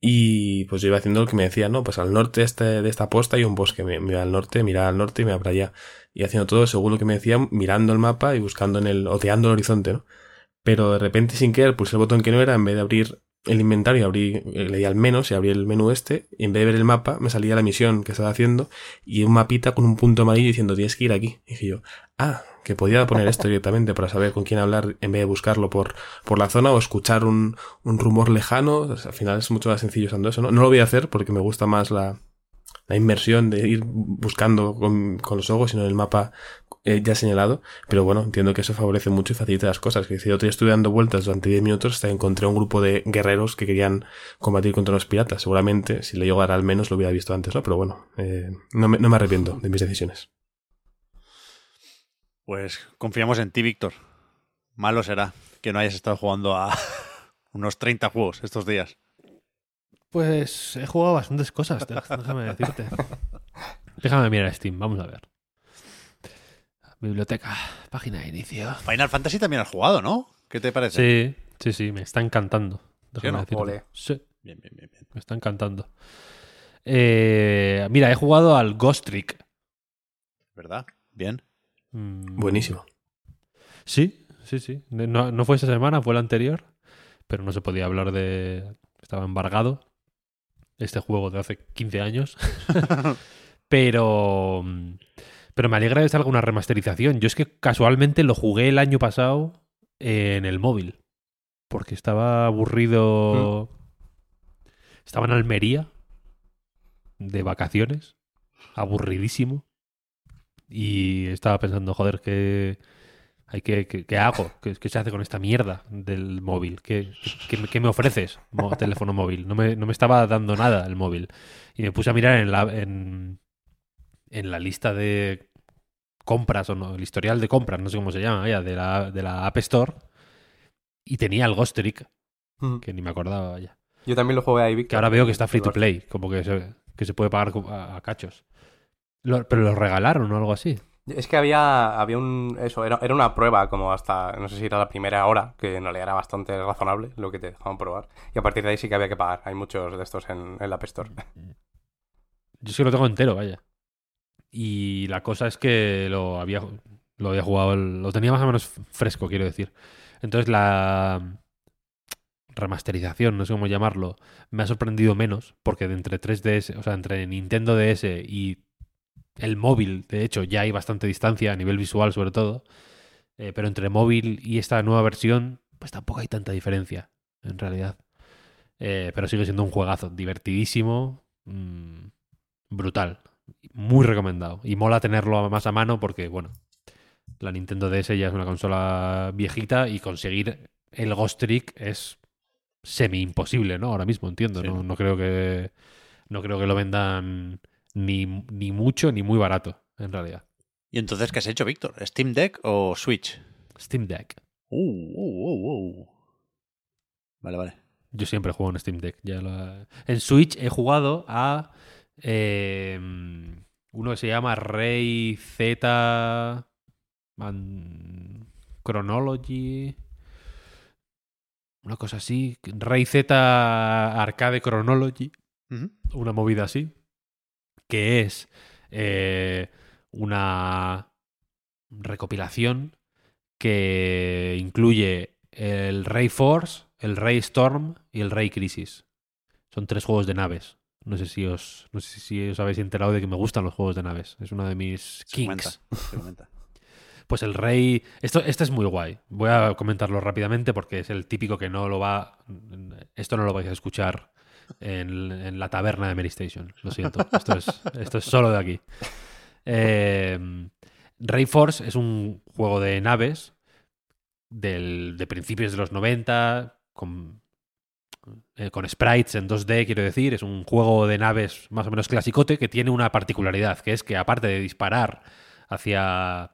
Y pues yo iba haciendo lo que me decía, ¿no? Pues al norte este, de esta posta hay un bosque, me, al norte, miraba al norte y me iba para allá. Y haciendo todo según lo que me decían, mirando el mapa y buscando en el, oteando el horizonte, ¿no? Pero de repente sin querer pulsé el botón que no era, en vez de abrir el inventario, abrí, eh, le di al menos y abrí el menú este, y en vez de ver el mapa, me salía la misión que estaba haciendo y un mapita con un punto amarillo diciendo tienes que ir aquí. Y dije yo, ah, que podía poner esto directamente para saber con quién hablar en vez de buscarlo por, por la zona o escuchar un, un rumor lejano. Al final es mucho más sencillo usando eso, ¿no? No lo voy a hacer porque me gusta más la, la inmersión de ir buscando con, con los ojos, sino el mapa eh, ya señalado. Pero bueno, entiendo que eso favorece mucho y facilita las cosas. Que si yo otro día estuve dando vueltas durante 10 minutos hasta que encontré un grupo de guerreros que querían combatir contra los piratas. Seguramente, si le llegara al menos, lo hubiera visto antes, ¿no? Pero bueno, eh, no, me, no me arrepiento de mis decisiones. Pues confiamos en ti, Víctor. Malo será que no hayas estado jugando a unos 30 juegos estos días. Pues he jugado bastantes cosas, déjame decirte. Déjame mirar Steam, vamos a ver. Biblioteca, página de inicio. Final Fantasy también has jugado, ¿no? ¿Qué te parece? Sí, sí, sí, me está encantando. Déjame no? Sí, Bien, bien, bien, bien. me está encantando. Eh, mira, he jugado al Ghost Trick. ¿Verdad? Bien. Mm, Buenísimo. Sí, sí, sí. No, no fue esa semana, fue la anterior. Pero no se podía hablar de. Estaba embargado. Este juego de hace 15 años. pero. Mm, Pero me alegra de salga una remasterización. Yo es que casualmente lo jugué el año pasado en el móvil. Porque estaba aburrido. Estaba en Almería. de vacaciones, aburridísimo. Y estaba pensando, joder, ¿qué, hay que, qué, qué hago? ¿Qué, qué se hace con esta mierda del móvil? ¿Qué, qué, qué me ofreces, teléfono móvil? No me, no me estaba dando nada el móvil. Y me puse a mirar en la, en, en la lista de compras, o no, el historial de compras, no sé cómo se llama, vaya, de la, de la App Store. Y tenía el Ghost Trick, Mm. que ni me acordaba, vaya. Yo también lo jugué ahí, Víctor. Que ahora veo que está free to play, como que se, que se puede pagar a, a cachos. Lo- pero lo regalaron o algo así. Es que había, había un... Eso, era, era una prueba como hasta... No sé si era la primera hora, que en realidad era bastante razonable lo que te dejaban probar. Y a partir de ahí sí que había que pagar. Hay muchos de estos en, en la App Store. Yo sí que lo tengo entero, vaya. Y la cosa es que lo había, lo había jugado, lo tenía más o menos fresco, quiero decir. Entonces la remasterización, no sé cómo llamarlo, me ha sorprendido menos, porque de entre 3DS, o sea, entre Nintendo DS y el móvil, de hecho, ya hay bastante distancia a nivel visual sobre todo. Eh, pero entre móvil y esta nueva versión, pues tampoco hay tanta diferencia, en realidad. Eh, pero sigue siendo un juegazo, divertidísimo, mm, brutal, muy recomendado. Y mola tenerlo más a mano porque, bueno, la Nintendo DS ya es una consola viejita y conseguir el Ghost Trick es semi imposible, ¿no? Ahora mismo, entiendo. Sí. No, no creo que no creo que lo vendan ni, ni mucho ni muy barato, en realidad. ¿Y entonces qué has hecho, Víctor? ¿Steam Deck o Switch? Steam Deck. Uh, uh, uh, uh. Vale, vale. Yo siempre juego en Steam Deck. Ya lo- En Switch he jugado a eh, uno que se llama Rey Z Man- Chronology. Una cosa así. Rey Z Arcade Chronology. Una movida así. Que es eh, una recopilación que incluye el Rey Force, el Rey Storm y el Rey Crisis. Son tres juegos de naves. No sé si os, no sé si os habéis enterado de que me gustan los juegos de naves. Es uno de mis Se comenta, kinks. se comenta. Pues el rey. Esto, este es muy guay. Voy a comentarlo rápidamente porque es el típico que no lo va. Esto no lo vais a escuchar en, en la taberna de Mary Station. Lo siento. Esto es, esto es solo de aquí. Eh, Rey Force es un juego de naves del, de principios de los 90, con, eh, con sprites en 2D, quiero decir. Es un juego de naves más o menos clasicote que tiene una particularidad, que es que aparte de disparar hacia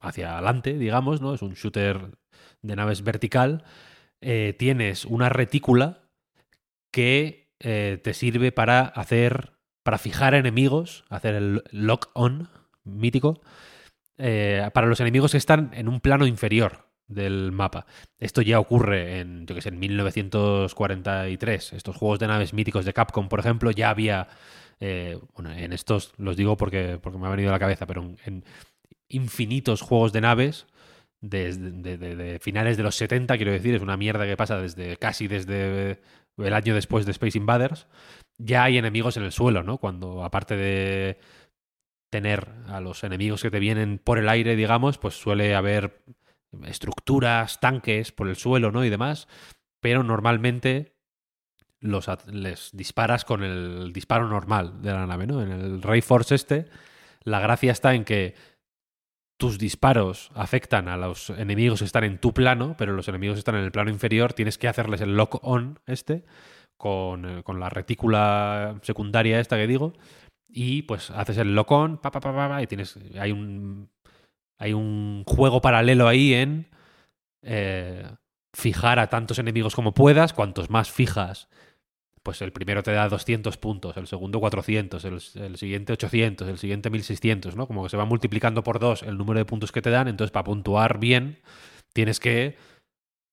hacia adelante, digamos, ¿no? Es un shooter de naves vertical. eh, tienes una retícula que eh, te sirve para hacer, para fijar enemigos, hacer el lock-on mítico, para los enemigos que están en un plano inferior del mapa. Esto ya ocurre en, yo que sé, en 1943. Estos juegos de naves míticos de Capcom, por ejemplo, ya había... eh, bueno, en estos los digo porque, porque me ha venido a la cabeza, pero en, infinitos juegos de naves desde de, de- de finales de los 70, quiero decir, es una mierda que pasa desde casi desde el año después de Space Invaders. Ya hay enemigos en el suelo, ¿no? Cuando aparte de tener a los enemigos que te vienen por el aire, digamos, pues suele haber estructuras, tanques por el suelo, ¿no? Y demás. Pero normalmente los les disparas con el disparo normal de la nave, ¿no? En el Ray Force este, la gracia está en que tus disparos afectan a los enemigos que están en tu plano, pero los enemigos están en el plano inferior tienes que hacerles el lock-on este con, eh, con la retícula secundaria esta que digo y pues haces el lock-on pa, pa, pa, pa, y tienes hay un hay un juego paralelo ahí en eh, fijar a tantos enemigos como puedas, cuantos más fijas pues el primero te da 200 puntos, el segundo 400, el, siguiente 800, el siguiente 1600, ¿no? Como que se va multiplicando por dos el número de puntos que te dan, entonces para puntuar bien tienes que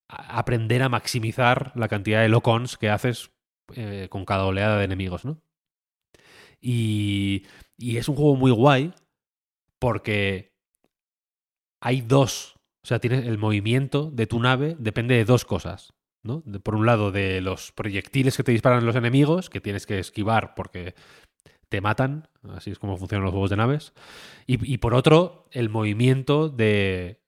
aprender a maximizar la cantidad de locons que haces eh, con cada oleada de enemigos, ¿no? Y, y es un juego muy guay porque hay dos, o sea, tienes el movimiento de tu nave depende de dos cosas. ¿no? De- por un lado, de los proyectiles que te disparan los enemigos, que tienes que esquivar porque te matan, así es como funcionan los juegos de naves. Y, por otro, el movimiento de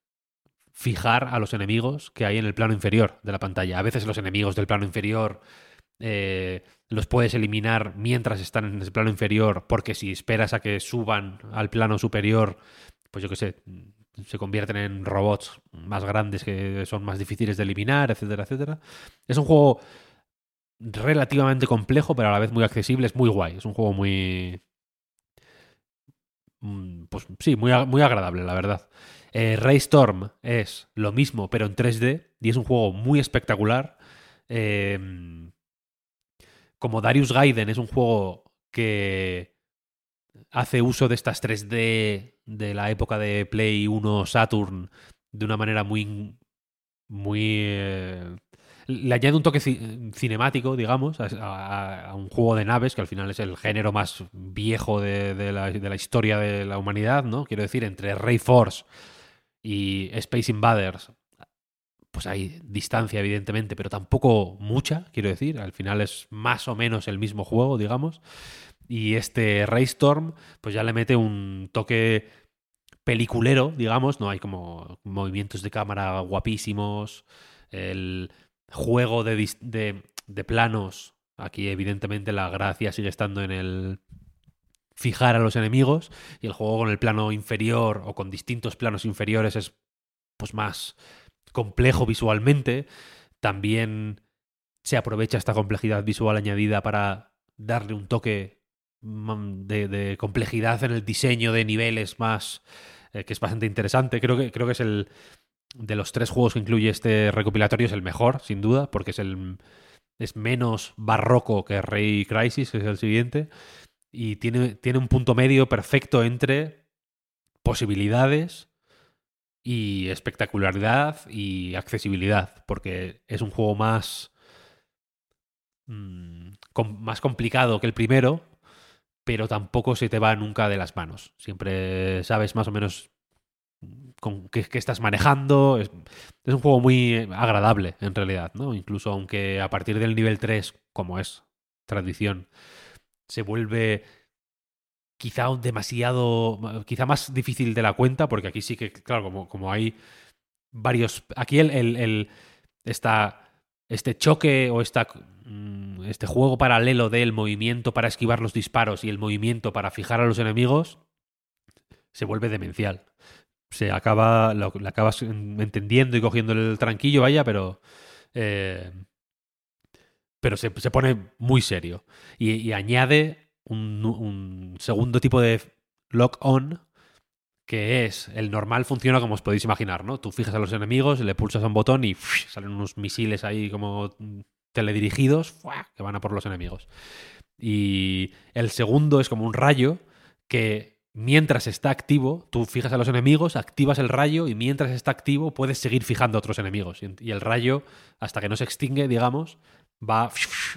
fijar a los enemigos que hay en el plano inferior de la pantalla. A veces los enemigos del plano inferior eh, los puedes eliminar mientras están en ese plano inferior, porque si esperas a que suban al plano superior, pues yo qué sé, se convierten en robots más grandes que son más difíciles de eliminar, etcétera, etcétera. Es un juego relativamente complejo, pero a la vez muy accesible, es muy guay, es un juego muy... mm, Pues sí, muy, muy agradable, la verdad. Eh, Ray Storm es lo mismo, pero en 3D, y es un juego muy espectacular. Eh, como Darius Gaiden es un juego que hace uso de estas 3D de la época de Play 1 Saturn de una manera muy muy eh, le añade un toque ci- cinemático digamos a un juego de naves que al final es el género más viejo de, de la, de la historia de la humanidad no quiero decir entre Ray Force y Space Invaders pues hay distancia, evidentemente, pero tampoco mucha, quiero decir. Al final es más o menos el mismo juego, digamos. Y este Raystorm, pues ya le mete un toque peliculero, digamos. No hay como movimientos de cámara guapísimos. El juego de, de, de planos. Aquí, evidentemente, la gracia sigue estando en el fijar a los enemigos. Y el juego con el plano inferior o con distintos planos inferiores es pues más complejo visualmente. También se aprovecha esta complejidad visual añadida para darle un toque de, de complejidad en el diseño de niveles más eh, que es bastante interesante. Creo que, creo que es el de los tres juegos que incluye este recopilatorio es el mejor, sin duda, porque es el es menos barroco que Ray Crisis, que es el siguiente, y tiene, tiene un punto medio perfecto entre posibilidades y espectacularidad y accesibilidad, porque es un juego más, mm, más complicado que el primero, pero tampoco se te va nunca de las manos. Siempre sabes más o menos con qué, estás manejando. Es, un juego muy agradable, en realidad, ¿no? Incluso aunque a partir del nivel 3, como es tradición, se vuelve quizá demasiado, quizá más difícil de la cuenta, porque aquí sí que, claro, como, como hay varios, aquí el, el, el- este choque o esta, mm, este juego paralelo del movimiento para esquivar los disparos y el movimiento para fijar a los enemigos se vuelve demencial. Se acaba, lo, acabas entendiendo y cogiendo el tranquillo, vaya, pero... eh, pero se, se pone muy serio. Y, añade un, un segundo tipo de lock-on que es el normal funciona como os podéis imaginar, ¿no? Tú fijas a los enemigos, le pulsas a un botón y salen unos misiles ahí como teledirigidos ¡fua! que van a por los enemigos. Y el segundo es como un rayo que mientras está activo, tú fijas a los enemigos, activas el rayo y mientras está activo puedes seguir fijando a otros enemigos. Y el rayo, hasta que no se extingue, digamos, va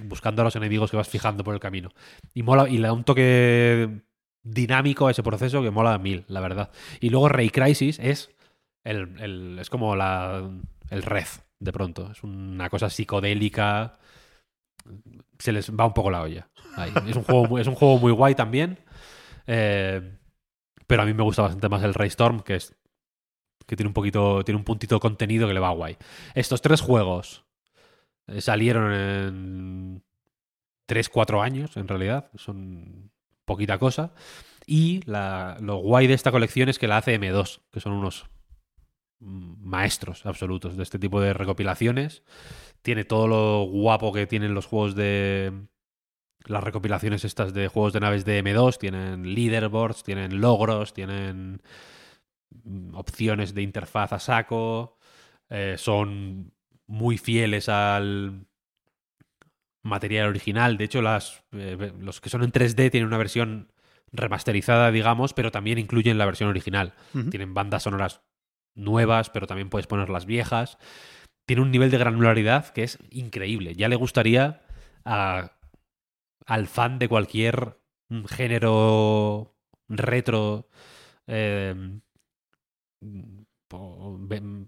buscando a los enemigos que vas fijando por el camino. Y mola, y le da un toque dinámico a ese proceso que mola a mil, la verdad. Y luego Ray Crisis es el- es como la, el red, de pronto. Es una cosa psicodélica. Se les va un poco la olla. Es, un juego, es un juego muy guay también. eh, pero a mí me gusta bastante más el Ray Storm, que es que tiene un poquito, tiene un puntito de contenido que le va guay. Estos tres juegos salieron en 3-4 años, en realidad. Son poquita cosa. Y lo guay de esta colección es que la hace M2, que son unos maestros absolutos de este tipo de recopilaciones. Tiene todo lo guapo que tienen los juegos de. Las recopilaciones estas de juegos de naves de M2. Tienen leaderboards, tienen logros, tienen mm, opciones de interfaz a saco. eh, son muy fieles al material original. De hecho, las, eh, los que son en 3D tienen una versión remasterizada, digamos, pero también incluyen la versión original. Tienen bandas sonoras nuevas, pero también puedes poner las viejas. Tiene un nivel de granularidad que es increíble. Ya le gustaría al fan de cualquier mm, género retro eh,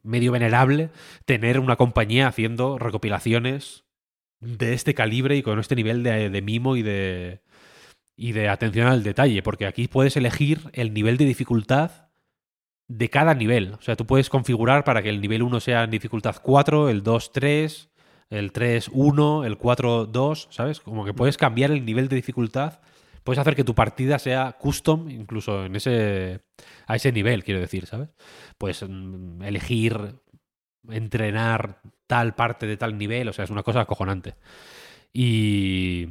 medio venerable tener una compañía haciendo recopilaciones de este calibre y con este nivel de, de mimo y de, y de atención al detalle, porque aquí puedes elegir el nivel de dificultad de cada nivel. O sea, tú puedes configurar para que el nivel 1 sea en dificultad 4, el 2 3, el 3-1, el 4-2, ¿sabes? Como que puedes cambiar el nivel de dificultad. Puedes hacer que tu partida sea custom, incluso en ese, a ese nivel, quiero decir, ¿sabes? Puedes mm, elegir, entrenar tal parte de tal nivel, o sea, es una cosa acojonante. Y,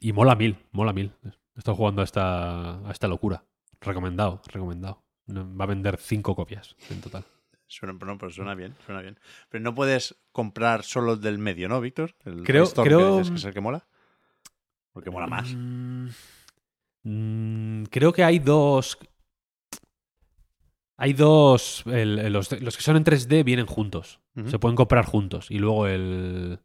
y mola mil, mola mil. Estoy jugando a esta, a esta locura. Recomendado, recomendado. Va a vender cinco copias en total. Suena, no, pero suena bien, suena bien. Pero no puedes comprar solo el del medio, ¿no, Víctor? El Creo- creo- que es el que mola. Porque mola más. Mm, mm, creo que hay dos. Hay dos. el- los, los que son en 3D vienen juntos. Se pueden comprar juntos. Y luego el.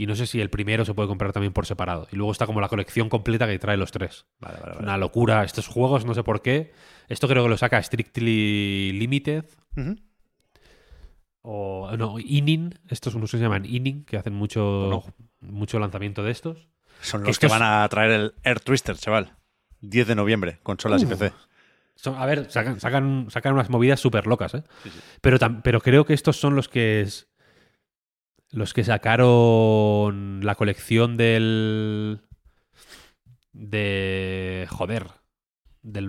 Y no sé si el primero se puede comprar también por separado. Y luego está como la colección completa que trae los tres. Vale, vale, vale. una locura. Estos juegos, no sé por qué. Esto creo que lo saca Strictly Limited. O. No, Inning. Estos no se llaman Inning, que hacen mucho, mucho lanzamiento de estos. Son los que van a traer el Air Twister, chaval. 10 de noviembre, consolas y Uh. PC. Son- a ver, sacan, sacan, sacan unas movidas súper locas, ¿eh? Pero, pero creo que estos son los que es- los que sacaron la colección del de joder del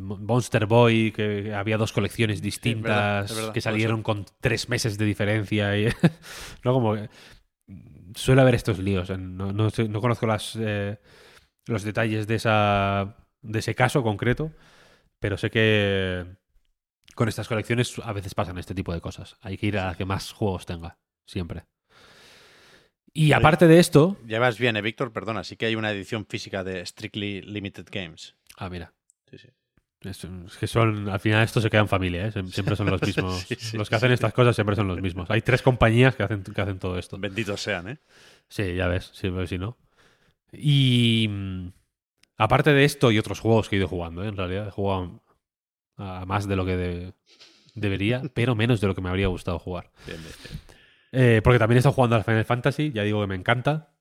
Monster Boy que había dos colecciones distintas verdad, es verdad, que salieron con tres meses de diferencia y no como que- suele haber estos líos no, no, no conozco las eh, los detalles de esa de ese caso concreto pero sé que con estas colecciones a veces pasan este tipo de cosas. Hay que ir a la que más juegos tenga, siempre. Y aparte de esto... Llevas bien, eh, Víctor, perdona. Sí que hay una edición física de Strictly Limited Games. Ah, mira. Sí, sí. Es, que son, al final estos se quedan familia, ¿eh? Siem- siempre son los mismos. Sí, sí, los que hacen sí, estas cosas siempre son los mismos. Hay tres compañías que hacen, que hacen todo esto. Benditos sean, ¿eh? Sí, ya ves, sí, ves si no. Y mm, aparte de esto y otros juegos que he ido jugando, ¿eh? en realidad he jugado a más de lo que de- debería, pero menos de lo que me habría gustado jugar. Bien, bien. Eh, porque también he estado jugando al Final Fantasy, ya digo que me encanta.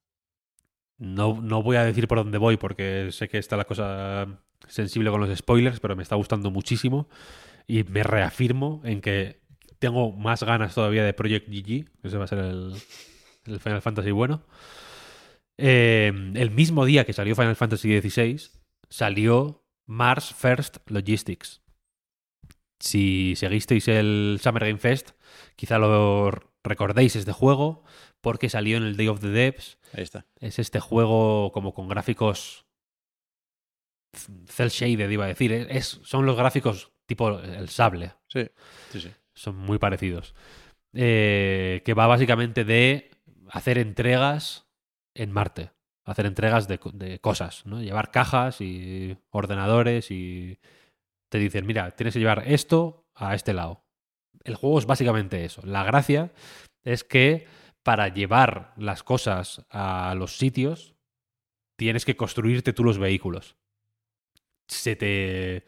No, no voy a decir por dónde voy porque sé que está la cosa sensible con los spoilers, pero me está gustando muchísimo. Y me reafirmo en que tengo más ganas todavía de Project GG. Ese va a ser el, Final Fantasy bueno. Eh, el mismo día que salió Final Fantasy XVI, salió Mars First Logistics. Si seguisteis el Summer Game Fest, quizá lo recordéis este juego, porque salió en el Day of the Devs. Ahí está. Es este juego como con gráficos cel shaded, iba a decir. Es, son los gráficos tipo el sable. Sí, sí, sí. Son muy parecidos. Eh, que va básicamente de hacer entregas en Marte. Hacer entregas de, de cosas, ¿no? Llevar cajas y ordenadores y te dicen, mira, tienes que llevar esto a este lado. El juego es básicamente eso. La gracia es que para llevar las cosas a los sitios tienes que construirte tú los vehículos. Se te,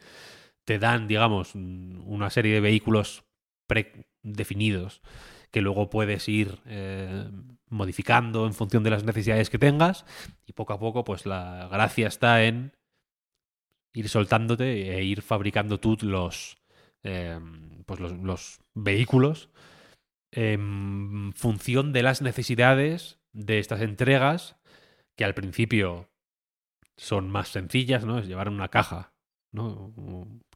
te dan, digamos, un- una serie de vehículos predefinidos que luego puedes ir eh, modificando en función de las necesidades que tengas y poco a poco pues la gracia está en ir soltándote e ir fabricando tú los eh, pues los, los vehículos en función de las necesidades de estas entregas que al principio son más sencillas, ¿no? Es llevar una caja, ¿no?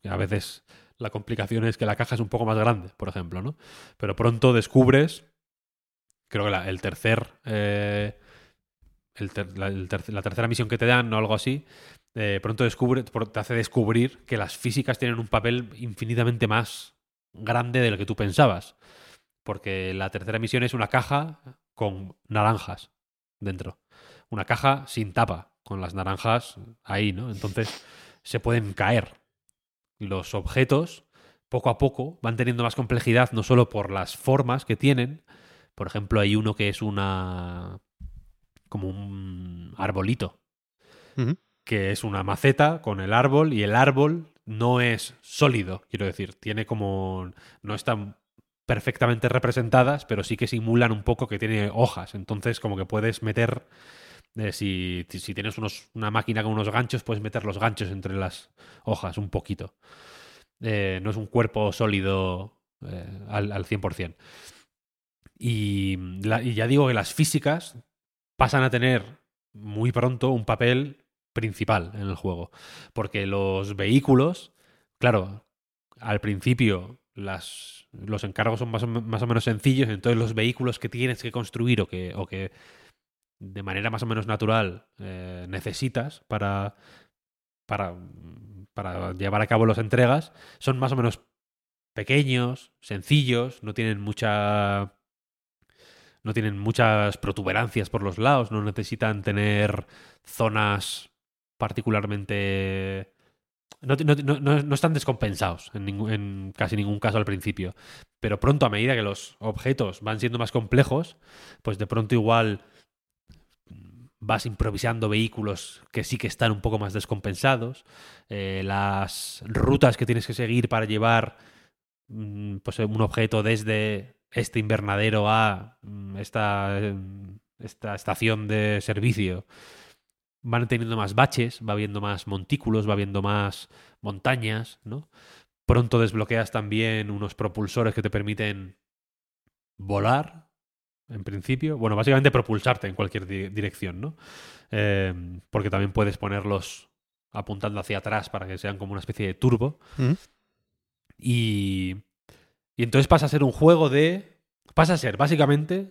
A veces la complicación es que la caja es un poco más grande, por ejemplo, ¿no? Pero pronto descubres, creo que la, el tercer, eh, el ter- la tercera misión que te dan o algo así, eh, pronto descubre, te hace descubrir que las físicas tienen un papel infinitamente más grande de lo que tú pensabas. Porque la tercera misión es una caja con naranjas dentro. Una caja sin tapa, con las naranjas ahí, ¿no? Entonces se pueden caer. Los objetos, poco a poco, van teniendo más complejidad, no solo por las formas que tienen. Por ejemplo, hay uno que es una. como un arbolito. Que es una maceta con el árbol, y el árbol no es sólido, quiero decir. Tiene como. no están perfectamente representadas, pero sí que simulan un poco que tiene hojas. Entonces, como que puedes meter. eh, si, si tienes unos, una máquina con unos ganchos, puedes meter los ganchos entre las hojas un poquito. Eh, no es un cuerpo sólido eh, al, al 100%. Y, y ya digo que las físicas pasan a tener muy pronto un papel principal en el juego. Porque los vehículos, claro, al principio las, los encargos son más o, más o menos sencillos, entonces los vehículos que tienes que construir o que, o que de manera más o menos natural eh, necesitas para, para, para llevar a cabo las entregas son más o menos pequeños, sencillos, no tienen mucha no tienen muchas protuberancias por los lados, no necesitan tener zonas particularmente no, no- no- están descompensados en, casi ningún caso al principio. Pero pronto, a medida que los objetos van siendo más complejos, pues de pronto igual vas improvisando vehículos que sí que están un poco más descompensados. Eh, las rutas que tienes que seguir para llevar mm, pues, un objeto desde este invernadero a mm, esta, em, esta estación de servicio van teniendo más baches, va habiendo más montículos, va habiendo más montañas, ¿no? Pronto desbloqueas también unos propulsores que te permiten volar, en principio. Bueno, básicamente propulsarte en cualquier di- dirección, ¿no? Eh, porque también puedes ponerlos apuntando hacia atrás para que sean como una especie de turbo. Mm. Y, y entonces pasa a ser un juego de... Pasa a ser básicamente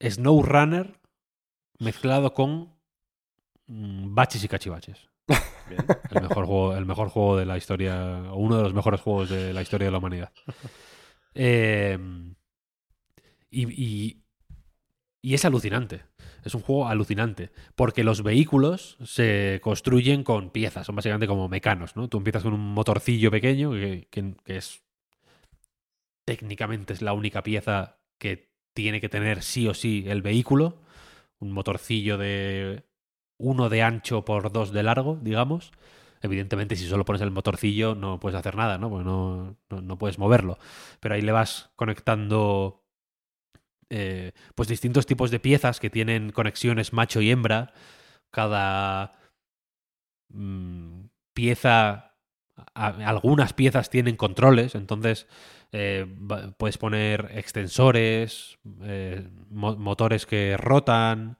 Snow Runner mezclado con baches y cachivaches. El mejor, juego, el mejor juego de la historia, o uno de los mejores juegos de la historia de la humanidad. Eh, y, y- y es alucinante. Es un juego alucinante. Porque los vehículos se construyen con piezas. Son básicamente como mecanos, ¿no? Tú empiezas con un motorcillo pequeño, que, que- que es. Técnicamente es la única pieza que tiene que tener sí o sí el vehículo. Un motorcillo de. Uno de ancho por dos de largo, digamos. Evidentemente, si solo pones el motorcillo, no puedes hacer nada, ¿no? No, no- puedes moverlo. Pero ahí le vas conectando eh, pues distintos tipos de piezas que tienen conexiones macho y hembra. Cada mm, pieza, algunas piezas tienen controles, entonces eh, puedes poner extensores, eh, mo- motores que rotan,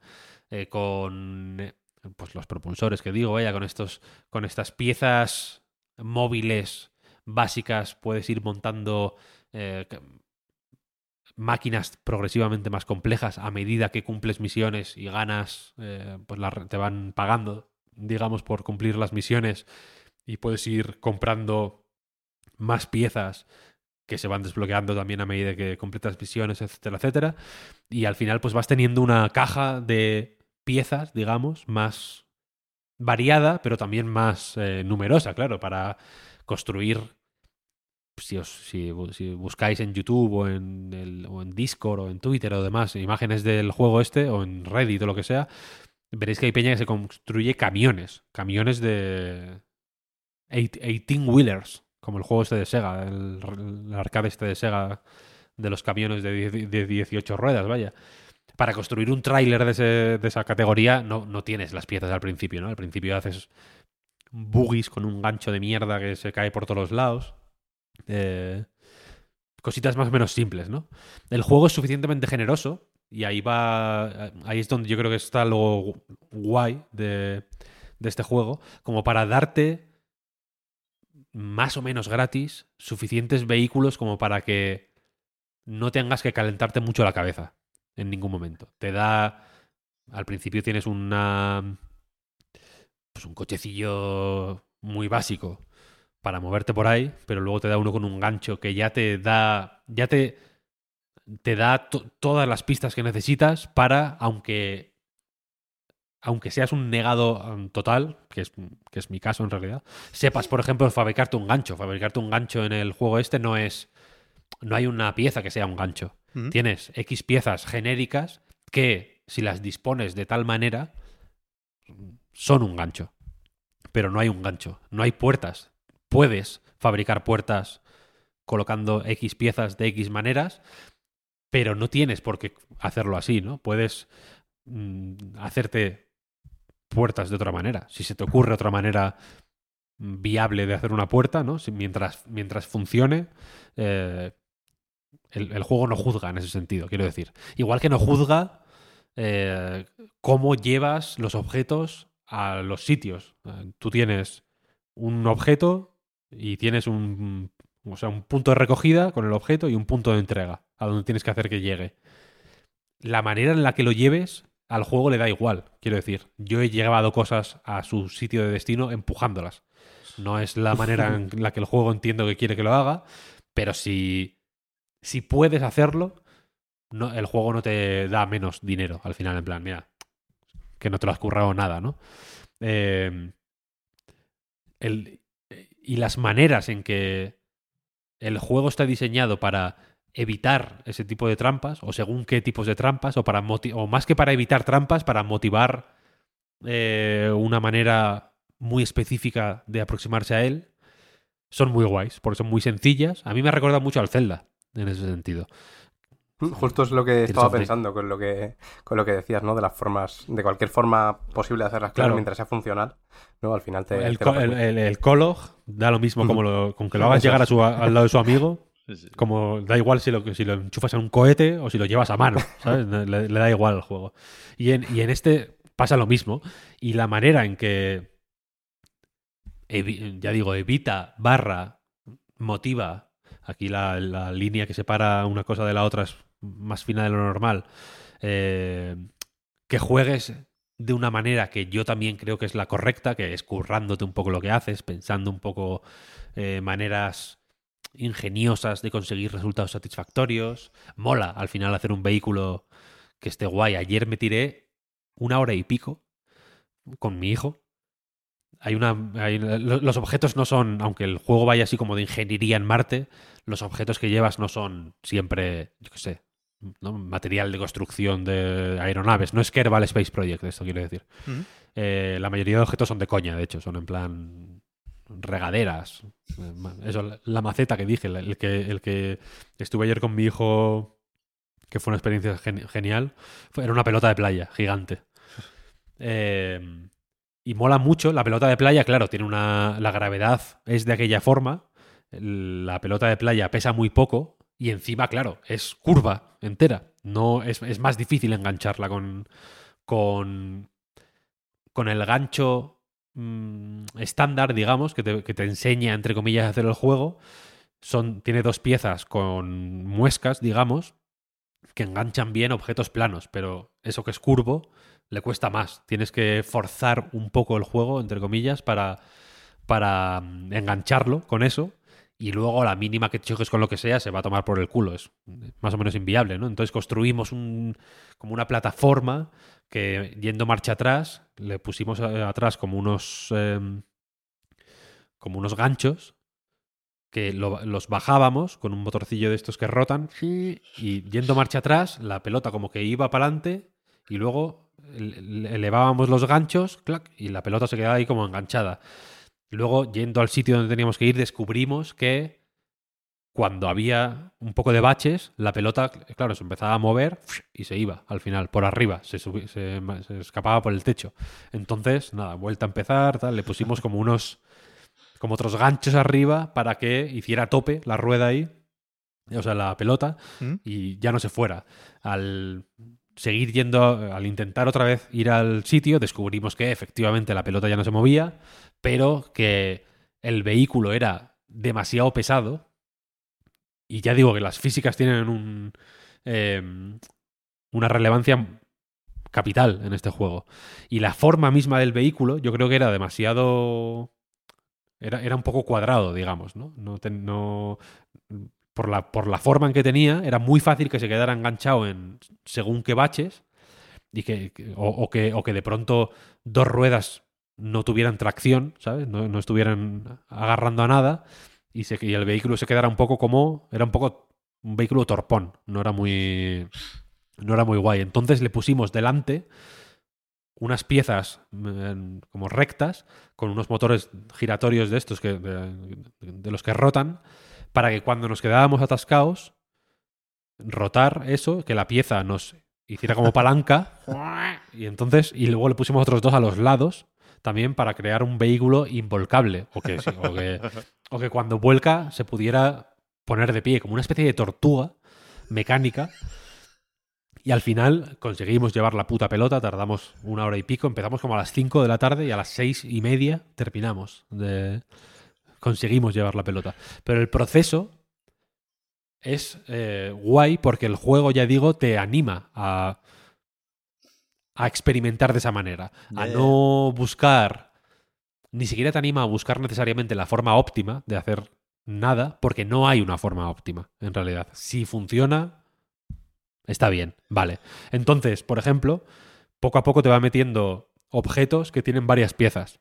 con pues los propulsores que digo, vaya, con estos, con estas piezas móviles básicas puedes ir montando eh, máquinas progresivamente más complejas a medida que cumples misiones y ganas, eh, pues te van pagando, digamos, por cumplir las misiones y puedes ir comprando más piezas que se van desbloqueando también a medida que completas misiones, etcétera, etcétera. Y al final pues vas teniendo una caja de piezas, digamos, más variada, pero también más eh, numerosa, claro, para construir si, os, si, bu- si buscáis en YouTube o en, el, o en Discord o en Twitter o demás imágenes del juego este o en Reddit o lo que sea, veréis que hay peña que se construye camiones, camiones de 18-wheelers, como el juego este de Sega, el, el arcade este de Sega de los camiones de, die- de 18 ruedas, vaya. Para construir un tráiler de, esa categoría no, tienes las piezas al principio, ¿no? Al principio haces buggies con un gancho de mierda que se cae por todos los lados. Eh, cositas más o menos simples, ¿no? El juego es suficientemente generoso y ahí va. Ahí es donde yo creo que está lo guay de este juego, como para darte más o menos gratis suficientes vehículos como para que no tengas que calentarte mucho la cabeza en ningún momento. Te da. Al principio tienes una. Pues un cochecillo muy básico para moverte por ahí, pero luego te da uno con un gancho que ya te da. Ya te. Te da to- todas las pistas que necesitas para, aunque. Aunque seas un negado um, total, que es, que es mi caso en realidad, sepas, por ejemplo, fabricarte un gancho. Fabricarte un gancho en el juego este no es. No hay una pieza que sea un gancho. Mm. Tienes X piezas genéricas que, si las dispones de tal manera, son un gancho. Pero no hay un gancho. No hay puertas. Puedes fabricar puertas colocando X piezas de X maneras, pero no tienes por qué hacerlo así, ¿no? Puedes mm, hacerte puertas de otra manera. Si se te ocurre otra manera viable de hacer una puerta, ¿no? Mientras, mientras funcione, eh, el, el juego no juzga en ese sentido, quiero decir. Igual que no juzga eh, cómo llevas los objetos a los sitios. Eh, Tú tienes un objeto y tienes un, o sea, un punto de recogida con el objeto y un punto de entrega a donde tienes que hacer que llegue. La manera en la que lo lleves al juego le da igual, quiero decir. Yo he llevado cosas a su sitio de destino empujándolas. No es la manera en la que el juego entiendo que quiere que lo haga, pero si, si puedes hacerlo, no, el juego no te da menos dinero al final, en plan, mira, que no te lo has currado nada, ¿no? Eh, el- y las maneras en que el juego está diseñado para evitar ese tipo de trampas, o según qué tipos de trampas, o, para o más que para evitar trampas, para motivar eh, una manera muy específica de aproximarse a él, son muy guays, porque son muy sencillas. A mí me recuerda mucho al Zelda, en ese sentido. Justo es lo que estaba pensando con lo que, con lo que decías, ¿no? De las formas, de cualquier forma posible de hacerlas Claro. mientras sea funcional, ¿no? Al final te... el, te co- el, permite. el, el Colog da lo mismo como lo, con que lo hagas llegar a su, al lado de su amigo. Como da igual si lo, si lo enchufas en un cohete o si lo llevas a mano, ¿sabes? Le, le da igual al juego. Y en, y en este pasa lo mismo. Y la manera en que, ya digo, evita, barra, motiva, aquí la, la línea que separa una cosa de la otra es más fina de lo normal, eh, que juegues de una manera que yo también creo que es la correcta, que es currándote un poco lo que haces, pensando un poco eh, maneras ingeniosas de conseguir resultados satisfactorios. Mola al final hacer un vehículo que esté guay. Ayer me tiré una hora y pico con mi hijo. Hay una, hay- los objetos no son, aunque el juego vaya así como de ingeniería en Marte, los objetos que llevas no son siempre, yo qué sé, ¿no? material de construcción de aeronaves. No es Kerbal Space Project, esto quiero decir. Eh, la mayoría de objetos son de coña, de hecho, son en plan regaderas. Eso, la- maceta que dije, el que, el que estuve ayer con mi hijo, que fue una experiencia gen- genial, era una pelota de playa gigante. Eh, y mola mucho. La pelota de playa, claro, tiene una. La gravedad es de aquella forma. La pelota de playa pesa muy poco. Y encima, claro, es curva entera. No, es, es más difícil engancharla con. con. con el gancho mm, estándar, digamos, que te, que te enseña, entre comillas, a hacer el juego. Son, tiene dos piezas con muescas, digamos, que enganchan bien objetos planos, pero eso que es curvo le cuesta más. Tienes que forzar un poco el juego, entre comillas, para, para mm, engancharlo con eso. Y luego la mínima que choques con lo que sea se va a tomar por el culo. Es más o menos inviable, ¿no? Entonces construimos un, como una plataforma que yendo marcha atrás, le pusimos eh, atrás como unos em, como unos ganchos que lo- los bajábamos con un motorcillo de estos que rotan y yendo marcha atrás, la pelota como que iba para adelante y luego ele- elevábamos los ganchos clac, y la pelota se quedaba ahí como enganchada. Luego, yendo al sitio donde teníamos que ir, descubrimos que cuando había un poco de baches, la pelota, claro, se empezaba a mover y se iba al final, por arriba, se, se escapaba por el techo. Entonces, nada, vuelta a empezar, tal, le pusimos como unos, como otros ganchos arriba para que hiciera tope la rueda ahí, o sea, la pelota, ¿Mm? y ya no se fuera. Al seguir yendo, al intentar otra vez ir al sitio, descubrimos que efectivamente la pelota ya no se movía, pero que el vehículo era demasiado pesado. Y ya digo que las físicas tienen un, eh, una relevancia capital en este juego. Y la forma misma del vehículo, yo creo que era demasiado. Era, era un poco cuadrado, digamos, ¿no? No, te- no- por, la, por la forma en que tenía, era muy fácil que se quedara enganchado en según qué baches. Y que, o, o que, o que de pronto dos ruedas no tuvieran tracción, ¿sabes? No, no estuvieran agarrando a nada. Y, se, y el vehículo se quedara un poco como. Era un poco un vehículo torpón. No era muy. No era muy guay. Entonces le pusimos delante unas piezas mm, como rectas con unos motores giratorios de estos que de, de los que rotan para que cuando nos quedábamos atascados rotar eso que la pieza nos hiciera como palanca y entonces y luego le pusimos otros dos a los lados también para crear un vehículo involcable o que, o que, o que cuando vuelca se pudiera poner de pie como una especie de tortuga mecánica. Y al final conseguimos llevar la puta pelota, tardamos una hora y pico, empezamos como a las 5 de la tarde y a las seis y media terminamos. De... Conseguimos llevar la pelota. Pero el proceso es eh, guay porque el juego, ya digo, te anima a, a experimentar de esa manera. A no buscar, ni siquiera te anima a buscar necesariamente la forma óptima de hacer nada, porque no hay una forma óptima, en realidad. Si funciona, está bien, vale. Entonces, por ejemplo, poco a poco te va metiendo objetos que tienen varias piezas.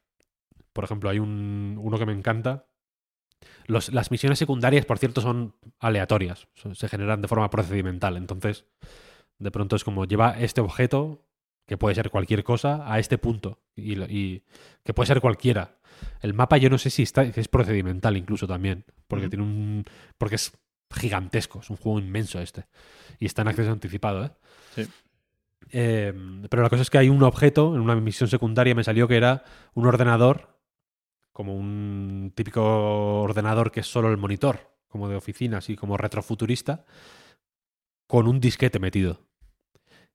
Por ejemplo, hay un, uno que me encanta. Los- las misiones secundarias, por cierto, son aleatorias. Se generan de forma procedimental. Entonces, de pronto es como lleva este objeto, que puede ser cualquier cosa, a este punto. Y, que puede ser cualquiera. El mapa yo no sé si está, es procedimental incluso también. Porque tiene un. Porque es gigantesco. Es un juego inmenso este. Y está en acceso anticipado, ¿eh? Sí. Eh, pero la cosa es que hay un objeto, en una misión secundaria me salió que era un ordenador, como un típico ordenador que es solo el monitor, como de oficina, así como retrofuturista, con un disquete metido.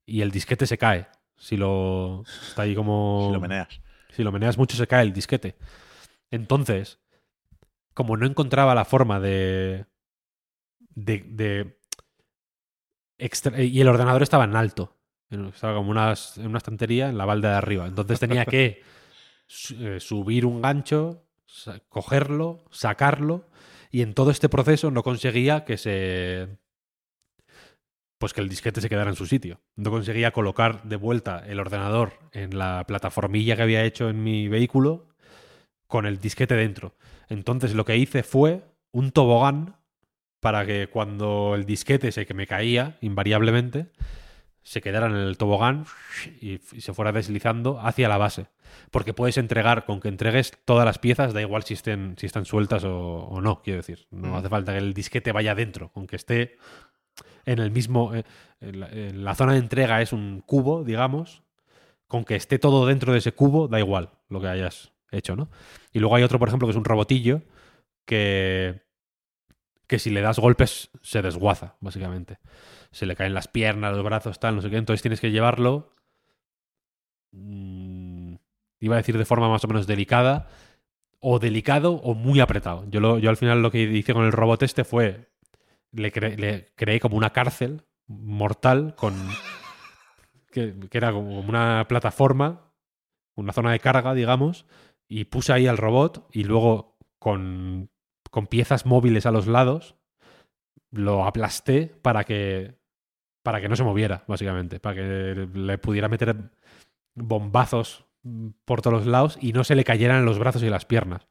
Y el disquete se cae. Si lo. Está ahí como. Si lo meneas. Si lo meneas mucho se cae el disquete. Entonces, como no encontraba la forma de. de. de extra- y el ordenador estaba en alto. Estaba como unas, en una estantería en la balda de arriba. Entonces tenía que eh, subir un gancho, cogerlo, sacarlo. Y en todo este proceso no conseguía que se. Pues que el disquete se quedara en su sitio. No conseguía colocar de vuelta el ordenador en la plataformilla que había hecho en mi vehículo con el disquete dentro. Entonces lo que hice fue un tobogán para que cuando el disquete se que me caía invariablemente se quedara en el tobogán y, se fuera deslizando hacia la base. Porque puedes entregar, con que entregues todas las piezas, da igual si, estén, si están sueltas o, o no, quiero decir. No Mm. hace falta que el disquete vaya dentro, con que esté en el mismo... eh, en la, zona de entrega es un cubo, digamos. Con que esté todo dentro de ese cubo, da igual lo que hayas hecho, ¿no? Y luego hay otro, por ejemplo, que es un robotillo que, que si le das golpes se desguaza, básicamente. Se le caen las piernas, los brazos, tal, no sé qué. Entonces tienes que llevarlo. mm, iba a decir de forma más o menos delicada. O delicado o muy apretado. Yo, lo- yo al final lo que hice con el robot este fue. Le, cre- le creé como una cárcel mortal con. Que, que era como una plataforma, una zona de carga, digamos, y puse ahí al robot y luego con, con piezas móviles a los lados lo aplasté para que para que no se moviera, básicamente, para que le pudiera meter bombazos por todos los lados y no se le cayeran los brazos y las piernas,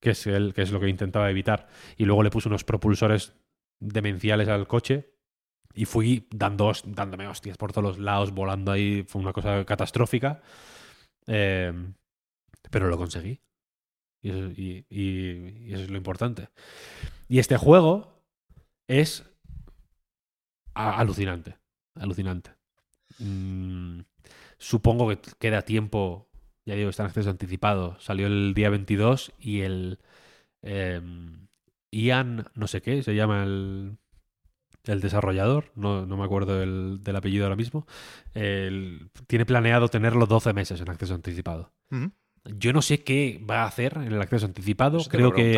que es, el, que es lo que intentaba evitar. Y luego le puse unos propulsores demenciales al coche y fui dando, dándome hostias por todos los lados, volando ahí, fue una cosa catastrófica. Eh, pero lo conseguí. Y eso, y- eso es lo importante. Y este juego es alucinante. Alucinante. Mm, supongo que queda tiempo. Ya digo, está en acceso anticipado. Salió el día 22 y el. eh, Ian, no sé qué, se llama el, el desarrollador, no, no me acuerdo del, del apellido ahora mismo, el- tiene planeado tenerlo 12 meses en acceso anticipado. Yo no sé qué va a hacer en el acceso anticipado. Creo que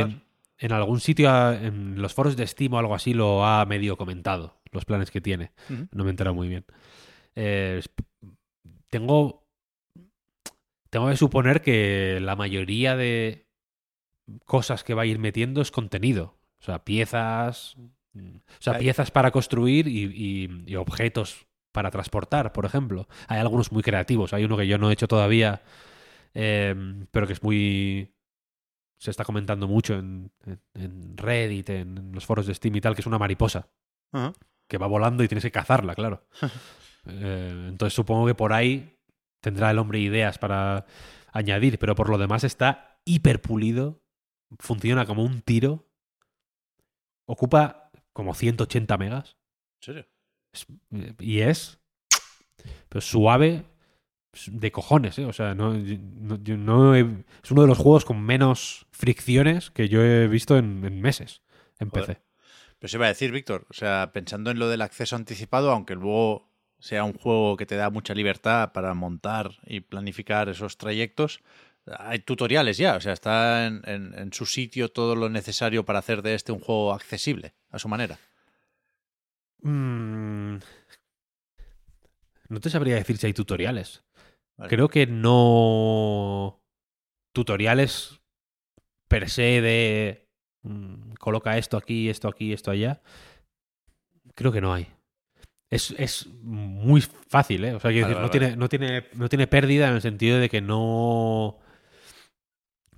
en algún sitio, ah, en los foros de Steam o algo así, lo ha medio comentado, los planes que tiene. No me he enterado muy bien. Eh, tengo, tengo que suponer que la mayoría de cosas que va a ir metiendo es contenido. O sea, piezas. mm, O sea, piezas para construir y, y- y objetos para transportar, por ejemplo. Hay algunos muy creativos. Hay uno que yo no he hecho todavía, eh, pero que es muy. Se está comentando mucho en, en- en Reddit, en los foros de Steam y tal, que es una mariposa que va volando y tienes que cazarla, claro. Eh, entonces supongo que por ahí tendrá el hombre ideas para añadir, pero por lo demás está hiper pulido, funciona como un tiro, ocupa como 180 megas ¿En serio? es- y es pero suave de cojones, ¿eh? O sea, no, yo- no- yo no he- es uno de los juegos con menos fricciones que yo he visto en, en meses en Joder. PC. Pues iba a decir, Víctor, o sea, pensando en lo del acceso anticipado, aunque luego sea un juego que te da mucha libertad para montar y planificar esos trayectos, hay tutoriales ya, o sea, está en, en- en su sitio todo lo necesario para hacer de este un juego accesible, a su manera. Mm, No te sabría decir si hay tutoriales. Vale. Creo que no. Tutoriales per se de. mm, coloca esto aquí, esto aquí, esto allá. Creo que no hay. Es, es muy fácil, ¿eh? O sea, quiero Vale, decir, vale, no, tiene, no, tiene, no tiene pérdida en el sentido de que no.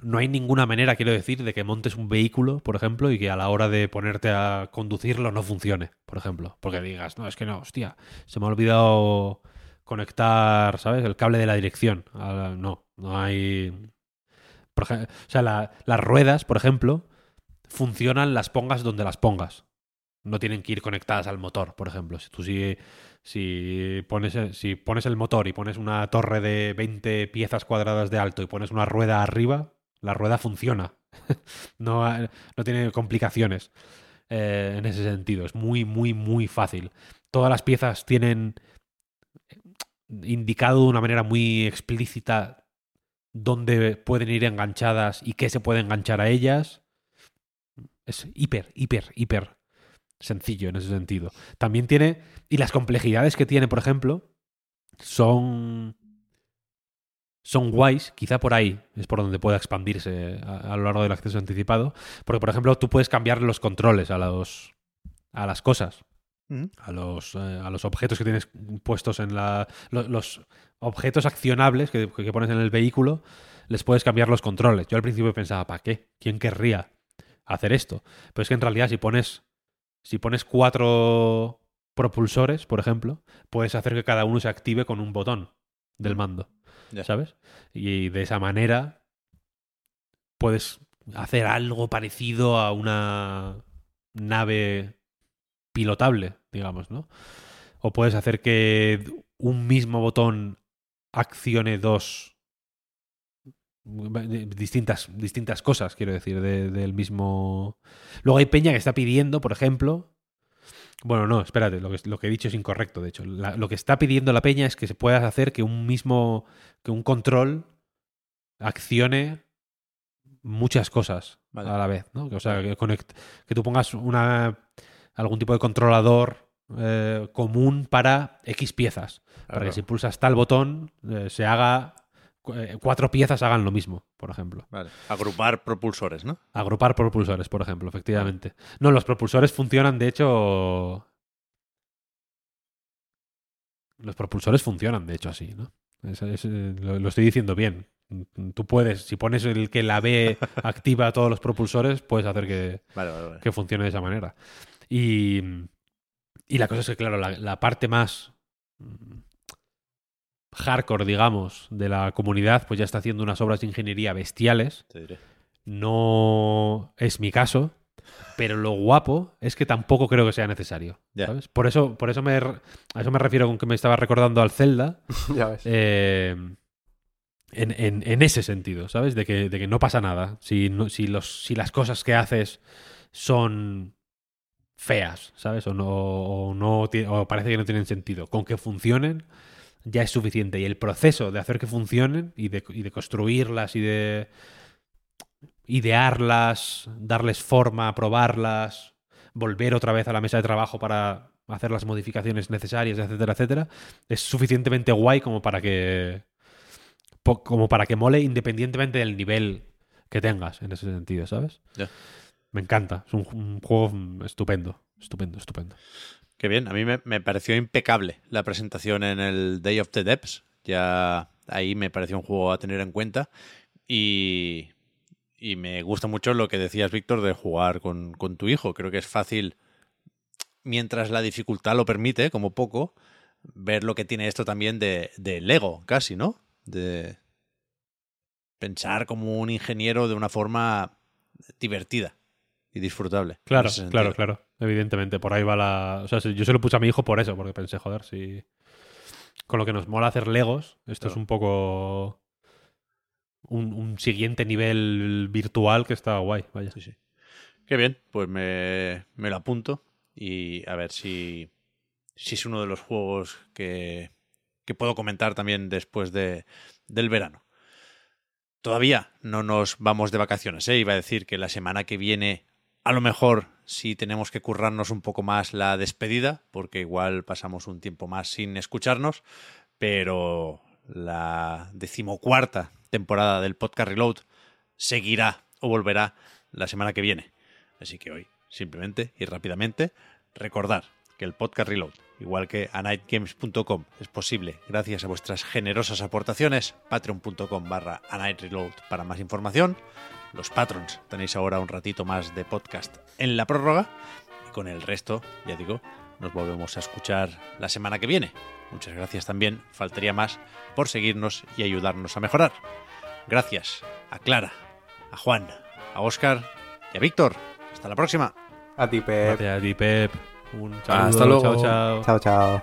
No hay ninguna manera, quiero decir, de que montes un vehículo, por ejemplo, y que a la hora de ponerte a conducirlo no funcione, por ejemplo. Porque digas, no, es que no, hostia, se me ha olvidado conectar, ¿sabes? El cable de la dirección. Ah, no, no hay. Por ej- o sea, la- las ruedas, por ejemplo, funcionan las pongas donde las pongas. No tienen que ir conectadas al motor, por ejemplo. Si tú si, si, pones, si pones el motor y pones una torre de 20 piezas cuadradas de alto y pones una rueda arriba, la rueda funciona. no, no tiene complicaciones eh, en ese sentido. Es muy, muy, muy fácil. Todas las piezas tienen indicado de una manera muy explícita dónde pueden ir enganchadas y qué se puede enganchar a ellas. Es hiper, hiper, hiper sencillo en ese sentido. También tiene. Y las complejidades que tiene, por ejemplo, son. Son guays, quizá por ahí es por donde pueda expandirse a, a lo largo del acceso anticipado. Porque, por ejemplo, tú puedes cambiar los controles a los. a las cosas a los, eh, a los objetos que tienes puestos en la. lo- Los, objetos accionables que, que pones en el vehículo, les puedes cambiar los controles. Yo al principio pensaba, ¿para qué? ¿Quién querría hacer esto? Pero es que en realidad, si pones. Si pones cuatro propulsores, por ejemplo, puedes hacer que cada uno se active con un botón del mando. ¿Sabes? Y de esa manera puedes hacer algo parecido a una nave pilotable, digamos, ¿no? O puedes hacer que un mismo botón accione dos distintas, distintas cosas, quiero decir, de- del mismo... Luego hay peña que está pidiendo, por ejemplo... Bueno, no, espérate, lo que, lo que he dicho es incorrecto, de hecho. La- lo que está pidiendo la peña es que se pueda hacer que un mismo, que un control accione muchas cosas Vale. a la vez, ¿no? Que, O sea, que, conect- que tú pongas una, algún tipo de controlador eh, común para X piezas. Para que si pulsas tal botón eh, se haga cuatro piezas hagan lo mismo, por ejemplo. Vale. Agrupar propulsores, ¿no? Agrupar propulsores, por ejemplo, efectivamente. No, los propulsores funcionan, de hecho. Los propulsores funcionan, de hecho, así, ¿no? Es- es, eh, lo, lo estoy diciendo bien. Tú puedes, si pones el que la B activa todos los propulsores, puedes hacer que, Vale, vale, vale. que funcione de esa manera. Y, y la cosa es que, claro, la, la parte más hardcore, digamos, de la comunidad, pues ya está haciendo unas obras de ingeniería bestiales. Te diré. No es mi caso, pero lo guapo es que tampoco creo que sea necesario. Ya. ¿sabes? Por eso, por eso me, a eso me refiero con que me estaba recordando al Zelda. ya ves. eh, en, en- en ese sentido, ¿sabes? De que, de que no pasa nada. Si, no- si, los, si las cosas que haces son feas, ¿sabes? O no, o no o parece que no tienen sentido. Con que funcionen ya es suficiente. Y el proceso de hacer que funcionen y de, y de construirlas y de idearlas, darles forma, probarlas, volver otra vez a la mesa de trabajo para hacer las modificaciones necesarias, etcétera, etcétera, es suficientemente guay como para que como para que mole independientemente del nivel que tengas en ese sentido, ¿sabes? Me encanta, es un, un juego estupendo, estupendo, estupendo. Qué bien, a mí me, me pareció impecable la presentación en el Day of the Depths. Ya ahí me pareció un juego a tener en cuenta. Y, y me gusta mucho lo que decías, Víctor, de jugar con, con tu hijo. Creo que es fácil, mientras la dificultad lo permite, como poco, ver lo que tiene esto también de, de Lego, casi, ¿no? De pensar como un ingeniero de una forma divertida y disfrutable. Claro, claro, claro. Evidentemente, por ahí va la. O sea, yo se lo puse a mi hijo por eso, porque pensé, joder, si. Con lo que nos mola hacer Legos, esto es un poco. Un, un siguiente nivel virtual que está guay, vaya. Sí, sí. Qué bien, pues me, me lo apunto y a ver si, si es uno de los juegos que, que puedo comentar también después de, del verano. Todavía no nos vamos de vacaciones, ¿eh? iba a decir que la semana que viene a lo mejor sí tenemos que currarnos un poco más la despedida, porque igual pasamos un tiempo más sin escucharnos, pero la decimocuarta temporada del podcast Reload seguirá o volverá la semana que viene. Así que hoy, simplemente y rápidamente, recordar que el podcast Reload, igual que a nightgames.com, es posible gracias a vuestras generosas aportaciones, patreon.com barra a nightreload para más información. Los patrons tenéis ahora un ratito más de podcast en la prórroga y con el resto, ya digo, nos volvemos a escuchar la semana que viene. Muchas gracias también, faltaría más, por seguirnos y ayudarnos a mejorar. Gracias a Clara, a Juan, a Oscar y a Víctor. Hasta la próxima. A ti, Pep. Gracias a ti, Pep. Un saludo. Hasta luego. Chao, chao. Chao, chao.